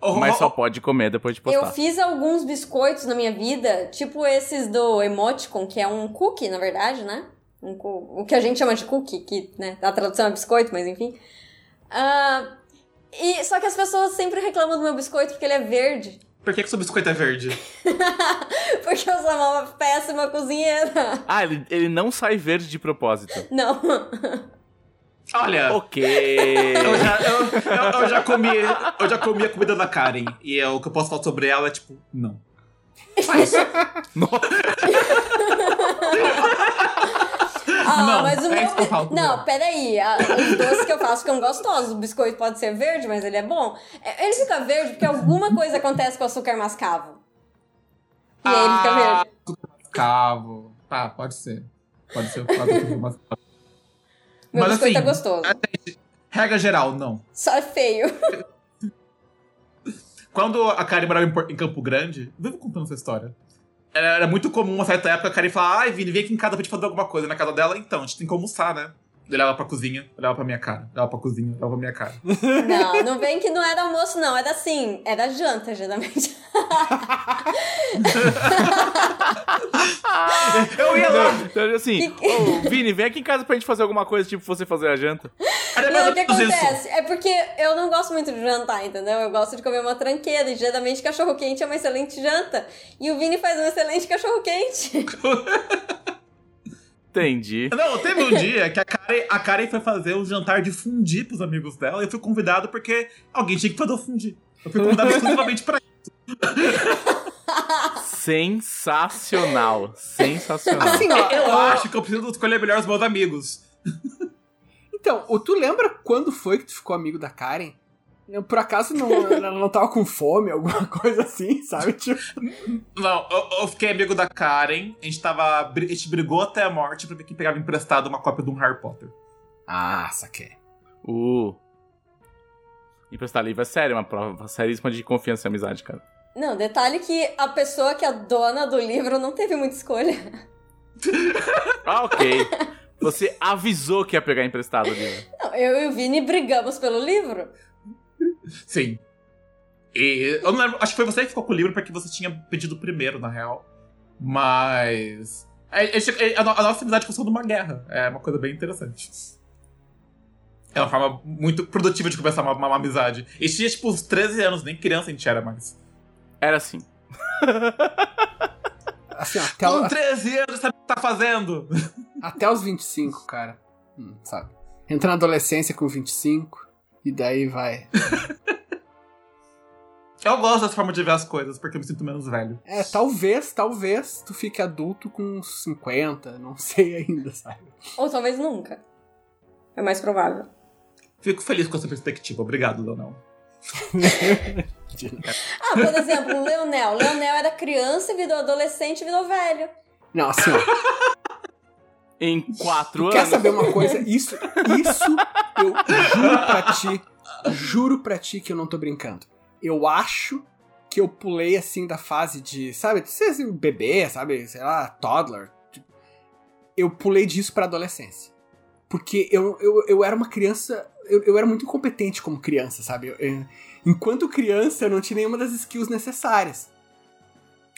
Eu Mas só pode comer depois de Eu postar. fiz alguns biscoitos na minha vida, tipo esses do Emoticon, que é um cookie, na verdade, né? Um o que a gente chama de cookie, que né, a tradução é biscoito, mas enfim. Ah, e, só que as pessoas sempre reclamam do meu biscoito porque ele é verde. [LAUGHS] Por que, que seu biscoito é verde? Porque eu sou uma péssima cozinheira. Ah, ele, ele não sai verde de propósito. Não. Olha, Ok. eu, já, eu, eu- eu já comi, eu já comi a comida da Karen. E é, o que eu posso falar sobre ela é tipo, não. [LAUGHS] [LAUGHS] Ah, Não, mas o é meu. falo, não, não. peraí. a- Os doces que eu faço ficam gostosos. O biscoito pode ser verde, mas ele é bom. É, Ele fica verde porque alguma coisa acontece com o açúcar mascavo. E aí ele fica Ah, verde. Cavo. Tá, pode ser. Pode ser o caso do mas... Meu mas biscoito assim, é gostoso. Regra geral, não. Só é feio. Quando a Karen morava em Campo Grande, vivo contando essa história. Era, muito comum, uma certa época, a Karen falar: Ai, Vini, vem aqui em casa pra te fazer alguma coisa. Na casa dela, então, a gente tem que almoçar, né? Olhava pra cozinha, olhava pra minha cara. Olhava pra cozinha, olhava pra minha cara. Não, não vem que não era almoço, não. Era assim, era janta, geralmente. [LAUGHS] Eu ia lá! Então, assim, ô, Vini, vem aqui em casa pra gente fazer alguma coisa, tipo você fazer a janta. Não, o que acontece? É porque eu não gosto muito de jantar, entendeu? Eu gosto de comer uma tranqueira. E geralmente cachorro quente é uma excelente janta. E o Vini faz um excelente cachorro quente. [LAUGHS] Entendi. Não, teve um dia que a Karen, a Karen foi fazer um jantar de fundi pros amigos dela. E eu fui convidado porque alguém tinha que fazer o fundi. Eu fui convidado exclusivamente pra [LAUGHS] Sensacional. Sensacional. Assim, ó, Eu ó, acho que eu preciso escolher melhor os meus amigos. Então, tu lembra quando foi que tu ficou amigo da Karen? Eu, por acaso não, ela não tava com fome, alguma [LAUGHS] coisa assim, sabe? Tipo, Não, eu, eu fiquei amigo da Karen. A gente tava. A gente brigou até a morte pra ver quem pegava emprestado uma cópia de um Harry Potter. ah, saquei. Uh. Emprestar livro é sério, uma prova seríssima de confiança e amizade, cara. Não, detalhe que a pessoa que é dona do livro não teve muita escolha. Ah, ok. Você avisou que ia pegar emprestado o livro. Não, eu e o Vini brigamos pelo livro. Sim. E eu não lembro, acho que foi você que ficou com o livro porque você tinha pedido primeiro, na real. Mas. A, a- a no- a nossa amizade começou numa guerra. É uma coisa bem interessante. É uma forma muito produtiva de começar uma, uma amizade. E tinha, tipo, uns 13 anos, nem criança a gente era mais. Era assim. [LAUGHS] Assim, ó, até, Com o- 13 anos, sabe o que tá fazendo? até os 25, cara. Hum, sabe? Entra na adolescência com 25, e daí vai. [LAUGHS] Eu gosto dessa forma de ver as coisas, porque eu me sinto menos velho. É, talvez, talvez tu fique adulto com uns 50, não [LAUGHS] sei ainda, sabe? Ou talvez nunca. É mais provável. Fico feliz com essa perspectiva. Obrigado, Leonel. [LAUGHS] Ah, por exemplo, o Leonel. Leonel era criança, virou adolescente e virou velho. Não, assim, ó. Em quatro Tu anos. quer saber uma coisa? Isso, isso eu juro pra ti, juro pra ti que eu não tô brincando. Eu acho que eu pulei assim da fase de, sabe, de bebê, sabe, sei lá, toddler. Eu pulei disso pra adolescência. Porque eu, eu, eu era uma criança, eu, eu era muito incompetente como criança, sabe? Eu- eu- enquanto criança eu não tinha nenhuma das skills necessárias.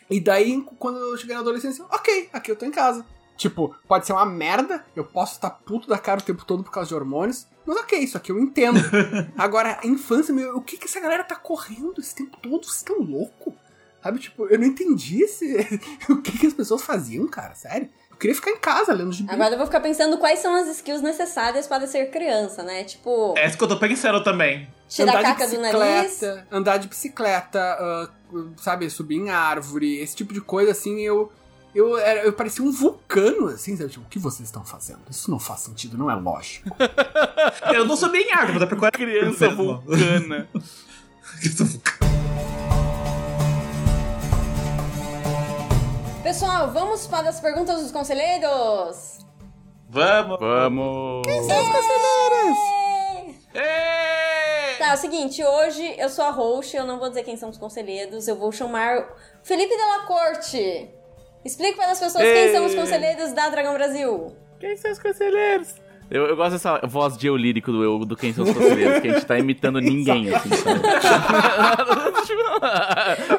E daí, quando eu cheguei na adolescência, ok, aqui eu tô em casa. Tipo, pode ser uma merda, eu posso estar puto da cara o tempo todo por causa de hormônios, mas ok, isso aqui eu entendo. [LAUGHS] Agora, a infância, meu, o que que essa galera tá correndo esse tempo todo? Vocês estão loucos? Sabe, tipo, eu não entendi esse... [LAUGHS] o que que as pessoas faziam, cara, sério. queria ficar em casa lendo gibi. Agora eu vou ficar pensando quais são as skills necessárias para ser criança, né? Tipo, É isso que eu tô pensando também. tirar a andar caca de do nariz. bicicleta, andar de bicicleta, ah, sabe, subir em árvore, esse tipo de coisa, assim, eu. Eu, era, eu parecia um vulcano, assim, sabe? Tipo, o que vocês estão fazendo? Isso não faz sentido, não é lógico. [LAUGHS] Eu não subi em árvore, vou dar procurar. Criança vulcana. Pessoal, vamos para as perguntas dos conselheiros? Vamos. Vamos. Ê! Tá, é o seguinte, hoje eu sou a host, eu não vou dizer quem são os conselheiros, eu vou chamar Felipe Della Corte. Explique para as pessoas quem Ei. são os conselheiros da Dragão Brasil. Quem são os conselheiros? Eu, eu gosto dessa voz de eu lírico do, eu, do Quem São os Conselheiros, que a gente tá imitando [LAUGHS] ninguém, assim, sabe?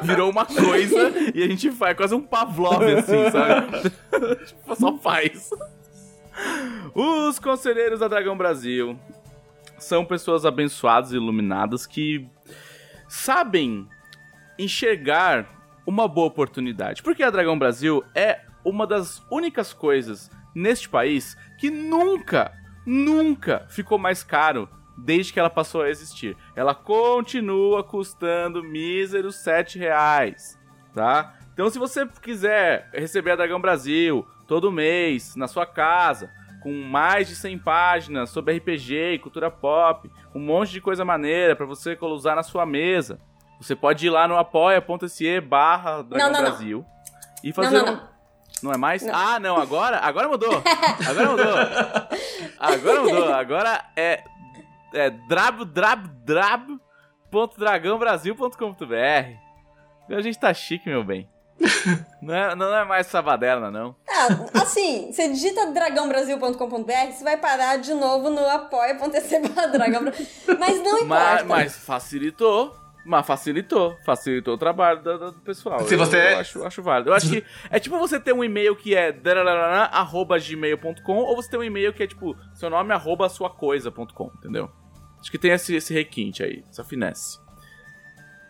[LAUGHS] Virou uma coisa e a gente faz quase um Pavlov, assim, sabe? [LAUGHS] Tipo, Só faz. Os conselheiros da Dragão Brasil são pessoas abençoadas e iluminadas que sabem enxergar uma boa oportunidade. Porque a Dragão Brasil é uma das únicas coisas neste país que nunca, nunca ficou mais caro desde que ela passou a existir. Ela continua custando míseros 7 reais, tá? Então se você quiser receber a Dragão Brasil todo mês na sua casa, com mais de 100 páginas sobre RPG e cultura pop, um monte de coisa maneira pra você usar na sua mesa, você pode ir lá no apoia.se barra Dragão Não, não, não. Brasil e Não, fazer não, um... não. Não é mais? Ah, não, agora, agora mudou. Agora mudou. [LAUGHS] Agora mudou. Agora é é drab drab drab dragãobrasil.com.br. A gente tá chique, meu bem. [LAUGHS] Não é, não é mais sabaderna, não. Ah, assim, você digita dragãobrasil.com.br, você vai parar de novo no apoia.se. Mas não Mas, importa. mas facilitou. Mas facilitou. Facilitou o trabalho do, do pessoal. Se Eu- você- Eu, acho, acho válido. Eu acho que é tipo você ter um e-mail que é arroba gmail.com ou você ter um e-mail que é tipo seu nome arroba sua coisa.com, entendeu? Acho que tem esse, esse requinte aí, essa finesse.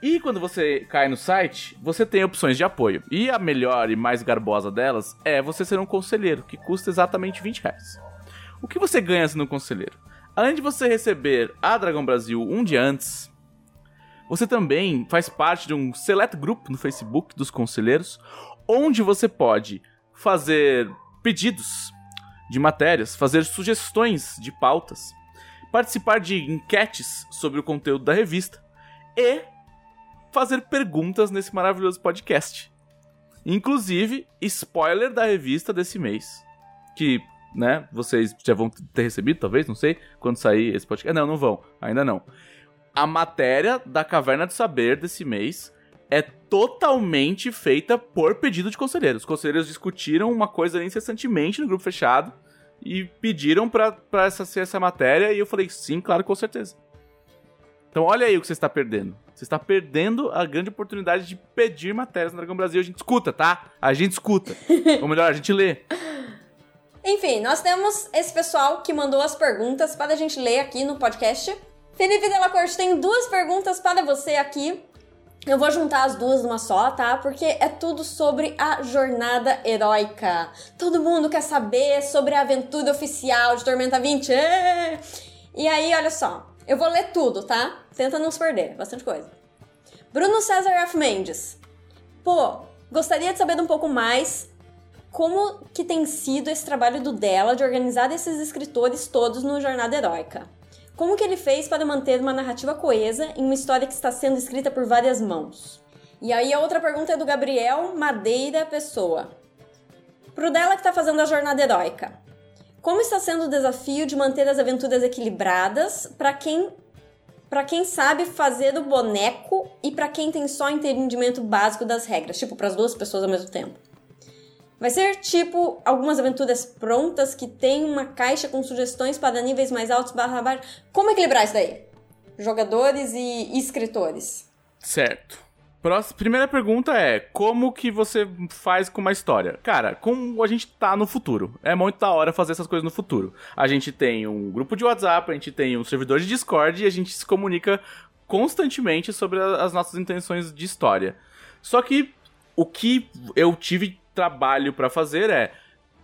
E quando você cai no site, você tem opções de apoio. E a melhor e mais garbosa delas é você ser um conselheiro, que custa exatamente 20 reais. O que você ganha sendo um conselheiro? Além de você receber a Dragão Brasil um dia antes, você também faz parte de um select group no Facebook dos conselheiros, onde você pode fazer pedidos de matérias, fazer sugestões de pautas, participar de enquetes sobre o conteúdo da revista e fazer perguntas nesse maravilhoso podcast. Inclusive, spoiler da revista desse mês. Que, né, vocês já vão ter recebido, talvez, não sei, quando sair esse podcast. Não, não vão, ainda não. A matéria da Caverna do Saber desse mês é totalmente feita por pedido de conselheiros. Os conselheiros discutiram uma coisa incessantemente no grupo fechado e pediram pra, pra essa, ser essa matéria e eu falei, sim, claro, com certeza. Então olha aí o que você está perdendo. Você está perdendo a grande oportunidade de pedir matérias no Dragão Brasil. A gente escuta, tá? A gente escuta. [LAUGHS] Ou melhor, a gente lê. Enfim, nós temos esse pessoal que mandou as perguntas para a gente ler aqui no podcast. Felipe Della Corte tem duas perguntas para você aqui. Eu vou juntar as duas numa só, tá? Porque é tudo sobre a jornada heróica. Todo mundo quer saber sobre a aventura oficial de Tormenta 20. Ê! E aí, olha só. Eu vou ler tudo, tá? Tenta não se perder. Bastante coisa. Bruno César F. Mendes. Pô, gostaria de saber um pouco mais como que tem sido esse trabalho do dela de organizar esses escritores todos no Jornada Heróica. Como que ele fez para manter uma narrativa coesa em uma história que está sendo escrita por várias mãos? E aí a outra pergunta é do Gabriel Madeira Pessoa. Pro dela que está fazendo a Jornada Heróica. Como está sendo o desafio de manter as aventuras equilibradas para quem para quem sabe fazer o boneco e para quem tem só entendimento básico das regras, tipo para as duas pessoas ao mesmo tempo? Vai ser tipo algumas aventuras prontas que tem uma caixa com sugestões para níveis mais altos barra baixo. Como equilibrar isso daí? Jogadores e escritores. Certo. Próxima, primeira pergunta é: como que você faz com uma história? Cara, como a gente tá no futuro. É muito da hora fazer essas coisas no futuro. A gente tem um grupo de WhatsApp, a gente tem um servidor de Discord e a gente se comunica constantemente sobre as nossas intenções de história. Só que o que eu tive trabalho pra fazer é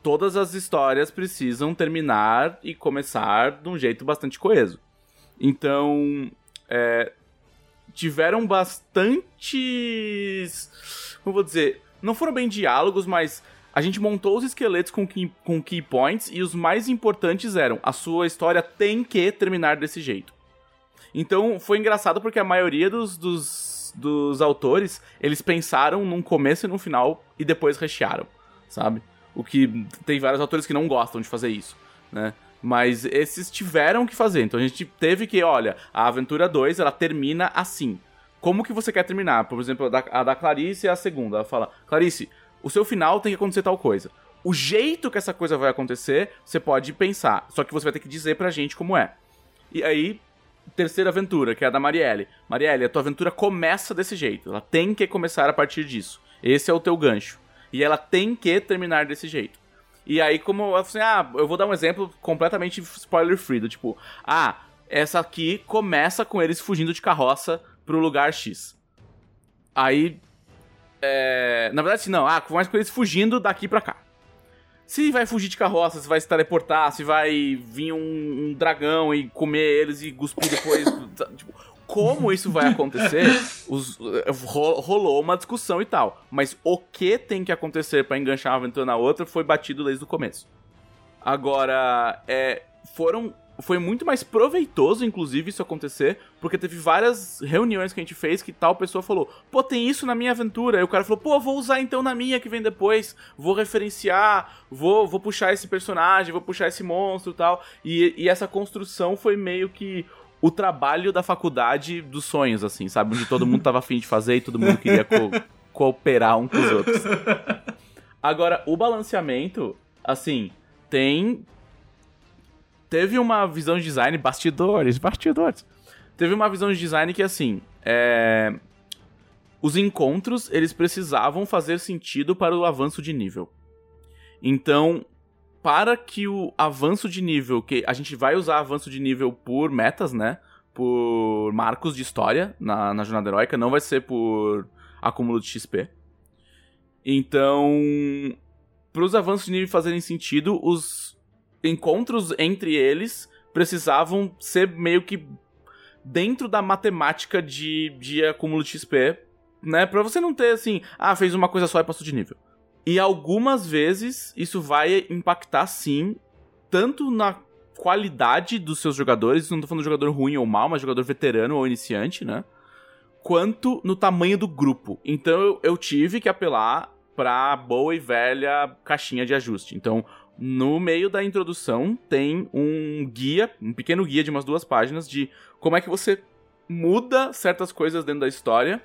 todas as histórias precisam terminar e começar de um jeito bastante coeso. Então, é, tiveram bastantes. Como vou dizer? Não foram bem diálogos, mas a gente montou os esqueletos com key, com key points e os mais importantes eram: a sua história tem que terminar desse jeito. Então foi engraçado porque a maioria dos, dos, dos autores eles pensaram num começo e num final e depois rechearam, sabe? O que tem vários autores que não gostam de fazer isso, né? Mas esses tiveram que fazer. Então a gente teve que, olha, a aventura 2 ela termina assim. Como que você quer terminar? Por exemplo, a da, a da Clarice é a segunda. Ela fala: Clarice, o seu final tem que acontecer tal coisa. O jeito que essa coisa vai acontecer, você pode pensar. Só que você vai ter que dizer pra gente como é. E aí, terceira aventura, que é a da Marielle. Marielle, a tua aventura começa desse jeito. Ela tem que começar a partir disso. Esse é o teu gancho. E ela tem que terminar desse jeito. E aí, como assim, ah, eu vou dar um exemplo completamente spoiler free, do tipo, ah, essa aqui começa com eles fugindo de carroça pro lugar X. Aí. É... Na verdade, não, ah, começa com eles fugindo daqui pra cá. Se vai fugir de carroça, se vai se teleportar, se vai vir um, um dragão e comer eles e cuspir depois. [LAUGHS] tipo, como isso vai acontecer, os, rolou uma discussão e tal. Mas o que tem que acontecer para enganchar uma aventura na outra foi batido desde o começo. Agora, é, foram foi muito mais proveitoso, inclusive, isso acontecer, porque teve várias reuniões que a gente fez que tal pessoa falou: pô, tem isso na minha aventura. E o cara falou: pô, vou usar então na minha que vem depois, vou referenciar, vou, vou puxar esse personagem, vou puxar esse monstro tal. E, e essa construção foi meio que o trabalho da faculdade dos sonhos, assim, sabe? Onde todo mundo tava afim de fazer e todo mundo queria co cooperar um com os outros. Agora, o balanceamento, assim, tem. Teve uma visão de design, bastidores, bastidores. Teve uma visão de design que, assim, é... os encontros, eles precisavam fazer sentido para o avanço de nível. Então, para que o avanço de nível, que a gente vai usar avanço de nível por metas, né? Por marcos de história na, na jornada heróica, não vai ser por acúmulo de XP. Então, para os avanços de nível fazerem sentido, os encontros entre eles precisavam ser meio que dentro da matemática de, de acúmulo de XP, né? Pra você não ter assim, ah, fez uma coisa só e passou de nível. E algumas vezes isso vai impactar sim, tanto na qualidade dos seus jogadores, não tô falando de jogador ruim ou mal, mas jogador veterano ou iniciante, né? Quanto no tamanho do grupo. Então eu, eu tive que apelar pra boa e velha caixinha de ajuste. Então, no meio da introdução tem um guia, um pequeno guia de umas duas páginas de como é que você muda certas coisas dentro da história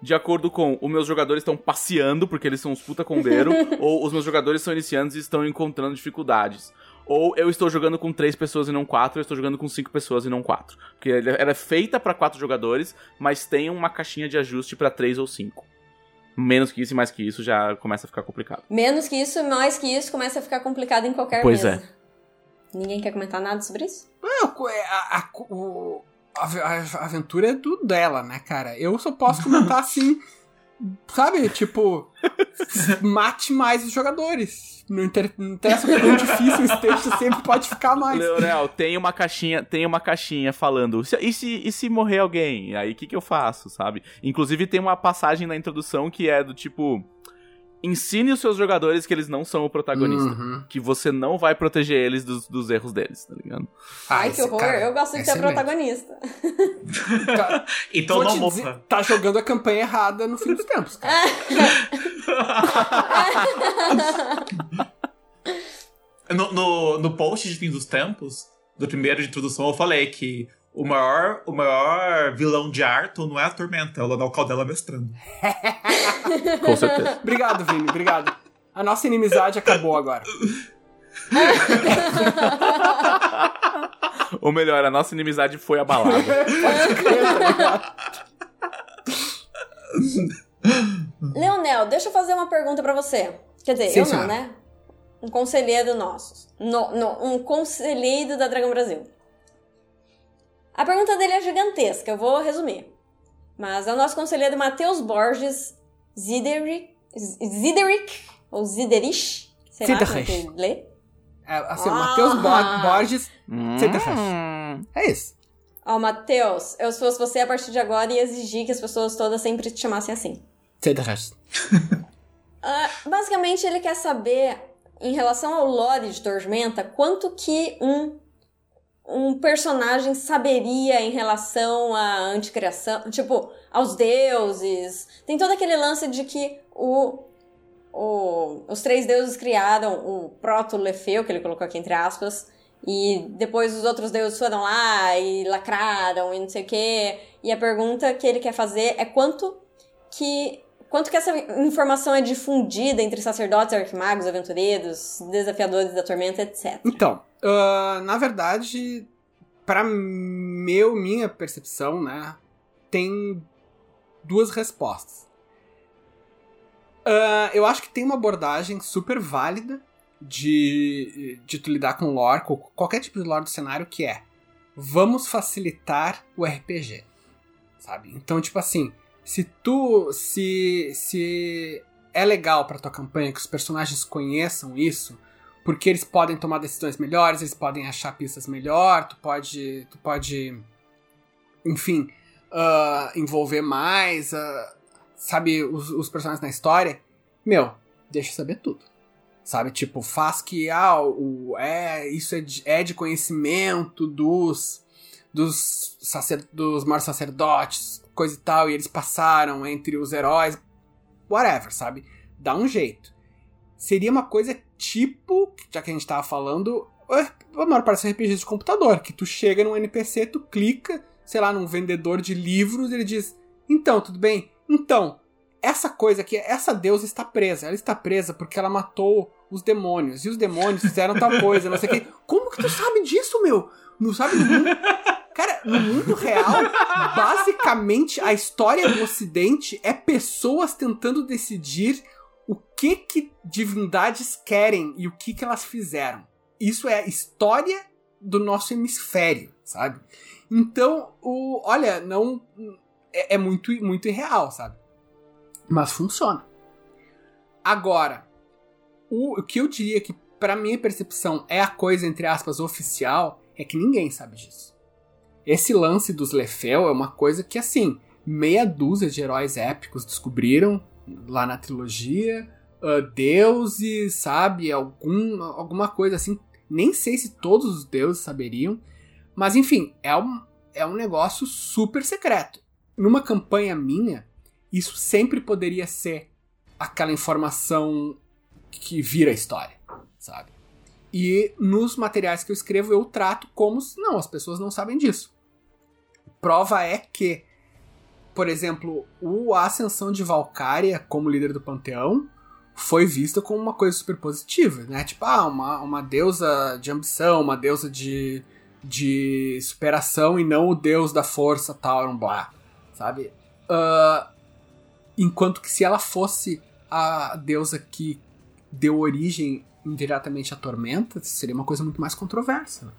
de acordo com os meus jogadores estão passeando porque eles são uns puta condeiro, [LAUGHS] ou os meus jogadores são iniciantes e estão encontrando dificuldades. Ou eu estou jogando com três pessoas e não quatro, eu estou jogando com cinco pessoas e não quatro. Porque ela é feita para quatro jogadores, mas tem uma caixinha de ajuste para três ou cinco. Menos que isso e mais que isso já começa a ficar complicado. Menos que isso e mais que isso começa a ficar complicado em qualquer pois mesa. é. Ninguém quer comentar nada sobre isso? Não, é, a, a, o, a, a aventura é do dela, né, cara? Eu só posso comentar [LAUGHS] assim, sabe? Tipo, mate mais os jogadores. Não, inter, não interessa o quão difícil texto sempre pode ficar mais. Leonel, tem uma caixinha, tem uma caixinha falando, e se, e se morrer alguém? Aí o que, que eu faço, sabe? Inclusive tem uma passagem na introdução que é do tipo ensine os seus jogadores que eles não são o protagonista. Uhum. Que você não vai proteger eles dos, dos erros deles, tá ligado? Ah, Ai, que horror. cara eu gosto de é ser protagonista. Tá, Então vou não morra. dizer, tá jogando a campanha errada no fim dos tempos, cara. [LAUGHS] No, no, no post de fim dos tempos, do primeiro de introdução, eu falei que o maior, o maior vilão de Arthur não é a Tormenta, é o Lanal Caldela mestrando. Com certeza. [LAUGHS] Obrigado, Vini, obrigado. A nossa inimizade acabou agora. Ou melhor, a nossa inimizade foi abalada. [LAUGHS] Tá? Leonel, deixa eu fazer uma pergunta pra você. Quer dizer, Sim, eu não, senhora. né? Um conselheiro nosso. No, no- um conselheiro da Dragão Brasil. A pergunta dele é gigantesca, eu vou resumir. Mas é o nosso conselheiro Matheus Borges Zideric, Zideric ou Ziderich, Sei lá, como é Cedarrecht. que lê. É, assim, o Ah. Matheus Bo- Borges, Hum. Cedarrecht. É isso. Ó, Matheus, eu se fosse você a partir de agora ia exigir que as pessoas todas sempre te chamassem assim. Cedarrecht. [LAUGHS] Ah, basicamente, ele quer saber, em relação ao lore de Tormenta, quanto que um, um personagem saberia em relação à anticriação, tipo, aos deuses. Tem todo aquele lance de que o, o, os três deuses criaram o proto-Lefeu, que ele colocou aqui entre aspas, e depois os outros deuses foram lá e lacraram e não sei o quê. E a pergunta que ele quer fazer é quanto que quanto que essa informação é difundida entre sacerdotes, arquimagos, aventureiros, desafiadores da tormenta, etc. Então, ah, na verdade, pra meu, minha percepção, né, tem duas respostas. Ah, eu acho que tem uma abordagem super válida de, de tu lidar com lore, com qualquer tipo de lore do cenário, que é vamos facilitar o RPG, sabe? Então, tipo assim, se tu se se é legal pra tua campanha que os personagens conheçam isso, porque eles podem tomar decisões melhores, eles podem achar pistas melhor, tu pode tu pode enfim, ah, envolver mais, ah, sabe, os, os personagens na história, meu, deixa eu saber tudo. Sabe, tipo, faz que ah, o, é, isso é de, é de conhecimento dos dos, sacer, dos maiores sacerdotes, coisa e tal, e eles passaram entre os heróis, whatever, sabe? Dá um jeito. Seria uma coisa tipo, já que a gente tava falando, a maior parte dos RPGs de computador, que tu chega num NPC, tu clica, sei lá, num vendedor de livros, ele diz: Então, tudo bem? Então, essa coisa aqui, essa deusa está presa. Ela está presa porque ela matou os demônios. E os demônios fizeram tal coisa, não sei o quê. Como que tu sabe disso, meu? Não sabe do? Cara, no mundo real, basicamente a história do Ocidente é pessoas tentando decidir o que que divindades querem e o que que elas fizeram. Isso é a história do nosso hemisfério, sabe? Então, o, olha, não é, é muito muito irreal, sabe? Mas funciona. Agora, o, o que eu diria que para minha percepção é a coisa entre aspas oficial é que ninguém sabe disso. Esse lance dos Lefel é uma coisa que assim, meia dúzia de heróis épicos descobriram lá na trilogia, uh, deuses, sabe, algum, alguma coisa assim. Nem sei se todos os deuses saberiam, mas enfim, é um, é um negócio super secreto. Numa campanha minha, isso sempre poderia ser aquela informação que vira história, sabe? E nos materiais que eu escrevo eu trato como se, não, as pessoas não sabem disso. Prova é que, por exemplo, a ascensão de Valkyria como líder do panteão foi vista como uma coisa super positiva, né? Tipo, ah, uma, uma deusa de ambição, uma deusa de, de superação e não o deus da força, tal, blá, sabe? Uh, enquanto que se ela fosse a deusa que deu origem indiretamente à tormenta, seria uma coisa muito mais controversa.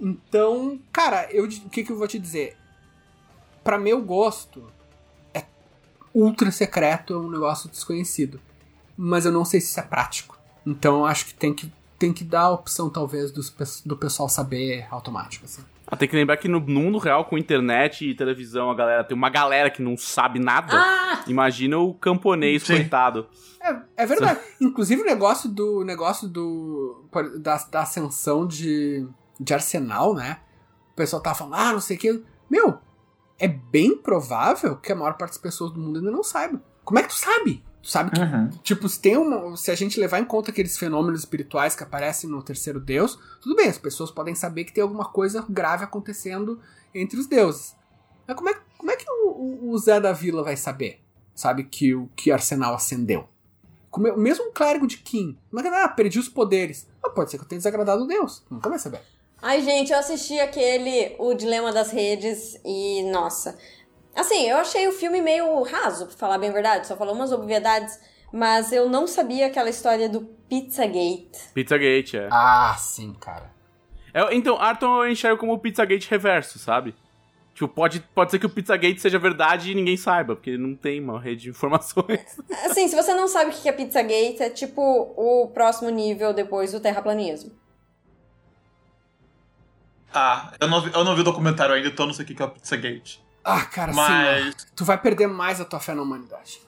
Então, cara, eu, o que, que eu vou te dizer? Para meu gosto, é ultra secreto, é um negócio desconhecido. Mas eu não sei se isso é prático. Então eu acho que tem que, tem que dar a opção, talvez, dos, do pessoal saber automático, assim. Ah, tem que lembrar que no mundo real, com internet e televisão, a galera tem uma galera que não sabe nada. Ah! Imagina o camponês, Sim. coitado. É, é verdade. Inclusive o negócio do. negócio do. da, da ascensão de, de Arsenal, né? O pessoal tava falando, ah, não sei o que. Meu, é bem provável que a maior parte das pessoas do mundo ainda não saiba. Como é que tu sabe? Tu sabe que, Uhum. tipo, se tem uma. Se a gente levar em conta aqueles fenômenos espirituais que aparecem no terceiro deus, tudo bem, as pessoas podem saber que tem alguma coisa grave acontecendo entre os deuses. Mas como é, como é que o, o- o Zé da Vila vai saber? Sabe que o que Arsenal acendeu? Como o mesmo clérigo de Kim. Como é que ah, perdi os poderes? Ah, pode ser que eu tenha desagradado Deus. Nunca vai saber. Ai, gente, eu assisti aquele O Dilema das Redes e, nossa. Assim, eu achei o filme meio raso, pra falar bem a verdade, só falou umas obviedades, mas eu não sabia aquela história do Pizzagate. Pizzagate, é. Ah, sim, cara. É, Então, Arton eu enxergo como o Pizzagate reverso, sabe? Tipo, pode, pode ser que o Pizzagate seja verdade e ninguém saiba, porque não tem uma rede de informações. [LAUGHS] Assim, se você não sabe o que é Pizzagate, é tipo o próximo nível depois do terraplanismo. Ah, eu não, vi, eu não vi o documentário ainda, então não sei o que é o Pizzagate. Ah, cara, Mas- sim. Tu vai perder mais a tua fé na humanidade.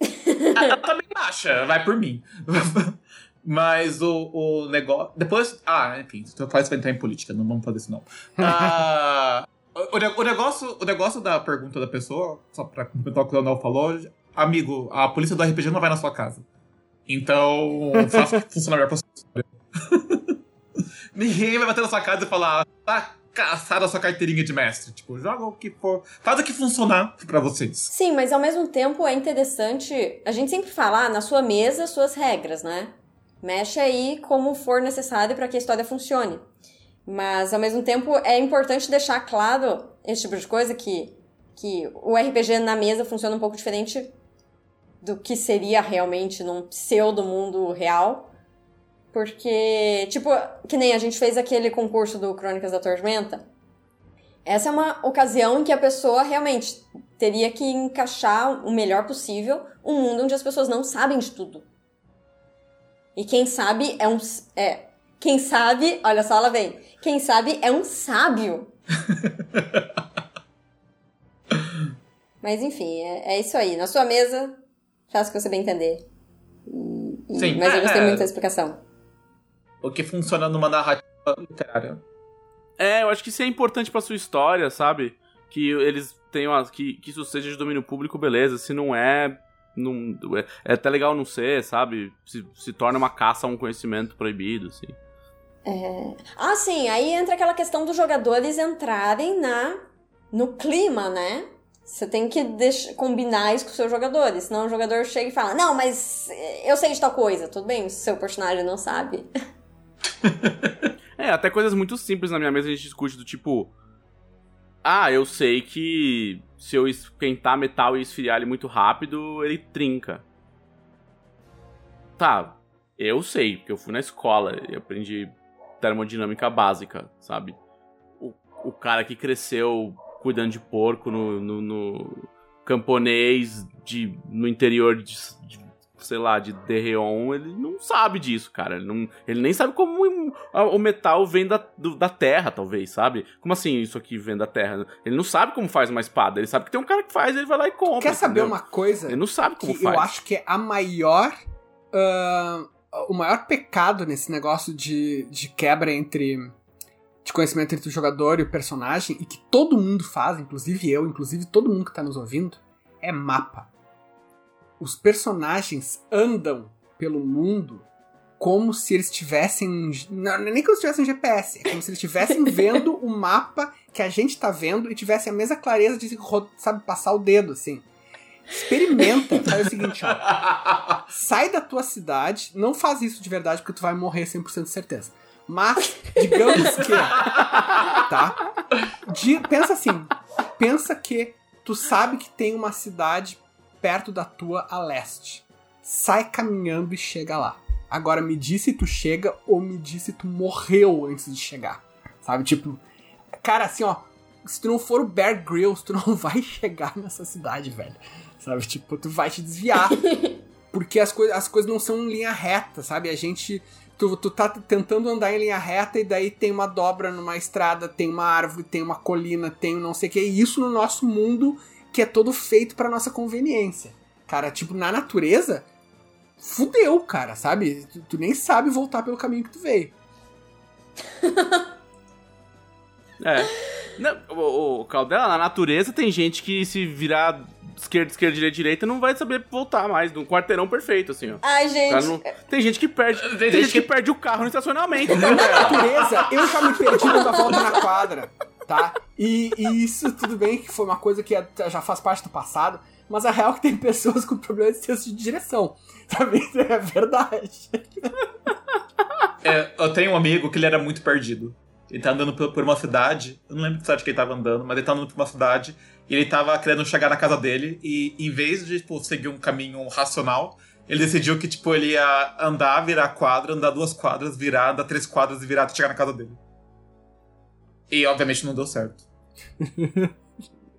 [LAUGHS] Ah, Ela também acha, vai por mim. [LAUGHS] Mas o, o negócio. Depois. Ah, enfim, se tu faz vai entrar em política, não vamos fazer isso não. [LAUGHS] Ah, o, o ne- o negócio, o negócio da pergunta da pessoa, só pra complementar o que o Leonel falou, amigo, a polícia do RPG não vai na sua casa. Então, faça funcionar melhor pra sua história. Ninguém vai bater na sua casa e falar, tá caçada a sua carteirinha de mestre. Tipo, joga o que for. Faz o que funcionar pra vocês. Sim, mas ao mesmo tempo é interessante. A gente sempre fala, na sua mesa, suas regras, né? Mexe aí como for necessário para que a história funcione. Mas ao mesmo tempo é importante deixar claro esse tipo de coisa que, que o RPG na mesa funciona um pouco diferente do que seria realmente num pseudo mundo real. Porque, tipo, que nem a gente fez aquele concurso do Crônicas da Tormenta. Essa é uma ocasião em que a pessoa realmente teria que encaixar o melhor possível um mundo onde as pessoas não sabem de tudo. E quem sabe é um. É. Quem sabe. Olha só, ela vem. Quem sabe é um sábio. [LAUGHS] Mas enfim, é, é isso aí. Na sua mesa, faça o que você bem entender. E- Sim, mas eu é, gostei é. muito da explicação. O que funciona numa narrativa literária. É, eu acho que isso é importante pra sua história, sabe? Que eles tenham. as- Que, que isso seja de domínio público, beleza. Se não é. Não, é, é até legal não ser, sabe? Se, se torna uma caça a um conhecimento proibido, assim. Ah, sim, aí entra aquela questão dos jogadores entrarem na no clima, né? Você tem que deix- combinar isso com os seus jogadores, senão o jogador chega e fala: Não, mas eu sei de tal coisa. Tudo bem, se seu personagem não sabe. [LAUGHS] [LAUGHS] É, até coisas muito simples na minha mesa a gente discute do tipo. Ah, eu sei que se eu esquentar metal e esfriar ele muito rápido, ele trinca. Tá, eu sei, porque eu fui na escola e aprendi termodinâmica básica, sabe? O, o cara que cresceu cuidando de porco no, no, no camponês de, no interior de, de, sei lá, de Derreon, ele não sabe disso, cara. Ele, não, ele nem sabe como o- metal vem da, do- da terra, talvez, sabe? Como assim isso aqui vem da terra? Ele não sabe como faz uma espada, ele sabe que tem um cara que faz, ele vai lá e compra. Quer saber entendeu? uma coisa? Ele não sabe como que faz. eu acho que é a maior. ah, o maior pecado nesse negócio de, de quebra entre. de conhecimento entre o jogador e o personagem, e que todo mundo faz, inclusive eu, inclusive todo mundo que tá nos ouvindo, é mapa. Os personagens andam pelo mundo como se eles tivessem. Não, é nem como se tivessem um GPS, é como se eles estivessem [LAUGHS] vendo o mapa que a gente tá vendo e tivessem a mesma clareza de, sabe, passar o dedo, assim. Experimenta, faz o seguinte, ó. Sai da tua cidade, não faz isso de verdade porque tu vai morrer 100% de certeza. Mas, digamos que. Tá? Di- pensa assim: pensa que tu sabe que tem uma cidade perto da tua a leste. Sai caminhando e chega lá. Agora me diz se tu chega ou me diz se tu morreu antes de chegar. Sabe? Tipo, cara, assim, ó. Se tu não for o Bear Grylls, tu não [LAUGHS] vai chegar nessa cidade, velho. Sabe? Tipo, tu vai te desviar. [LAUGHS] Porque as, coi as coisas não são em linha reta, sabe? A gente. Tu, tu tá tentando andar em linha reta e daí tem uma dobra numa estrada, tem uma árvore, tem uma colina, tem um não sei o que. E isso no nosso mundo que é todo feito pra nossa conveniência. Cara, tipo, na natureza, fudeu, cara, sabe? Tu, tu nem sabe voltar pelo caminho que tu veio. [LAUGHS] É. Não, o, o Caldela, na natureza tem gente que se virar esquerda, esquerda, direita, direita, não vai saber voltar mais. Num quarteirão perfeito, assim, ó. Ai, gente. não- Tem gente que perde. Tem, gente gente que... que- perde o carro no estacionamento. Na né? natureza, eu já me perdi dando a volta na quadra, tá? E, e isso tudo bem que foi uma coisa que é- já faz parte do passado, mas a real é que tem pessoas com problema de senso de direção, [LAUGHS] sabe? É verdade. É, eu tenho um amigo que ele era muito perdido. Ele tá andando por, por uma cidade, eu não lembro que cidade que ele tava andando, mas ele tá andando por uma cidade e ele tava querendo chegar na casa dele e em vez de tipo, seguir um caminho racional, ele decidiu que tipo, ele ia andar, virar quadra, andar duas quadras, virar, andar três quadras e virar até chegar na casa dele. E obviamente não deu certo. [LAUGHS]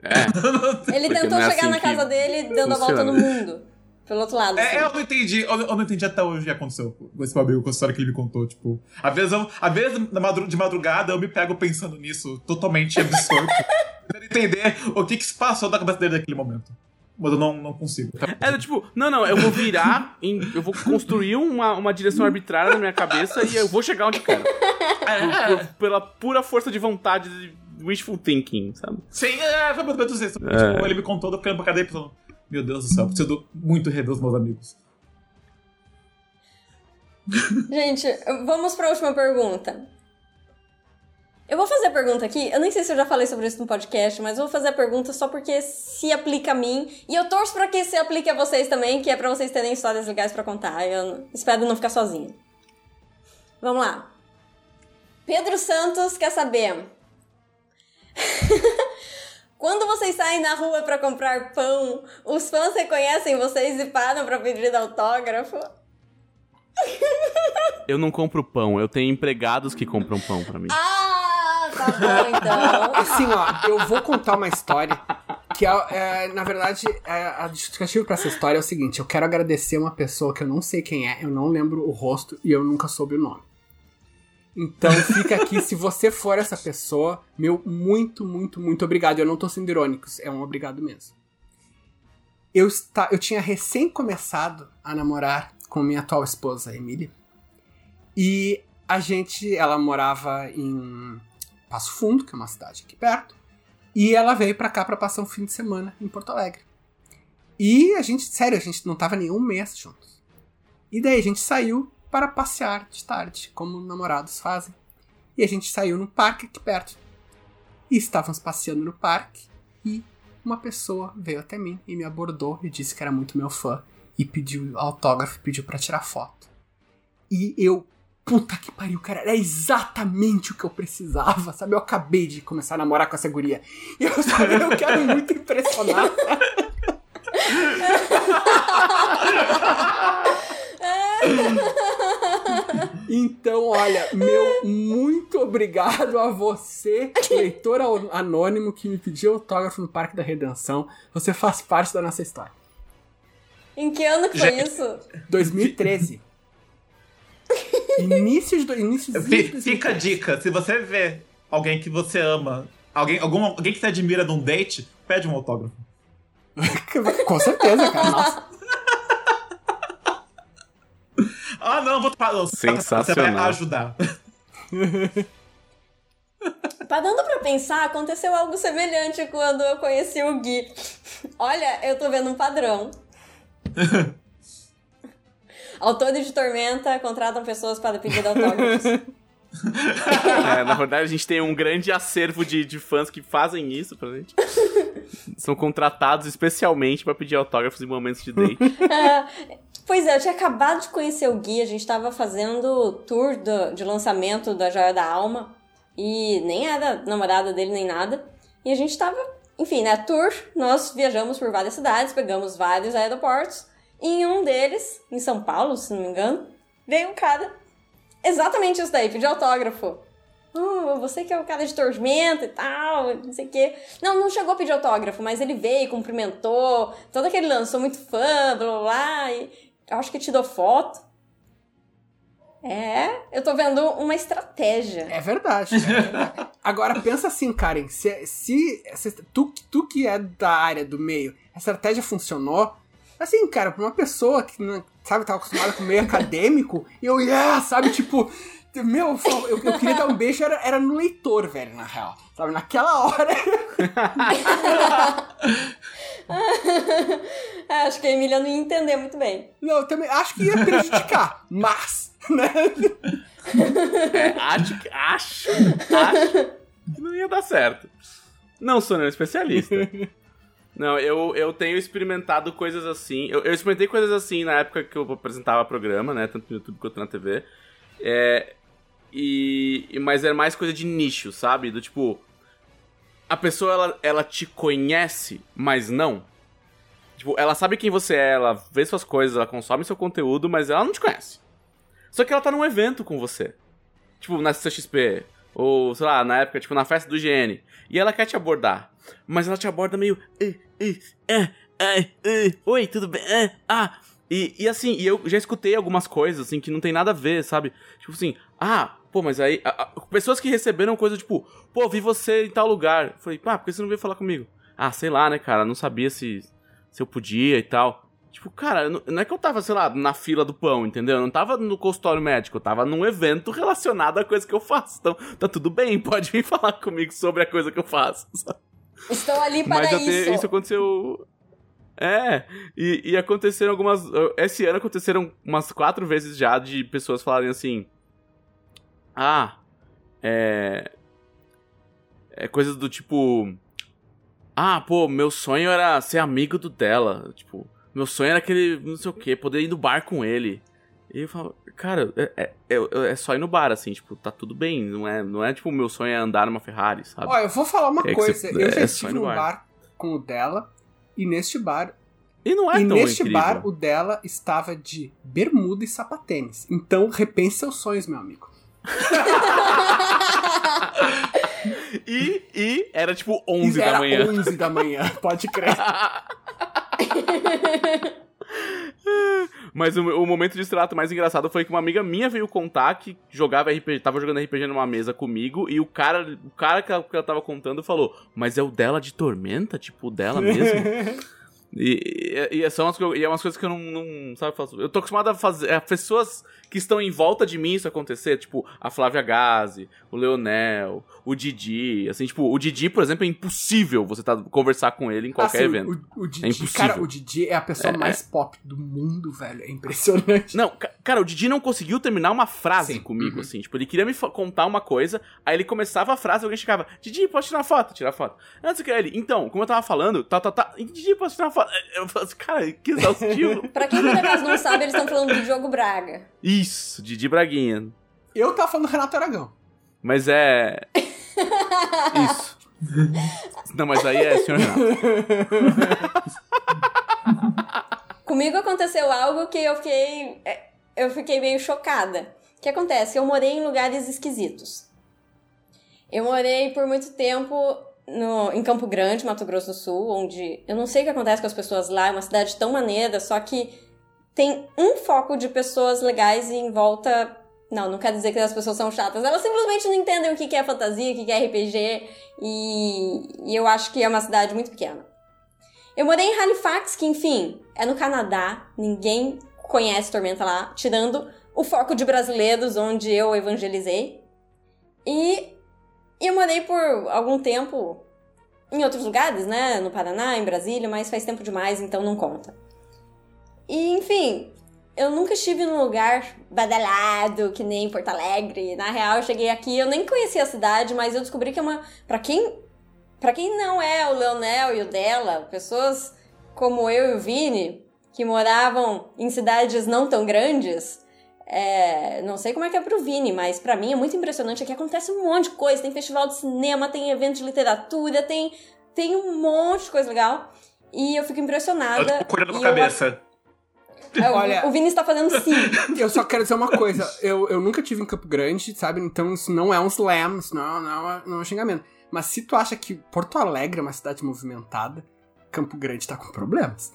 É. [LAUGHS] Ele Porque tentou é chegar assim na casa dele dando a volta funciona. no mundo. Pelo outro lado. assim. É, eu não entendi, eu, não- eu não entendi até hoje o que aconteceu com esse meu amigo, com a história que ele me contou, tipo... Às vezes, eu, às vezes de madrugada eu me pego pensando nisso, totalmente absorto. [LAUGHS] tentando entender o que que se passou na cabeça dele naquele momento. Mas eu não, não consigo. É, tipo, não, não, eu vou virar, em- eu vou construir uma, uma direção arbitrária na minha cabeça e eu vou chegar onde quero. Por- por- pela pura força de vontade de wishful thinking, sabe? Sim, é, foi mais ou menos isso. É. Tipo, ele me contou, eu fiquei pra cadeia pensando, meu Deus do céu, preciso muito rever os meus amigos. Gente, vamos pra última pergunta. Eu vou fazer a pergunta aqui. Eu nem sei se eu já falei sobre isso no podcast, mas eu vou fazer a pergunta só porque se aplica a mim. E eu torço pra que se aplique a vocês também, que é pra vocês terem histórias legais pra contar. Eu espero não ficar sozinha. Vamos lá. Pedro Santos quer saber. [LAUGHS] Quando vocês saem na rua pra comprar pão, os fãs reconhecem vocês e param pra pedir autógrafo? Eu não compro pão, eu tenho empregados que compram pão pra mim. Ah, tá bom então. Assim, ó, eu vou contar uma história que, é, é, na verdade, é, a justificativa pra essa história é o seguinte: eu quero agradecer uma pessoa que eu não sei quem é, eu não lembro o rosto e eu nunca soube o nome. Então fica aqui, se você for essa pessoa, meu muito, muito, muito obrigado. Eu não tô sendo irônico, é um obrigado mesmo. Eu, está, eu tinha recém começado a namorar com minha atual esposa, Emília. E a gente, ela morava em Passo Fundo, que é uma cidade aqui perto. E ela veio pra cá pra passar um fim de semana em Porto Alegre. E a gente, sério, a gente não tava nem um mês juntos. E daí a gente saiu para passear de tarde, como namorados fazem. E a gente saiu no parque aqui perto. E estávamos passeando no parque e uma pessoa veio até mim e me abordou e disse que era muito meu fã e pediu autógrafo, pediu para tirar foto. E eu, puta que pariu, cara, era exatamente o que eu precisava, sabe? Eu acabei de começar a namorar com essa guria. E eu, sabe, eu quero muito impressionar. Então, olha, meu muito obrigado a você, leitor anônimo que me pediu autógrafo no Parque da Redenção. Você faz parte da nossa história. Em que ano que foi Gente. isso? 2013. Início de do- início de Fi- 2013. Fica a dica, se você vê alguém que você ama, alguém, algum, alguém que você admira num date, pede um autógrafo. [LAUGHS] Com certeza, cara. Nossa. Ah, não, vou parar. Você vai Sensacional. ajudar. [LAUGHS] Parando pra pensar, aconteceu algo semelhante quando eu conheci o Gui. Olha, eu tô vendo um padrão. [LAUGHS] Autores de Tormenta contratam pessoas para pedir autógrafos. [LAUGHS] É, na verdade, a gente tem um grande acervo de, de fãs que fazem isso pra gente. São contratados especialmente pra pedir autógrafos em momentos de date. [LAUGHS] É, pois é, eu tinha acabado de conhecer o Gui, a gente tava fazendo tour do- de lançamento da Joia da Alma. E nem era namorada dele nem nada. E a gente tava, enfim, né, tour. Nós viajamos por várias cidades, pegamos vários aeroportos. E em um deles, em São Paulo, se não me engano, veio um cara. Exatamente isso daí, pediu autógrafo. Oh, você que é o cara de tormenta e tal, não sei o quê. Não, não chegou a pedir autógrafo, mas ele veio, cumprimentou, todo aquele lance, sou muito fã, blá blá blá, e eu acho que te dou foto. É, eu tô vendo uma estratégia. É verdade. é verdade. [LAUGHS] Agora pensa assim, Karen, se, se, se tu, tu que é da área do meio, a estratégia funcionou, assim, cara, pra uma pessoa que sabe, tava acostumada com meio acadêmico, eu ia, sabe, tipo, meu, eu, eu queria dar um beijo, era, era no leitor, velho, na real. Sabe, naquela hora. É, [LAUGHS] acho que a Emília não ia entender muito bem. Não, eu também acho que ia prejudicar, [LAUGHS] mas, né? É, acho que. Acho. Acho que não ia dar certo. Não sou nenhum especialista. [LAUGHS] Não, eu, eu tenho experimentado coisas assim. Eu, eu experimentei coisas assim na época que eu apresentava programa, né? Tanto no YouTube quanto na TV. É, e, mas era mais coisa de nicho, sabe? Do tipo. A pessoa, ela, ela te conhece, mas não. Tipo, ela sabe quem você é, ela vê suas coisas, ela consome seu conteúdo, mas ela não te conhece. Só que ela tá num evento com você. Tipo, na CXP, Ou, sei lá, na época, tipo, na festa do GN. E ela quer te abordar. Mas ela te aborda meio. "Eh, eh, eh, eh, eh, Oi, tudo bem? Ah. E, e assim, e eu já escutei algumas coisas, assim, que não tem nada a ver, sabe? Tipo assim, ah, pô, mas aí. a- a- pessoas que receberam coisa tipo, pô, vi você em tal lugar. Falei, pá, por que você não veio falar comigo? Ah, sei lá, né, cara? Não sabia se, se eu podia e tal. Tipo, cara, não é que eu tava, sei lá, na fila do pão, entendeu? Eu não tava no consultório médico, eu tava num evento relacionado à coisa que eu faço. Então, tá tudo bem, [LAUGHS] pode vir falar comigo sobre a coisa que eu faço. [LAUGHS] sabe? Estou ali para Mas já isso. isso aconteceu. É, e, e aconteceram algumas. Esse ano aconteceram umas quatro vezes já de pessoas falarem assim. Ah, é. É coisas do tipo. Ah, pô, meu sonho era ser amigo do dela. Tipo, meu sonho era aquele, não sei o que, poder ir no bar com ele. E eu falo, cara, é, é, é- é só ir no bar, assim, tipo, tá tudo bem. Não é, não é tipo, meu sonho é andar numa Ferrari, sabe? Ó, eu vou falar uma É coisa. você- eu já é estive num bar. bar. com o dela, e neste bar. E não é e neste incrível. bar, o dela estava de bermuda e sapatênis. Então, repense seus sonhos, meu amigo. [LAUGHS] E, e era tipo 11 Era da manhã. 11 da manhã, pode crer. [LAUGHS] [LAUGHS] Mas o, o momento de extrato mais engraçado foi que uma amiga minha veio contar que jogava RPG, tava jogando RPG numa mesa comigo e o cara, o cara que ela, que ela tava contando falou: "Mas é o dela de Tormenta, tipo o dela mesmo?" [LAUGHS] E, e, e são umas, co- e é umas coisas que eu não, não sabe fazer. Eu tô acostumado a fazer. A pessoas que estão em volta de mim isso acontecer, tipo a Flávia Gazi, o Leonel, o Didi. Assim, tipo, o Didi, por exemplo, é impossível você tá, conversar com ele em qualquer Assim, evento. O, o Didi, É impossível. cara, o Didi é a pessoa É, mais pop do mundo, velho. É impressionante. Não, ca- cara, o Didi não conseguiu terminar uma frase Sim. comigo, Uhum. assim. Tipo, ele queria me contar uma coisa, aí ele começava a frase, alguém chegava, Didi, posso tirar foto? Tirar foto. Antes que ele, então, como eu tava falando, tá, tá, tá, Didi, posso tirar foto? Eu falo assim, cara, que exaustivo. [LAUGHS] Pra quem por acaso não sabe, eles estão falando do Diogo Braga. Isso, Didi Braguinha. Eu tava falando do Renato Aragão. Mas é. [LAUGHS] Isso. Não, mas aí é senhor Renato. [LAUGHS] Comigo aconteceu algo que eu fiquei. é, Eu fiquei meio chocada. O que acontece? Eu morei em lugares esquisitos. Eu morei por muito tempo no, em Campo Grande, Mato Grosso do Sul, onde eu não sei o que acontece com as pessoas lá, é uma cidade tão maneira, só que tem um foco de pessoas legais e em volta. Não, não quer dizer que as pessoas são chatas. Elas simplesmente não entendem o que é fantasia, o que que é RPG, e, e eu acho que é uma cidade muito pequena. Eu morei em Halifax, que enfim, é no Canadá, ninguém conhece Tormenta lá, tirando o foco de brasileiros, onde eu evangelizei. E eu morei por algum tempo em outros lugares, né? No Paraná, em Brasília, mas faz tempo demais, então não conta. E enfim, eu nunca estive num lugar badalado, que nem Porto Alegre. Na real, eu cheguei aqui, eu nem conhecia a cidade, mas eu descobri que é uma. Pra quem Pra quem não é o Leonel e o dela, pessoas como eu e o Vini, que moravam em cidades não tão grandes, é, não sei como é que é pro Vini, mas pra mim é muito impressionante que acontece um monte de coisa. Tem festival de cinema, tem evento de literatura, tem, tem um monte de coisa legal. E eu fico Eu impressionada. tô correndo com a eu- cabeça. É, o- Olha- o Vini está fazendo sim. [LAUGHS] Eu só quero dizer uma coisa. Eu, eu nunca tive em Campo Grande, sabe? Então isso não é um slam, isso não, não, é- não é um xingamento. Mas se tu acha que Porto Alegre é uma cidade movimentada, Campo Grande tá com problemas.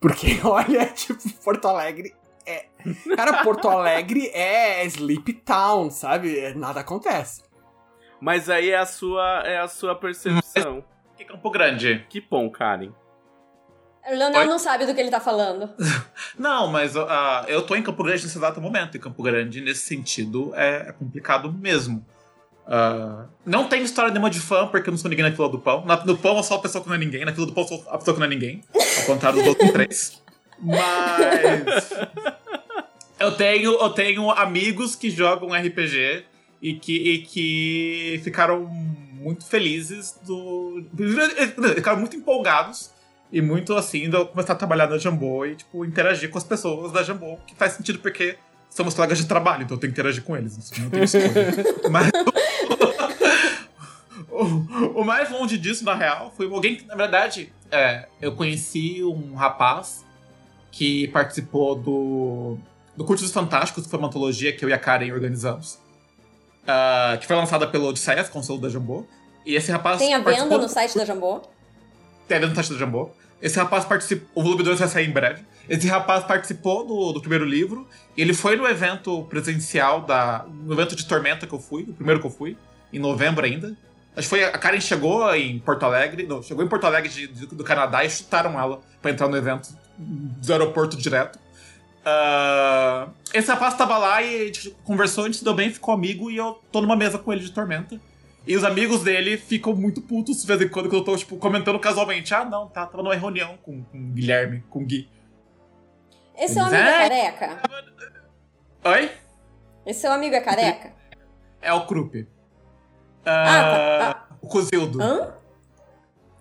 Porque, [LAUGHS] olha, tipo, Porto Alegre é. Cara, Porto Alegre é Sleep Town, sabe? É, Nada acontece. Mas aí é a sua, é a sua percepção. Que Campo Grande. Que bom, Karen. O Leonel Oi? não sabe do que ele tá falando. [LAUGHS] Não, mas ah, eu tô em Campo Grande nesse exato momento. E Campo Grande, nesse sentido, é, é complicado mesmo. Ah, não tem história nenhuma de fã, porque eu não sou ninguém na fila do pão. Na, no pão eu sou a pessoa que não é ninguém, na fila do pão eu sou a pessoa que não é ninguém. Ao contrário dos outros três. Mas. [LAUGHS] Eu tenho, eu tenho amigos que jogam RPG e que, e que ficaram muito felizes do. Ficaram muito empolgados e muito assim de eu começar a trabalhar na Jambô e, tipo, interagir com as pessoas da Jambô, que faz sentido porque somos colegas de trabalho, então eu tenho que interagir com eles. Assim, não tem escolha. [LAUGHS] Mas. O, o mais longe disso, na real, foi alguém que, na verdade, é, eu conheci um rapaz que participou do, do Curso dos Fantásticos, que foi uma antologia que eu e a Karen organizamos. ah, que foi lançada pelo Odisseias, console da Jambô. E esse rapaz. Tem a venda no site da Jambô. Tem a venda no site da Jambô. Esse rapaz participou. O volume 2 vai sair em breve. Esse rapaz participou do, do primeiro livro. E ele foi no evento presencial da. No evento de Tormenta que eu fui, o primeiro que eu fui, em novembro ainda. Acho que foi. A Karen chegou em Porto Alegre. Não, chegou em Porto Alegre de- de- do Canadá e chutaram ela pra entrar no evento do aeroporto direto. Ah, esse rapaz tava lá e a gente conversou, a gente se deu bem, ficou amigo e eu tô numa mesa com ele de Tormenta. E os amigos dele ficam muito putos de vez em quando, quando eu tô, tipo, comentando casualmente. Ah, não, tá, tava numa reunião com, com o Guilherme, com o Gui. Esse seu amigo é É. careca? Oi? Esse seu amigo é careca? É o Krupp. Ah, Ah, O Cozildo. Hã?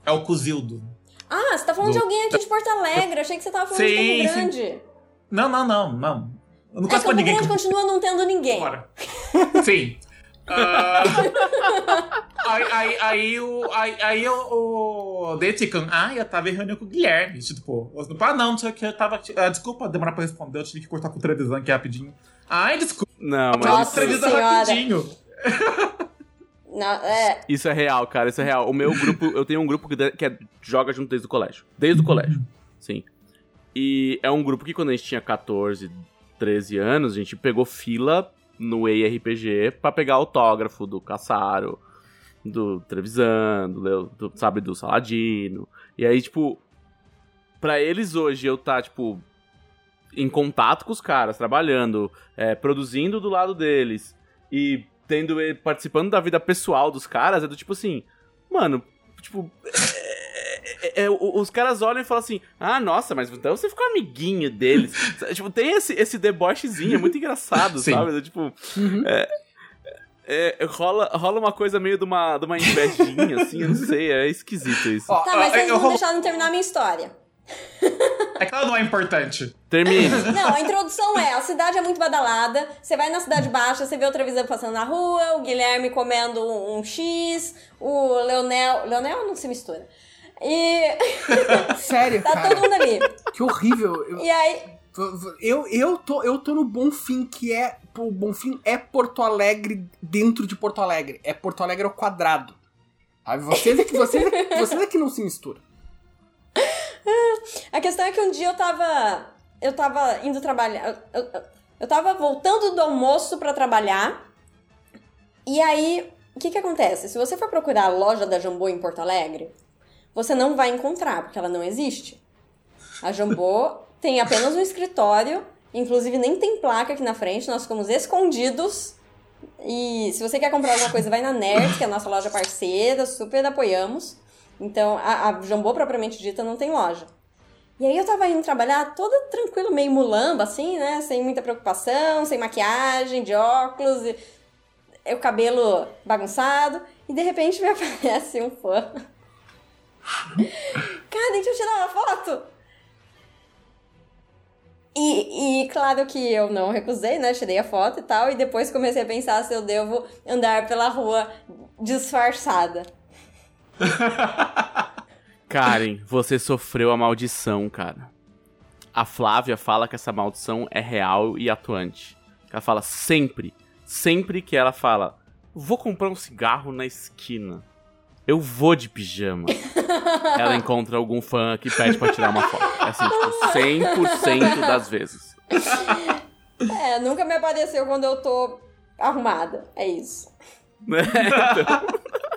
É o Cozildo. Ah, você tá falando Do- de alguém aqui de Porto Alegre. Achei que você tava falando de Sim, Campo sim. Grande. Não, não, não, não. Eu não É, Campo ninguém Grande continua não tendo ninguém. Bora. Sim. Ah, aí, aí, aí o. Aí, aí o. o Daí ficam, ah, eu tava em reunião com o Guilherme. Tipo, eu, ah, não, não sei o que, eu tava. ah, desculpa demorar pra responder, eu tive que cortar com o televisão aqui rapidinho. Ai, desculpa, Não, mas Nossa Senhora. rapidinho. [LAUGHS] Não, é, isso é real, cara. Isso é real. O meu grupo, eu tenho um grupo que, que é- joga junto desde o colégio. Desde o colégio. Sim. E é um grupo que quando a gente tinha 14, 13 anos, a gente pegou fila no EIRPG pra pegar autógrafo do Caçaro, do Trevisan, do, do, sabe, do Saladino. E aí, tipo, pra eles hoje eu tá, tipo, em contato com os caras, trabalhando, é, produzindo do lado deles e tendo e- participando da vida pessoal dos caras, é do tipo assim, mano, tipo. é- é- é- o- os caras olham e falam assim: Ah, nossa, mas então você ficou amiguinho deles. [LAUGHS] tipo, tem esse, esse debochezinho, é muito engraçado, Sim. sabe? Tipo, Uhum. é, rola, rola uma coisa meio de uma, de uma invejinha, assim, eu não sei, é esquisito isso. Tá, mas Ah, vocês eu não vou- deixaram de terminar a minha história. É que ela não é importante. Termine. [LAUGHS] Não, a introdução é, a cidade é muito badalada, você vai na cidade baixa, você vê o Trevisan passando na rua, o Guilherme comendo um, um X, o Leonel... Leonel não se mistura. E [LAUGHS] Sério, tá cara. todo mundo ali. Que horrível. Eu, E aí, eu, eu, tô, eu tô no Bonfim, que é. O Bonfim é Porto Alegre dentro de Porto Alegre. É Porto Alegre ao quadrado. Sabe? Vocês é que, vocês é, que- vocês é que não se misturam. [LAUGHS] a questão é que um dia eu tava... Eu tava indo trabalhar... Eu, eu, eu tava voltando do almoço pra trabalhar, e aí, o que que acontece? Se você for procurar a loja da Jambô em Porto Alegre, você não vai encontrar, porque ela não existe. A Jambô [LAUGHS] tem apenas um escritório, inclusive nem tem placa aqui na frente, nós ficamos escondidos. E se você quer comprar alguma coisa, vai na Nerd, que é a nossa loja parceira, super apoiamos. Então, a, a Jambô, propriamente dita, não tem loja. E aí eu tava indo trabalhar toda tranquilo, meio mulamba, assim, né? Sem muita preocupação, sem maquiagem, de óculos, e o cabelo bagunçado. E de repente me [LAUGHS] aparece um fã. Cara, deixa eu tirar uma foto! E, e claro que eu não recusei, né? Tirei a foto e tal. E depois comecei a pensar se eu devo andar pela rua disfarçada. [LAUGHS] Karen, você sofreu a maldição, cara. A Flávia fala que essa maldição é real e atuante. Ela fala sempre, sempre que ela fala, vou comprar um cigarro na esquina. Eu vou de pijama. [LAUGHS] ela encontra algum fã que pede pra tirar uma foto. É assim, tipo, 100% das vezes. É, nunca me apareceu quando eu tô arrumada. É isso. Ó, [LAUGHS]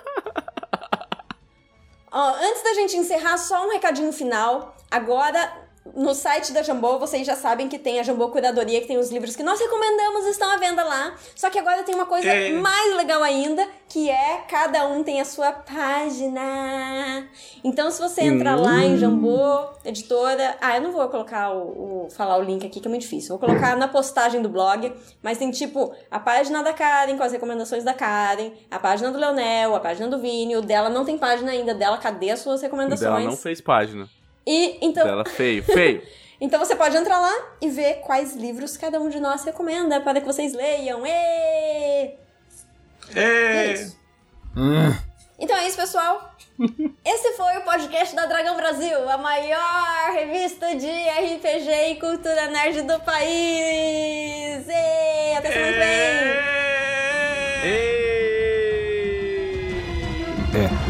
antes da gente encerrar, só um recadinho final. Agora, no site da Jambô, vocês já sabem que tem a Jambô Curadoria, que tem os livros que nós recomendamos, estão à venda lá. Só que agora tem uma coisa É. mais legal ainda, que é cada um tem a sua página. Então, se você entrar lá em Jambô, editora... Ah, eu não vou colocar o, o- falar o link aqui, que é muito difícil. Vou colocar na postagem do blog, mas tem tipo a página da Karen, com as recomendações da Karen, a página do Leonel, a página do Vini, o dela não tem página ainda, dela cadê as suas recomendações? Ela não fez página. E então, Dela feio, feio. [LAUGHS] então você pode entrar lá e ver quais livros cada um de nós recomenda para que vocês leiam. Ê! E é isso. Então é isso, pessoal. [LAUGHS] Esse foi o podcast da Dragão Brasil, a maior revista de RPG e cultura nerd do país. Ê! Até semana que vem! Ê! É.